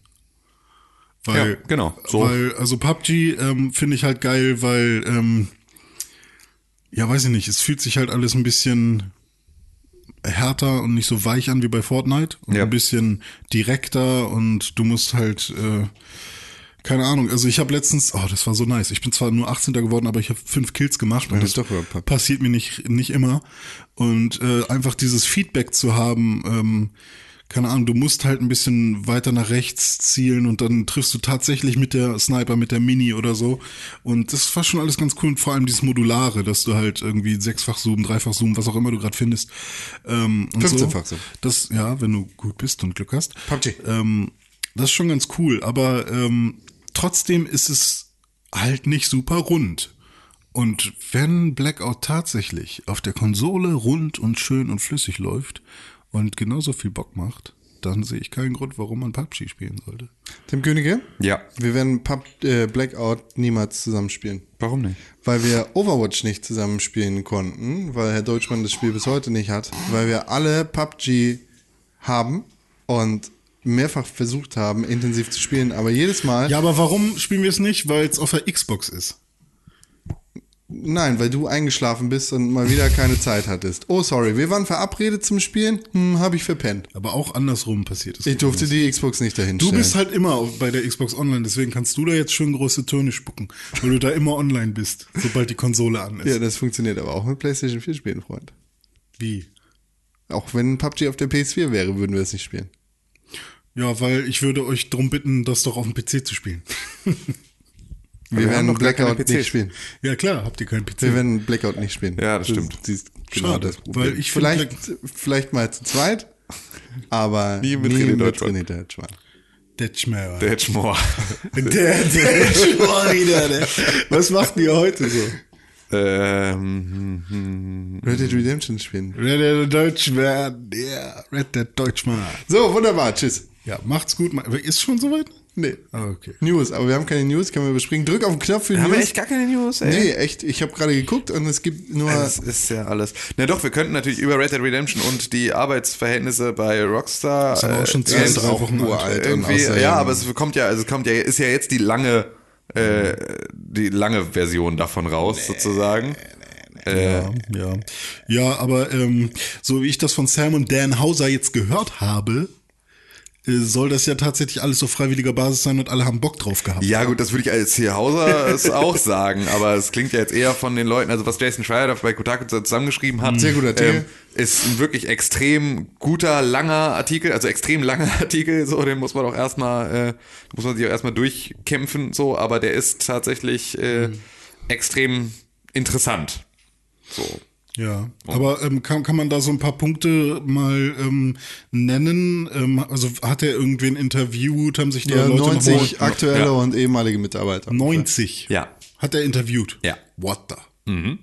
Weil, Ja, genau, so. Weil, also PUBG ähm, finde ich halt geil, weil, ähm, ja, weiß ich nicht, es fühlt sich halt alles ein bisschen härter und nicht so weich an wie bei Fortnite. Und Ja. ein bisschen direkter und du musst halt, äh, keine Ahnung, also ich habe letztens, oh, das war so nice. Ich bin zwar nur 18. geworden, aber ich habe fünf Kills gemacht und das aber- passiert mir nicht, nicht immer. Und äh, einfach dieses Feedback zu haben, ähm, keine Ahnung, du musst halt ein bisschen weiter nach rechts zielen und dann triffst du tatsächlich mit der Sniper, mit der Mini oder so. Und das war schon alles ganz cool und vor allem dieses Modulare, dass du halt irgendwie sechsfach Zoom, dreifach Zoom, was auch immer du gerade findest. Ähm, und 15-fach so. Zoom. Das, ja, wenn du gut bist und Glück hast. PUBG. Ähm, das ist schon ganz cool, aber ähm, trotzdem ist es halt nicht super rund. Und wenn Blackout tatsächlich auf der Konsole rund und schön und flüssig läuft und genauso viel Bock macht, dann sehe ich keinen Grund, warum man PUBG spielen sollte. Tim Könige? Ja. Wir werden Pub, äh, Blackout niemals zusammenspielen. Warum nicht? Weil wir Overwatch nicht zusammenspielen konnten, weil Herr Deutschmann das Spiel bis heute nicht hat, weil wir alle PUBG haben und mehrfach versucht haben, intensiv zu spielen, aber jedes Mal. Ja, aber warum spielen wir es nicht? Weil es auf der Xbox ist. Nein, weil du eingeschlafen bist und mal wieder keine Zeit hattest. Oh, sorry, wir waren verabredet zum Spielen. Hm, hab ich verpennt. Aber auch andersrum passiert es. Ich durfte die Xbox nicht dahin Du bist halt immer bei der Xbox Online, deswegen kannst du da jetzt schön große Töne spucken, weil du da immer online bist, sobald die Konsole an ist. ja, das funktioniert aber auch mit PlayStation 4 spielen, Freund. Wie? Auch wenn PUBG auf der PS4 wäre, würden wir es nicht spielen. Ja, weil ich würde euch darum bitten, das doch auf dem PC zu spielen. (laughs) Wir, wir werden Blackout nicht spielen. Ja klar, habt ihr keinen PC. Wir werden Blackout nicht spielen. Ja, das stimmt. Das ist genau Schade, das Problem. weil ich vielleicht, vielleicht mal zu zweit, aber Nie (laughs) nie mit mit, René mit Deutschmann. Deutschmann. Detschmer. (laughs) Der Hedgemore. Der, der Detschmer wieder. Der. Was macht ihr heute so? ähm, hm, hm. Red Dead Redemption spielen. Red Dead Deutschmer. Ja, Red Dead Deutschmer. So, wunderbar. Tschüss. Ja, macht's gut. Ist schon soweit? Nee. Ah, okay. News, aber wir haben keine News, können wir überspringen. Drück auf den Knopf für Haben wir News. echt gar keine News, ey? nee, echt. Ich habe gerade geguckt und es gibt nur. Das ist ja alles. Na doch, wir könnten natürlich über Red Dead Redemption und die Arbeitsverhältnisse bei Rockstar. Das ist aber auch schon äh, zwei, ist drei Wochen alt. irgendwie, ja, aber es kommt ja, also es kommt ja, ist ja jetzt die lange, äh, die lange Version davon raus, sozusagen. Äh, Ja, ja. Ja, aber ähm, so wie ich das von Sam und Dan Hauser jetzt gehört habe, äh, soll das ja tatsächlich alles auf freiwilliger Basis sein und alle haben Bock drauf gehabt. Ja, gut, das würde ich als hier Hauser (laughs) es auch sagen, aber es klingt ja jetzt eher von den Leuten, also was Jason Schreier da bei Kotaku zusammengeschrieben hat. Sehr guter Artikel. Ähm, ist ein wirklich extrem guter, langer Artikel, also extrem langer (laughs) Artikel, so, den muss man auch erstmal, äh, muss man sich auch erstmal durchkämpfen, so, aber der ist tatsächlich äh, extrem interessant. So. Ja, aber ähm, kann, kann man da so ein paar Punkte mal ähm, nennen? Ähm, also hat er irgendwen interviewt? Haben sich da ja, Leute 90 noch mal, aktuelle Ja. und ehemalige Mitarbeiter. 90? Ja. Hat er interviewt? Ja. What the?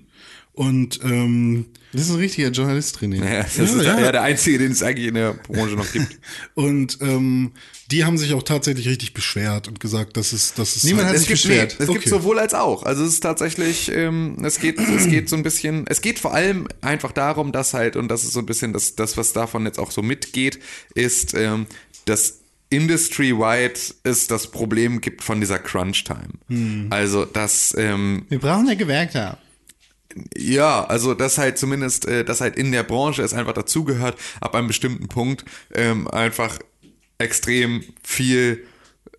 Und ähm, Das ist ein richtiger Journalist, René. Ja, das Ja, ist ja. ja der einzige, den es eigentlich in der Branche noch gibt. (laughs) und ähm, die haben sich auch tatsächlich richtig beschwert und gesagt, dass es, dass es Niemand halt, hat es sich gibt, nee, beschwert. es gibt Okay. sowohl als auch. Also es ist tatsächlich, ähm, es geht, es geht so ein bisschen, es geht vor allem einfach darum, dass halt, und das ist so ein bisschen das, das was davon jetzt auch so mitgeht, ist, ähm, dass industry-wide es das Problem gibt von dieser Crunch-Time. Also, dass, ähm, Wir brauchen eine Gewerkschaft. Ja, also dass halt zumindest, äh, dass halt in der Branche es einfach dazugehört, ab einem bestimmten Punkt ähm, einfach extrem viel,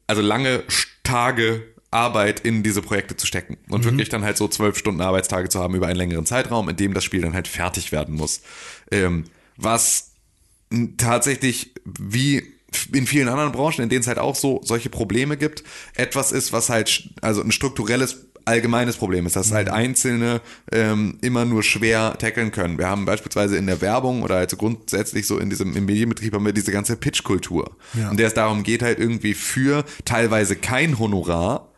also lange Tage Arbeit in diese Projekte zu stecken und wirklich dann halt so zwölf Stunden Arbeitstage zu haben über einen längeren Zeitraum, in dem das Spiel dann halt fertig werden muss. Ähm, was tatsächlich wie in vielen anderen Branchen, in denen es halt auch so solche Probleme gibt, etwas ist, was halt also ein strukturelles allgemeines Problem ist, dass halt Einzelne ähm, immer nur schwer tackeln können. Wir haben beispielsweise in der Werbung oder also grundsätzlich so in diesem im Medienbetrieb haben wir diese ganze Pitch-Kultur, Ja. in der es darum geht halt irgendwie für teilweise kein Honorar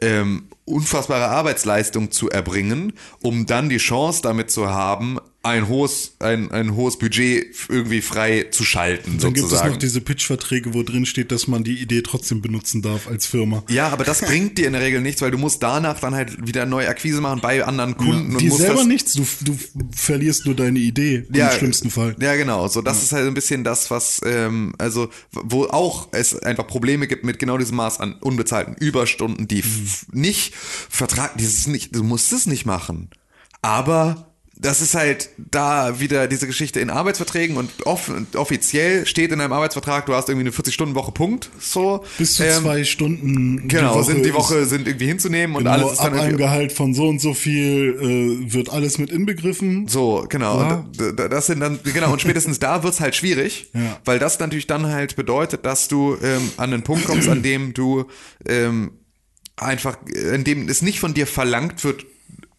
ähm, unfassbare Arbeitsleistung zu erbringen, um dann die Chance damit zu haben, ein hohes, ein, ein hohes Budget irgendwie frei zu schalten, Dann gibt es noch diese Pitch-Verträge, wo drin steht, dass man die Idee trotzdem benutzen darf als Firma. ja, aber das bringt dir in der Regel nichts, weil du musst danach dann halt wieder neue Akquise machen bei anderen Kunden Die und musst selber nichts, du, du verlierst nur deine Idee im schlimmsten Fall. Ja, genau. So, das ist halt ein bisschen das, was, ähm, also, wo auch es einfach Probleme gibt mit genau diesem Maß an unbezahlten Überstunden, die f- nicht Vertrag, dieses nicht, du musst es nicht machen. Aber das ist halt da wieder diese Geschichte in Arbeitsverträgen und off offiziell steht in einem Arbeitsvertrag, du hast irgendwie eine 40-Stunden-Woche, Punkt. So. Bis zu Ähm, zwei Stunden. Genau, sind die Woche sind irgendwie hinzunehmen und Genau, alles ist dann ab einem Gehalt von so und so viel äh, wird alles mit inbegriffen. So, genau. Ja. Und das sind dann, genau, und spätestens da wird's halt schwierig, (laughs) Ja. weil das natürlich dann halt bedeutet, dass du ähm, an einen Punkt kommst, an dem du ähm, einfach, äh, in dem es nicht von dir verlangt wird,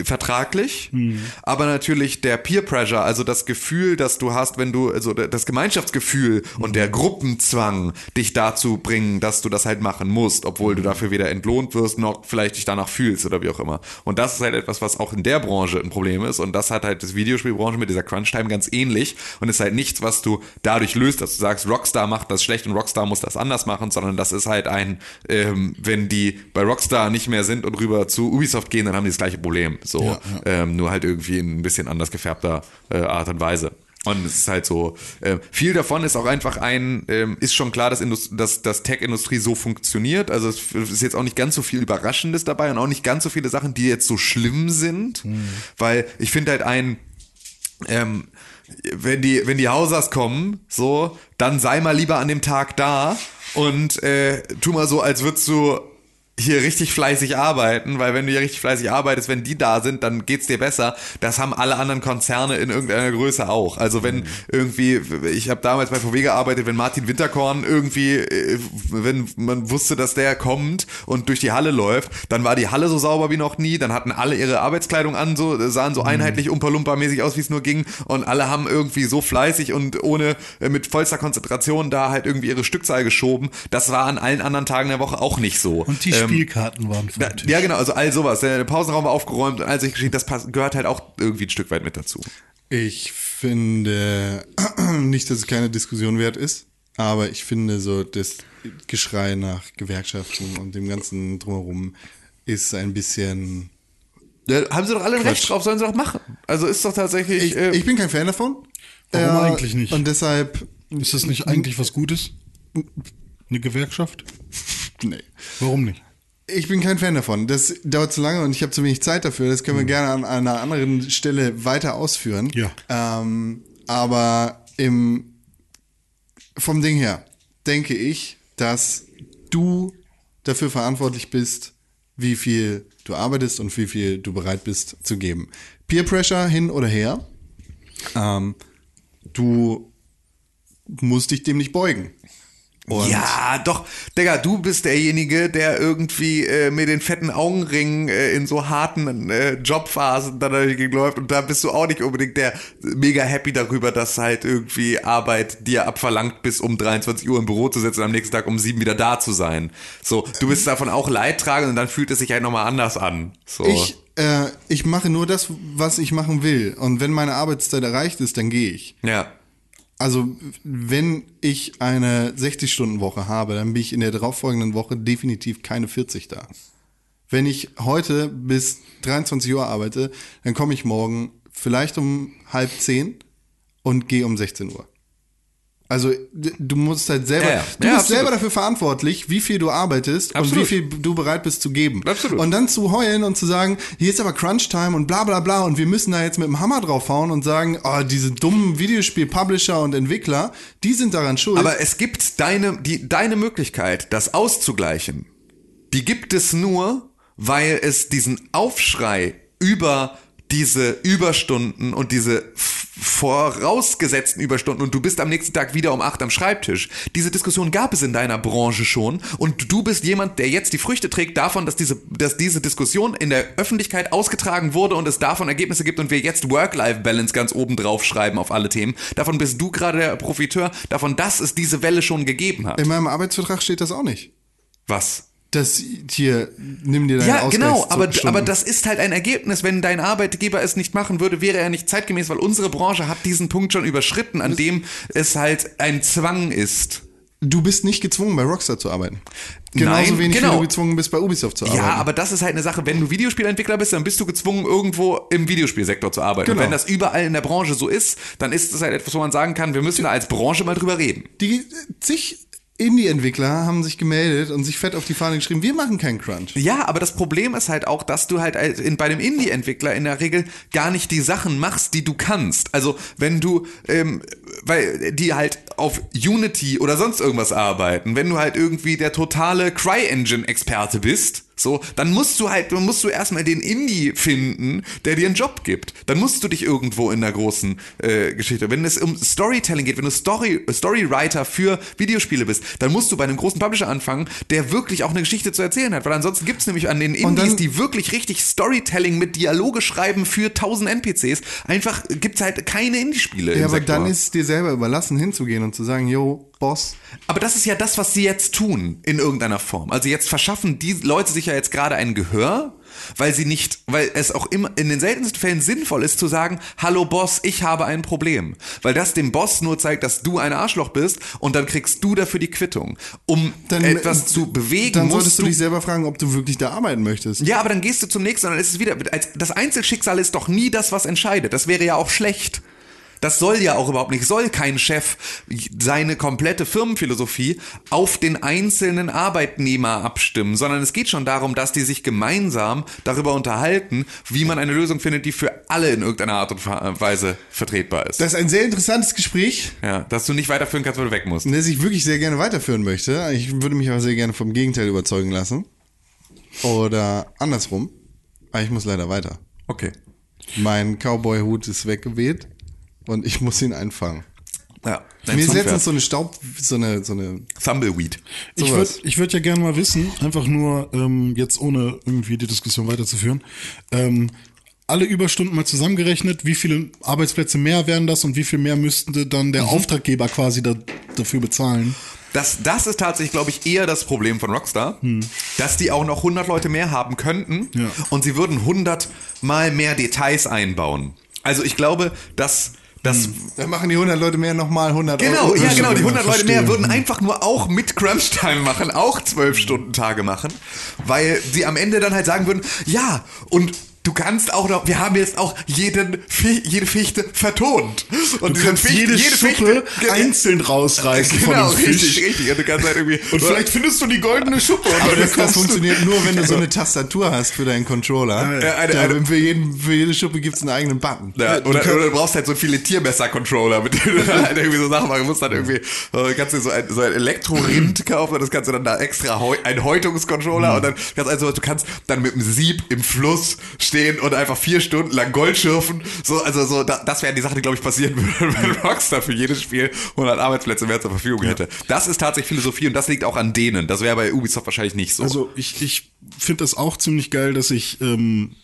vertraglich, Hm. aber natürlich der Peer Pressure, also das Gefühl, dass du hast, wenn du, also das Gemeinschaftsgefühl und der Gruppenzwang dich dazu bringen, dass du das halt machen musst, obwohl du dafür weder entlohnt wirst, noch vielleicht dich danach fühlst oder wie auch immer. Und das ist halt etwas, was auch in der Branche ein Problem ist und das hat halt das Videospielbranche mit dieser Crunch-Time ganz ähnlich und ist halt nichts, was du dadurch löst, dass du sagst, Rockstar macht das schlecht und Rockstar muss das anders machen, sondern das ist halt ein, ähm, wenn die bei Rockstar nicht mehr sind und rüber zu Ubisoft gehen, dann haben die das gleiche Problem. So, Ja, Ähm, nur halt irgendwie in ein bisschen anders gefärbter äh, Art und Weise. Und es ist halt so, äh, viel davon ist auch einfach ein, ähm, ist schon klar, dass, Indust dass, dass Tech-Industrie so funktioniert. Also es ist jetzt auch nicht ganz so viel Überraschendes dabei und auch nicht ganz so viele Sachen, die jetzt so schlimm sind. Weil ich finde halt ein, ähm, wenn die, wenn die Hausers kommen, so, dann sei mal lieber an dem Tag da und äh, tu mal so, als würdest du hier richtig fleißig arbeiten, weil wenn du hier richtig fleißig arbeitest, wenn die da sind, dann geht's dir besser. Das haben alle anderen Konzerne in irgendeiner Größe auch. Also wenn irgendwie, ich habe damals bei VW gearbeitet, wenn Martin Winterkorn irgendwie, äh, wenn man wusste, dass der kommt und durch die Halle läuft, dann war die Halle so sauber wie noch nie, dann hatten alle ihre Arbeitskleidung an, so sahen so einheitlich Umpa-Lumpa-mäßig aus, wie es nur ging und alle haben irgendwie so fleißig und ohne, äh, mit vollster Konzentration da halt irgendwie ihre Stückzahl geschoben. Das war an allen anderen Tagen der Woche auch nicht so. Und die Ähm, Spielkarten waren ja, fertig. ja, genau, also all sowas. Der Pausenraum war aufgeräumt und all solche Geschichten, das gehört halt auch irgendwie ein Stück weit mit dazu. Ich finde (clears throat) nicht, dass es keine Diskussion wert ist, aber ich finde so das Geschrei nach Gewerkschaften und dem ganzen drumherum ist ein bisschen. Da haben sie doch alle ein Recht drauf, sollen sie doch machen. Also ist doch tatsächlich. Ich, äh, ich bin kein Fan davon. Warum eigentlich nicht? Und deshalb. Ist das nicht eigentlich was Gutes? Eine Gewerkschaft? Nee. Warum nicht? Ich bin kein Fan davon. Das dauert zu lange und ich habe zu wenig Zeit dafür. Das können wir gerne an einer anderen Stelle weiter ausführen. Ja. Ähm, aber im, vom Ding her denke ich, dass du dafür verantwortlich bist, wie viel du arbeitest und wie viel du bereit bist zu geben. Peer Pressure hin oder her. Ähm, du musst dich dem nicht beugen. Und ja, doch, Digga, du bist derjenige, der irgendwie äh, mit den fetten Augenringen äh, in so harten äh, Jobphasen dann dagegen läuft und da bist du auch nicht unbedingt der mega happy darüber, dass halt irgendwie Arbeit dir abverlangt, bis um 23 Uhr im Büro zu sitzen und am nächsten Tag um sieben wieder da zu sein. So, du bist davon auch leidtragend und dann fühlt es sich halt nochmal anders an. So. Ich, äh, ich mache nur das, was ich machen will. Und wenn meine Arbeitszeit erreicht ist, dann gehe ich. ja. Also, wenn ich eine 60-Stunden-Woche habe, dann bin ich in der darauffolgenden Woche definitiv keine 40 da. Wenn ich heute bis 23 Uhr arbeite, dann komme ich morgen vielleicht um halb zehn und gehe um 16 Uhr. Also du musst halt selber, Ja, ja. du Ja, bist absolut. selber dafür verantwortlich, wie viel du arbeitest und Absolut. wie viel du bereit bist zu geben. Absolut. Und dann zu heulen und zu sagen, hier ist aber Crunch-Time und bla bla bla und wir müssen da jetzt mit dem Hammer draufhauen und sagen, oh, diese dummen Videospiel-Publisher und Entwickler, die sind daran schuld. Aber es gibt deine, die, deine Möglichkeit, das auszugleichen. Die gibt es nur, weil es diesen Aufschrei über diese Überstunden und diese vorausgesetzten Überstunden und du bist am nächsten Tag wieder um acht am Schreibtisch. Diese Diskussion gab es in deiner Branche schon und du bist jemand, der jetzt die Früchte trägt davon, dass diese, dass diese Diskussion in der Öffentlichkeit ausgetragen wurde und es davon Ergebnisse gibt und wir jetzt Work-Life-Balance ganz oben drauf schreiben auf alle Themen. Davon bist du gerade der Profiteur, davon, dass es diese Welle schon gegeben hat. In meinem Arbeitsvertrag steht das auch nicht. Was? Das hier, nimm dir deine Ja, genau, aber, aber das ist halt ein Ergebnis. Wenn dein Arbeitgeber es nicht machen würde, wäre er nicht zeitgemäß, weil unsere Branche hat diesen Punkt schon überschritten, an dem es halt ein Zwang ist. Du bist nicht gezwungen, bei Rockstar zu arbeiten. Genauso Nein, wenig, genau. wie du gezwungen bist, bei Ubisoft zu arbeiten. Ja, aber das ist halt eine Sache, wenn du Videospielentwickler bist, dann bist du gezwungen, irgendwo im Videospielsektor zu arbeiten. Genau. Und wenn das überall in der Branche so ist, dann ist das halt etwas, wo man sagen kann, wir müssen da als Branche mal drüber reden. Die äh, zig Indie-Entwickler haben sich gemeldet und sich fett auf die Fahne geschrieben, wir machen keinen Crunch. Ja, aber das Problem ist halt auch, dass du halt in, bei dem Indie-Entwickler in der Regel gar nicht die Sachen machst, die du kannst. Also wenn du, ähm, weil die halt auf Unity oder sonst irgendwas arbeiten, wenn du halt irgendwie der totale CryEngine-Experte bist, so, dann musst du halt, dann musst du erstmal den Indie finden, der dir einen Job gibt. Dann musst du dich irgendwo in der großen äh, Geschichte. Wenn es um Storytelling geht, wenn du Story, Storywriter für Videospiele bist, dann musst du bei einem großen Publisher anfangen, der wirklich auch eine Geschichte zu erzählen hat. Weil ansonsten gibt's nämlich an den Indies, dann- die wirklich richtig Storytelling mit Dialoge schreiben für 1000 NPCs, einfach gibt's halt keine Indie-Spiele. Ja, aber Sektor. dann ist es dir selber überlassen, hinzugehen und zu sagen, yo, Boss, Aber das ist ja das, was sie jetzt tun, in irgendeiner Form. Also jetzt verschaffen die Leute sich ja jetzt gerade ein Gehör, weil sie nicht, weil es auch immer in den seltensten Fällen sinnvoll ist zu sagen, hallo Boss, ich habe ein Problem. Weil das dem Boss nur zeigt, dass du ein Arschloch bist und dann kriegst du dafür die Quittung. Um dann etwas zu bewegen, dann solltest du dich selber fragen, ob du wirklich da arbeiten möchtest. ja, aber dann gehst du zum nächsten und dann ist es wieder, das Einzelschicksal ist doch nie das, was entscheidet. Das wäre ja auch schlecht. Das soll ja auch überhaupt nicht, soll kein Chef seine komplette Firmenphilosophie auf den einzelnen Arbeitnehmer abstimmen, sondern es geht schon darum, dass die sich gemeinsam darüber unterhalten, wie man eine Lösung findet, die für alle in irgendeiner Art und Weise vertretbar ist. Das ist ein sehr interessantes Gespräch, ja, dass du nicht weiterführen kannst, weil du weg musst. das ich wirklich sehr gerne weiterführen möchte. Ich würde mich aber sehr gerne vom Gegenteil überzeugen lassen. Oder andersrum. Aber ich muss leider weiter. Okay. Mein Cowboy-Hut ist weggeweht und ich muss ihn einfangen. Ja. dein Mir ist letztens so eine Staub, so eine, so eine, Thumbleweed. Ich Sowas. würde ich würd ja gerne mal wissen, einfach nur ähm, jetzt ohne irgendwie die Diskussion weiterzuführen, ähm, alle Überstunden mal zusammengerechnet, wie viele Arbeitsplätze mehr wären das und wie viel mehr müsste dann Mhm. der Auftraggeber quasi da, dafür bezahlen? Das, das ist tatsächlich, glaube ich, eher das Problem von Rockstar, dass die auch noch 100 Leute mehr haben könnten Ja. und sie würden 100 mal mehr Details einbauen. Also ich glaube, dass das da machen die 100 Leute mehr nochmal 100 Genau, Euro. ja, genau. Die 100 Leute mehr würden einfach nur auch mit Crunch-Time machen, auch 12-Stunden-Tage machen, weil sie am Ende dann halt sagen würden, ja, und du kannst auch noch, wir haben jetzt auch jeden, jede Fichte vertont. Und Du kannst Fichte- jede, Schuppe Ge- einzeln rausreißen Genau, von dem Fisch. richtig, richtig. Und du kannst halt irgendwie. Und vielleicht findest du die goldene Schuppe. Und Aber das, das du- funktioniert nur, wenn du so eine Tastatur hast für deinen Controller. Ja, eine- eine- für, jeden, für jede Schuppe gibt's einen eigenen Button. Ja, oder, oder du brauchst halt so viele Tiermesser-Controller, mit denen du dann halt irgendwie so Sachen machen musst. Dann irgendwie, äh, kannst du so ein, so ein Elektro-Rind (clears throat) kaufen und das kannst du dann da extra heu ein Häutungscontroller und dann kannst also, du kannst dann mit dem Sieb im Fluss stehen und einfach vier Stunden lang Gold schürfen. So, also so, da, das wären die Sachen, die glaube ich passieren (laughs) würden, wenn Rockstar für jedes Spiel 100 Arbeitsplätze mehr zur Verfügung hätte. Das ist tatsächlich Philosophie und das liegt auch an denen. Das wäre bei Ubisoft wahrscheinlich nicht so. Also ich, ich finde das auch ziemlich geil, dass ich, ähm,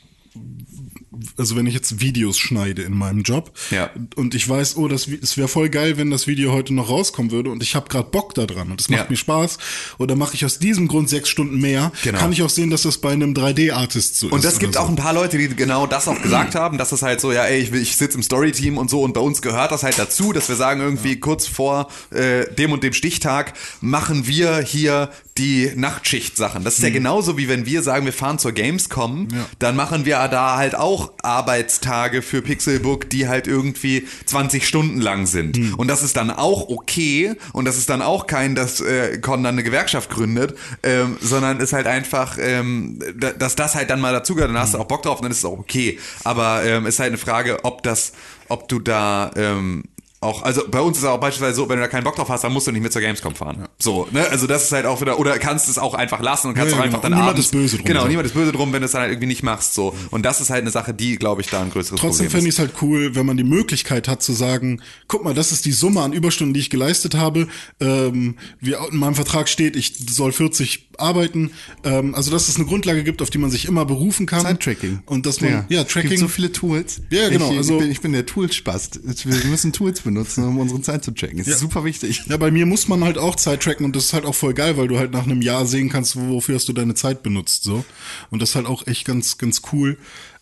also wenn ich jetzt Videos schneide in meinem Job Ja. und ich weiß, oh, das, es wäre voll geil, wenn das Video heute noch rauskommen würde und ich habe gerade Bock da dran und es macht Ja. mir Spaß oder mache ich aus diesem Grund sechs Stunden mehr, Genau. kann ich auch sehen, dass das bei einem 3D-Artist so ist. Und das gibt so. auch ein paar Leute, die genau das auch gesagt haben, dass es halt so, ja, ey, ich, ich sitze im Story-Team und so und bei uns gehört das halt dazu, dass wir sagen irgendwie kurz vor äh, dem und dem Stichtag machen wir hier die Nachtschicht-Sachen. Das ist ja genauso wie wenn wir sagen, wir fahren zur Gamescom, Ja. dann machen wir da halt auch Arbeitstage für Pixelbook, die halt irgendwie 20 Stunden lang sind. Und das ist dann auch okay und das ist dann auch kein, dass äh, Con dann eine Gewerkschaft gründet, ähm, sondern ist halt einfach, ähm, da- dass das halt dann mal dazugehört, dann hast du auch Bock drauf und dann ist es auch okay. Aber ähm, ist halt eine Frage, ob das, ob du da ähm, auch, also bei uns ist es auch beispielsweise so, wenn du da keinen Bock drauf hast, dann musst du nicht mit zur Gamescom fahren. So, ne? Also das ist halt auch wieder, oder kannst es auch einfach lassen und kannst Ja, auch ja, einfach genau. dann Und niemand abends, ist böse drum, Genau, niemand ist böse drum, wenn du es dann halt irgendwie nicht machst. So. Und das ist halt eine Sache, die, glaube ich, da ein größeres Trotzdem Problem fände ist. ich es halt cool, wenn man die Möglichkeit hat zu sagen, guck mal, das ist die Summe an Überstunden, die ich geleistet habe. Ähm, wie in meinem Vertrag steht, ich soll 40 arbeiten. Ähm, also dass es eine Grundlage gibt, auf die man sich immer berufen kann. Zeittracking. Und dass man, ja, Es gibt Tracking. so viele Tools. Ja, genau, Ich, also- ich, bin, ich bin der Toolspast. Wir müssen Tools benutzen, um unsere Zeit zu tracken. Das ist super wichtig. Ja, bei mir muss man halt auch Zeit tracken und das ist halt auch voll geil, weil du halt nach einem Jahr sehen kannst, wofür hast du deine Zeit benutzt, so. Und das ist halt auch echt ganz, ganz cool.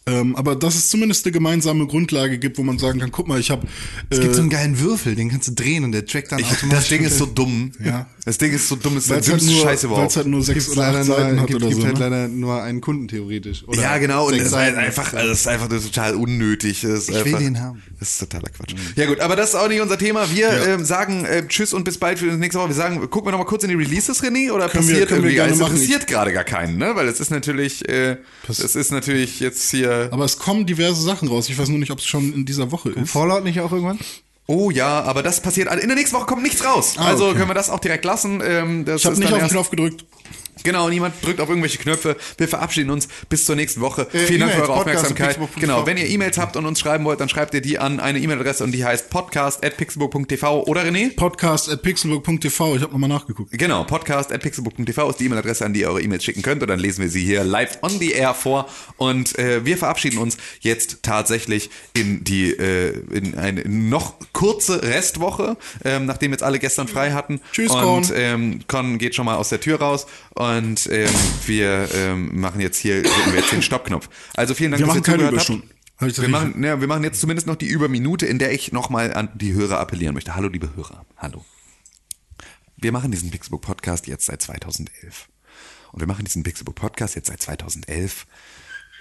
Ähm, aber dass es zumindest eine gemeinsame Grundlage gibt, wo man sagen kann, guck mal, ich habe Es gibt so äh, einen geilen Würfel, den kannst du drehen und der trackt dann Ich, automatisch. das Ding ist so dumm. Ja. Das Ding ist so dumm, ist weil der es halt dümmste nur, Scheiße weil's überhaupt. halt nur sechs Gibt's oder acht Seiten hat gibt, oder gibt so. halt ne? leider nur einen Kunden theoretisch. Oder ja, genau. Und das ist halt einfach, also das ist einfach das ist total unnötig. Das Ich will einfach, den haben. Das ist totaler Quatsch. Ja gut, aber das ist auch nicht unser Thema. Wir ähm, sagen äh, Tschüss und bis bald für die nächste Woche. Wir sagen, gucken wir noch mal kurz in die Releases, René, oder Können wir- passiert wir irgendwie? Es machen. interessiert gerade gar keinen, ne? Weil es ist natürlich, äh, es ist natürlich jetzt hier. Aber es kommen diverse Sachen raus. Ich weiß nur nicht, ob es schon in dieser Woche ist. Fallout nicht auch irgendwann? Oh ja, aber das passiert. In der nächsten Woche kommt nichts raus. Ah, also okay. können wir das auch direkt lassen. Ähm, das Ich habe ist nicht auf den Knopf gedrückt. Genau, niemand drückt auf irgendwelche Knöpfe. Wir verabschieden uns bis zur nächsten Woche. Äh, Vielen Dank für eure Aufmerksamkeit. Genau, wenn ihr E-Mails habt und uns schreiben wollt, dann schreibt ihr die an eine E-Mail-Adresse und die heißt podcast@pixelbook.tv oder René? Podcast at pixelburg.tv. Ich habe nochmal nachgeguckt. Genau, podcast.pixelbook.tv ist die E-Mail-Adresse, an die ihr eure E-Mails schicken könnt und dann lesen wir sie hier live on the air vor und äh, wir verabschieden uns jetzt tatsächlich in die äh, in eine noch kurze Restwoche, ähm, nachdem jetzt alle gestern frei hatten. Tschüss, und Con. ähm, Con geht schon mal aus der Tür raus und ähm, wir ähm, machen jetzt hier wir jetzt den Stoppknopf. Also vielen Dank, Wir dass machen ihr keine zugehört habt. Wir machen, ja, wir machen jetzt zumindest noch die Überminute, in der ich nochmal an die Hörer appellieren möchte. Hallo, liebe Hörer. Hallo. Wir machen diesen Pixelbook Podcast jetzt seit 2011. Und wir machen diesen Pixelbook Podcast jetzt seit 2011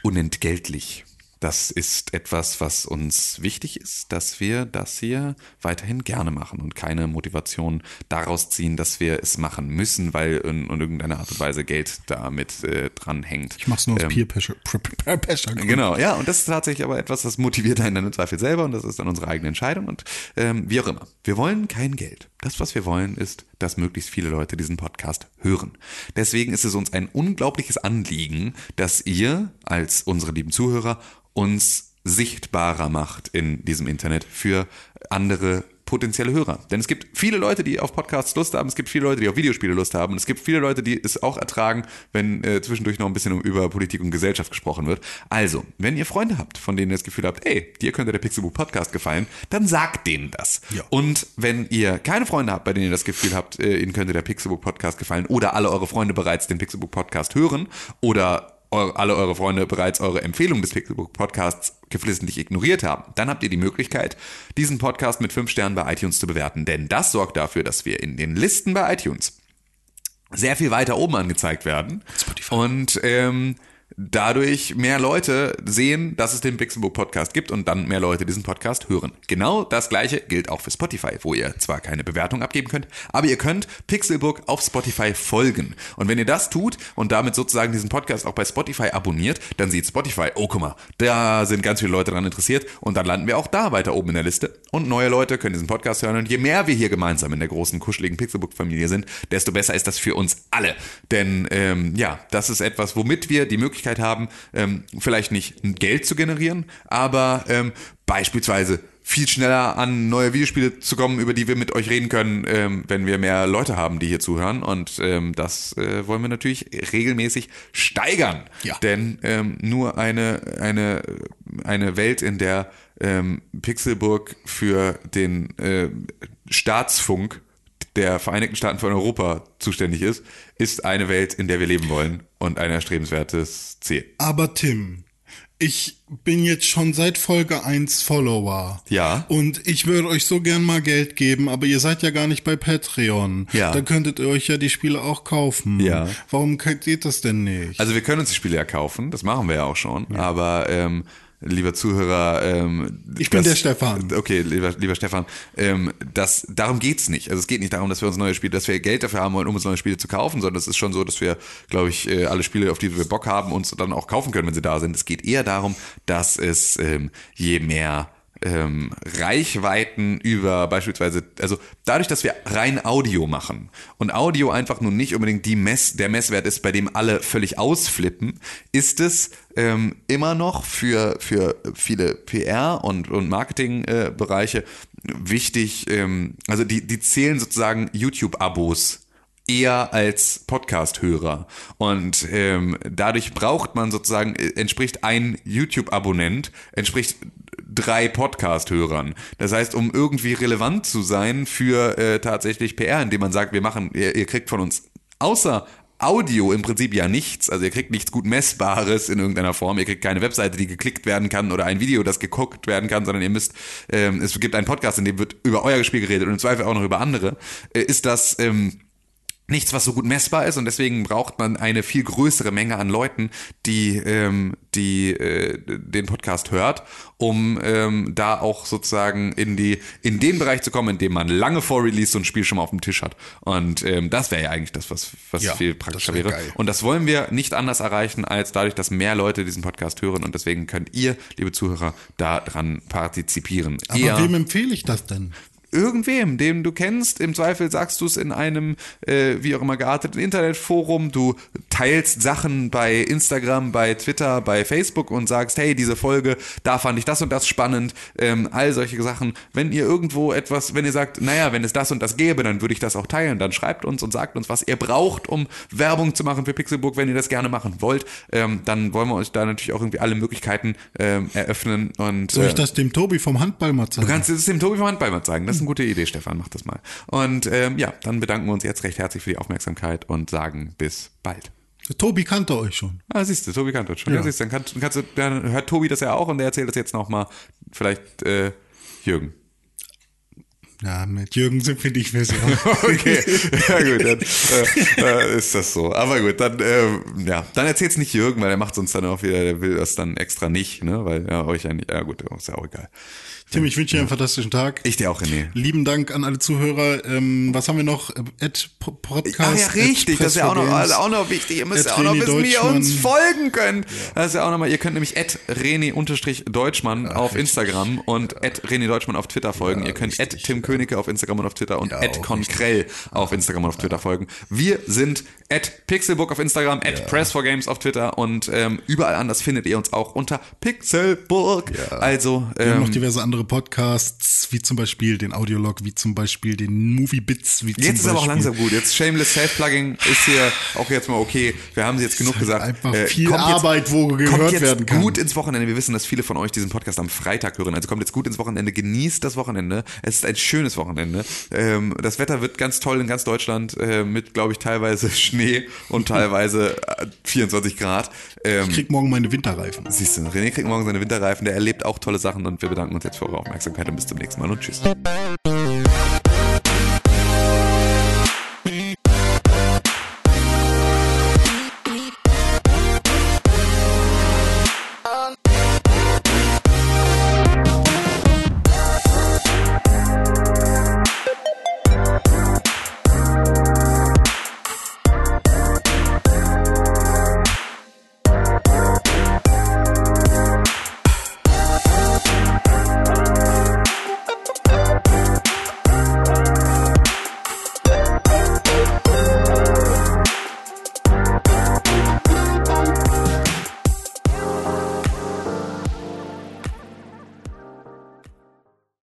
unentgeltlich. Das ist etwas, was uns wichtig ist, dass wir das hier weiterhin gerne machen und keine Motivation daraus ziehen, dass wir es machen müssen, weil in, in irgendeiner Art und Weise Geld damit äh, dran hängt. Ich mach's nur aus Ähm, Peer Pressure. Peer Pressure. Genau, ja, und das ist tatsächlich aber etwas, das motiviert einen dann im Zweifel selber und das ist dann unsere eigene Entscheidung und ähm, wie auch immer. Wir wollen kein Geld. Das, was wir wollen, ist, dass möglichst viele Leute diesen Podcast hören. Deswegen ist es uns ein unglaubliches Anliegen, dass ihr als unsere lieben Zuhörer uns sichtbarer macht in diesem Internet für andere potenzielle Hörer. Denn es gibt viele Leute, die auf Podcasts Lust haben, es gibt viele Leute, die auf Videospiele Lust haben und es gibt viele Leute, die es auch ertragen, wenn äh, zwischendurch noch ein bisschen über Politik und Gesellschaft gesprochen wird. Also, wenn ihr Freunde habt, von denen ihr das Gefühl habt, ey, dir könnte der Pixelbook Podcast gefallen, dann sagt denen das. Ja. Und wenn ihr keine Freunde habt, bei denen ihr das Gefühl habt, äh, ihnen könnte der Pixelbook Podcast gefallen oder alle eure Freunde bereits den Pixelbook Podcast hören oder alle eure Freunde bereits eure Empfehlung des Pixelbook Podcasts geflissentlich ignoriert haben, dann habt ihr die Möglichkeit, diesen Podcast mit fünf Sternen bei iTunes zu bewerten. Denn das sorgt dafür, dass wir in den Listen bei iTunes sehr viel weiter oben angezeigt werden. Und ähm, dadurch mehr Leute sehen, dass es den Pixelbook Podcast gibt und dann mehr Leute diesen Podcast hören. Genau das gleiche gilt auch für Spotify, wo ihr zwar keine Bewertung abgeben könnt, aber ihr könnt Pixelbook auf Spotify folgen. Und wenn ihr das tut und damit sozusagen diesen Podcast auch bei Spotify abonniert, dann sieht Spotify, oh guck mal, da sind ganz viele Leute daran interessiert und dann landen wir auch da weiter oben in der Liste und neue Leute können diesen Podcast hören und je mehr wir hier gemeinsam in der großen kuscheligen Pixelbook-Familie sind, desto besser ist das für uns alle. Denn ähm, ja, das ist etwas, womit wir die Möglichkeit haben, ähm, vielleicht nicht Geld zu generieren, aber ähm, beispielsweise viel schneller an neue Videospiele zu kommen, über die wir mit euch reden können, ähm, wenn wir mehr Leute haben, die hier zuhören. Und ähm, das äh, wollen wir natürlich regelmäßig steigern. Ja. Denn ähm, nur eine, eine, eine Welt, in der ähm, Pixelburg für den äh, Staatsfunk der Vereinigten Staaten von Europa zuständig ist, ist eine Welt, in der wir leben wollen und ein erstrebenswertes Ziel. Aber Tim, ich bin jetzt schon seit Folge 1 Follower. Ja. Und ich würde euch so gern mal Geld geben, aber ihr seid ja gar nicht bei Patreon. Ja. Da könntet ihr euch ja die Spiele auch kaufen. Ja. Warum geht das denn nicht? Also wir können uns die Spiele ja kaufen, das machen wir ja auch schon, aber ähm, lieber Zuhörer, ähm, Ich bin der Stefan. Okay, lieber, lieber Stefan, ähm, das, darum geht's nicht. Also es geht nicht darum, dass wir uns neue Spiele, dass wir Geld dafür haben wollen, um uns neue Spiele zu kaufen, sondern es ist schon so, dass wir, glaube ich, äh, alle Spiele, auf die wir Bock haben, uns dann auch kaufen können, wenn sie da sind. Es geht eher darum, dass es ähm, je mehr ähm, Reichweiten über beispielsweise, also dadurch, dass wir rein Audio machen und Audio einfach nun nicht unbedingt die Mess, der Messwert ist, bei dem alle völlig ausflippen, ist es ähm, immer noch für, für viele PR- und, und Marketingbereiche äh, wichtig, ähm, also die, die zählen sozusagen YouTube-Abos eher als Podcast-Hörer. Und ähm, dadurch braucht man sozusagen, äh, entspricht ein YouTube-Abonnent, entspricht drei Podcast-Hörern. Das heißt, um irgendwie relevant zu sein für äh, tatsächlich PR, indem man sagt, wir machen, ihr, ihr kriegt von uns außer Audio im Prinzip ja nichts. Also ihr kriegt nichts gut Messbares in irgendeiner Form. Ihr kriegt keine Webseite, die geklickt werden kann oder ein Video, das geguckt werden kann, sondern ihr müsst, ähm, es gibt einen Podcast, in dem wird über euer Spiel geredet und im Zweifel auch noch über andere. Äh, ist das ähm, nichts, was so gut messbar ist und deswegen braucht man eine viel größere Menge an Leuten, die, ähm, die äh, den Podcast hört, um ähm, da auch sozusagen in die in den Bereich zu kommen, in dem man lange vor Release so ein Spiel schon mal auf dem Tisch hat. Und ähm, das wäre ja eigentlich das, was, was Ja, viel praktischer wär wäre. geil. Und das wollen wir nicht anders erreichen, als dadurch, dass mehr Leute diesen Podcast hören und deswegen könnt ihr, liebe Zuhörer, daran partizipieren. Aber Eher- wem empfehle ich das denn? Irgendwem, den du kennst. Im Zweifel sagst du es in einem, äh, wie auch immer gearteten Internetforum. Du teilst Sachen bei Instagram, bei Twitter, bei Facebook und sagst, hey, diese Folge, da fand ich das und das spannend. Ähm, all solche Sachen. Wenn ihr irgendwo etwas, wenn ihr sagt, naja, wenn es das und das gäbe, dann würde ich das auch teilen. Dann schreibt uns und sagt uns, was ihr braucht, um Werbung zu machen für Pixelbook, wenn ihr das gerne machen wollt. Ähm, dann wollen wir euch da natürlich auch irgendwie alle Möglichkeiten ähm, eröffnen. Und, Soll ich äh, das dem Tobi vom Handball mal zeigen? Du kannst es dem Tobi vom Handball mal zeigen. Das ist eine gute Idee, Stefan. Mach das mal. Und ähm, ja, dann bedanken wir uns jetzt recht herzlich für die Aufmerksamkeit und sagen bis bald. Tobi kannte euch schon. Ah, siehst du, Tobi kannte das schon. Ja. Ja. siehst du, dann, kannst, kannst du, dann hört Tobi das ja auch und der erzählt das jetzt nochmal. Vielleicht äh, Jürgen. Ja, mit Jürgen sind wir nicht mehr so. (laughs) Okay, ja gut, dann äh, äh, ist das so. Aber gut, dann äh, ja, dann erzähl's nicht Jürgen, weil er macht uns dann auch wieder, der will das dann extra nicht, ne, weil ja euch eigentlich, ja gut, ist ja auch egal. Tim, ich wünsche dir einen fantastischen Tag. Ich dir auch, René. Lieben Dank an alle Zuhörer. Ähm, was haben wir noch? Ad Po- Podcast. Ach ja, richtig, das ist ja auch noch, Press4Games. auch noch wichtig. Ihr müsst ja auch noch wissen, wie ihr uns folgen könnt. Das ist ja auch nochmal, ihr könnt nämlich at Reni-Deutschmann auf Instagram und at René Deutschmann auf Twitter folgen. ihr könnt at Tim Königke auf Instagram und auf Twitter und at Konkrell auf Instagram und auf Twitter folgen. Wir sind at Pixelbook auf Instagram, at Press4Games auf Twitter und ähm, überall anders findet ihr uns auch unter Pixelbook. Also, Wir haben noch ähm, diverse andere Podcasts, wie zum Beispiel den Audiolog, wie zum Beispiel den Movie Bits, wie zum Jetzt ist aber auch Beispiel langsam gut. Jetzt Shameless Self-Plugging ist hier auch jetzt mal okay. Wir haben sie jetzt genug gesagt. halt Äh, einfach viel Arbeit, wo kommt gehört jetzt werden kann. gut ins Wochenende. Wir wissen, dass viele von euch diesen Podcast am Freitag hören. Also kommt jetzt gut ins Wochenende. Genießt das Wochenende. Es ist ein schönes Wochenende. Ähm, das Wetter wird ganz toll in ganz Deutschland äh, mit, glaube ich, teilweise (laughs) Schnee und teilweise äh, 24 Grad. Ähm, Ich krieg morgen meine Winterreifen. siehst du, René kriegt morgen seine Winterreifen. Der erlebt auch tolle Sachen und wir bedanken uns jetzt eure Aufmerksamkeit und bis zum nächsten Mal und tschüss.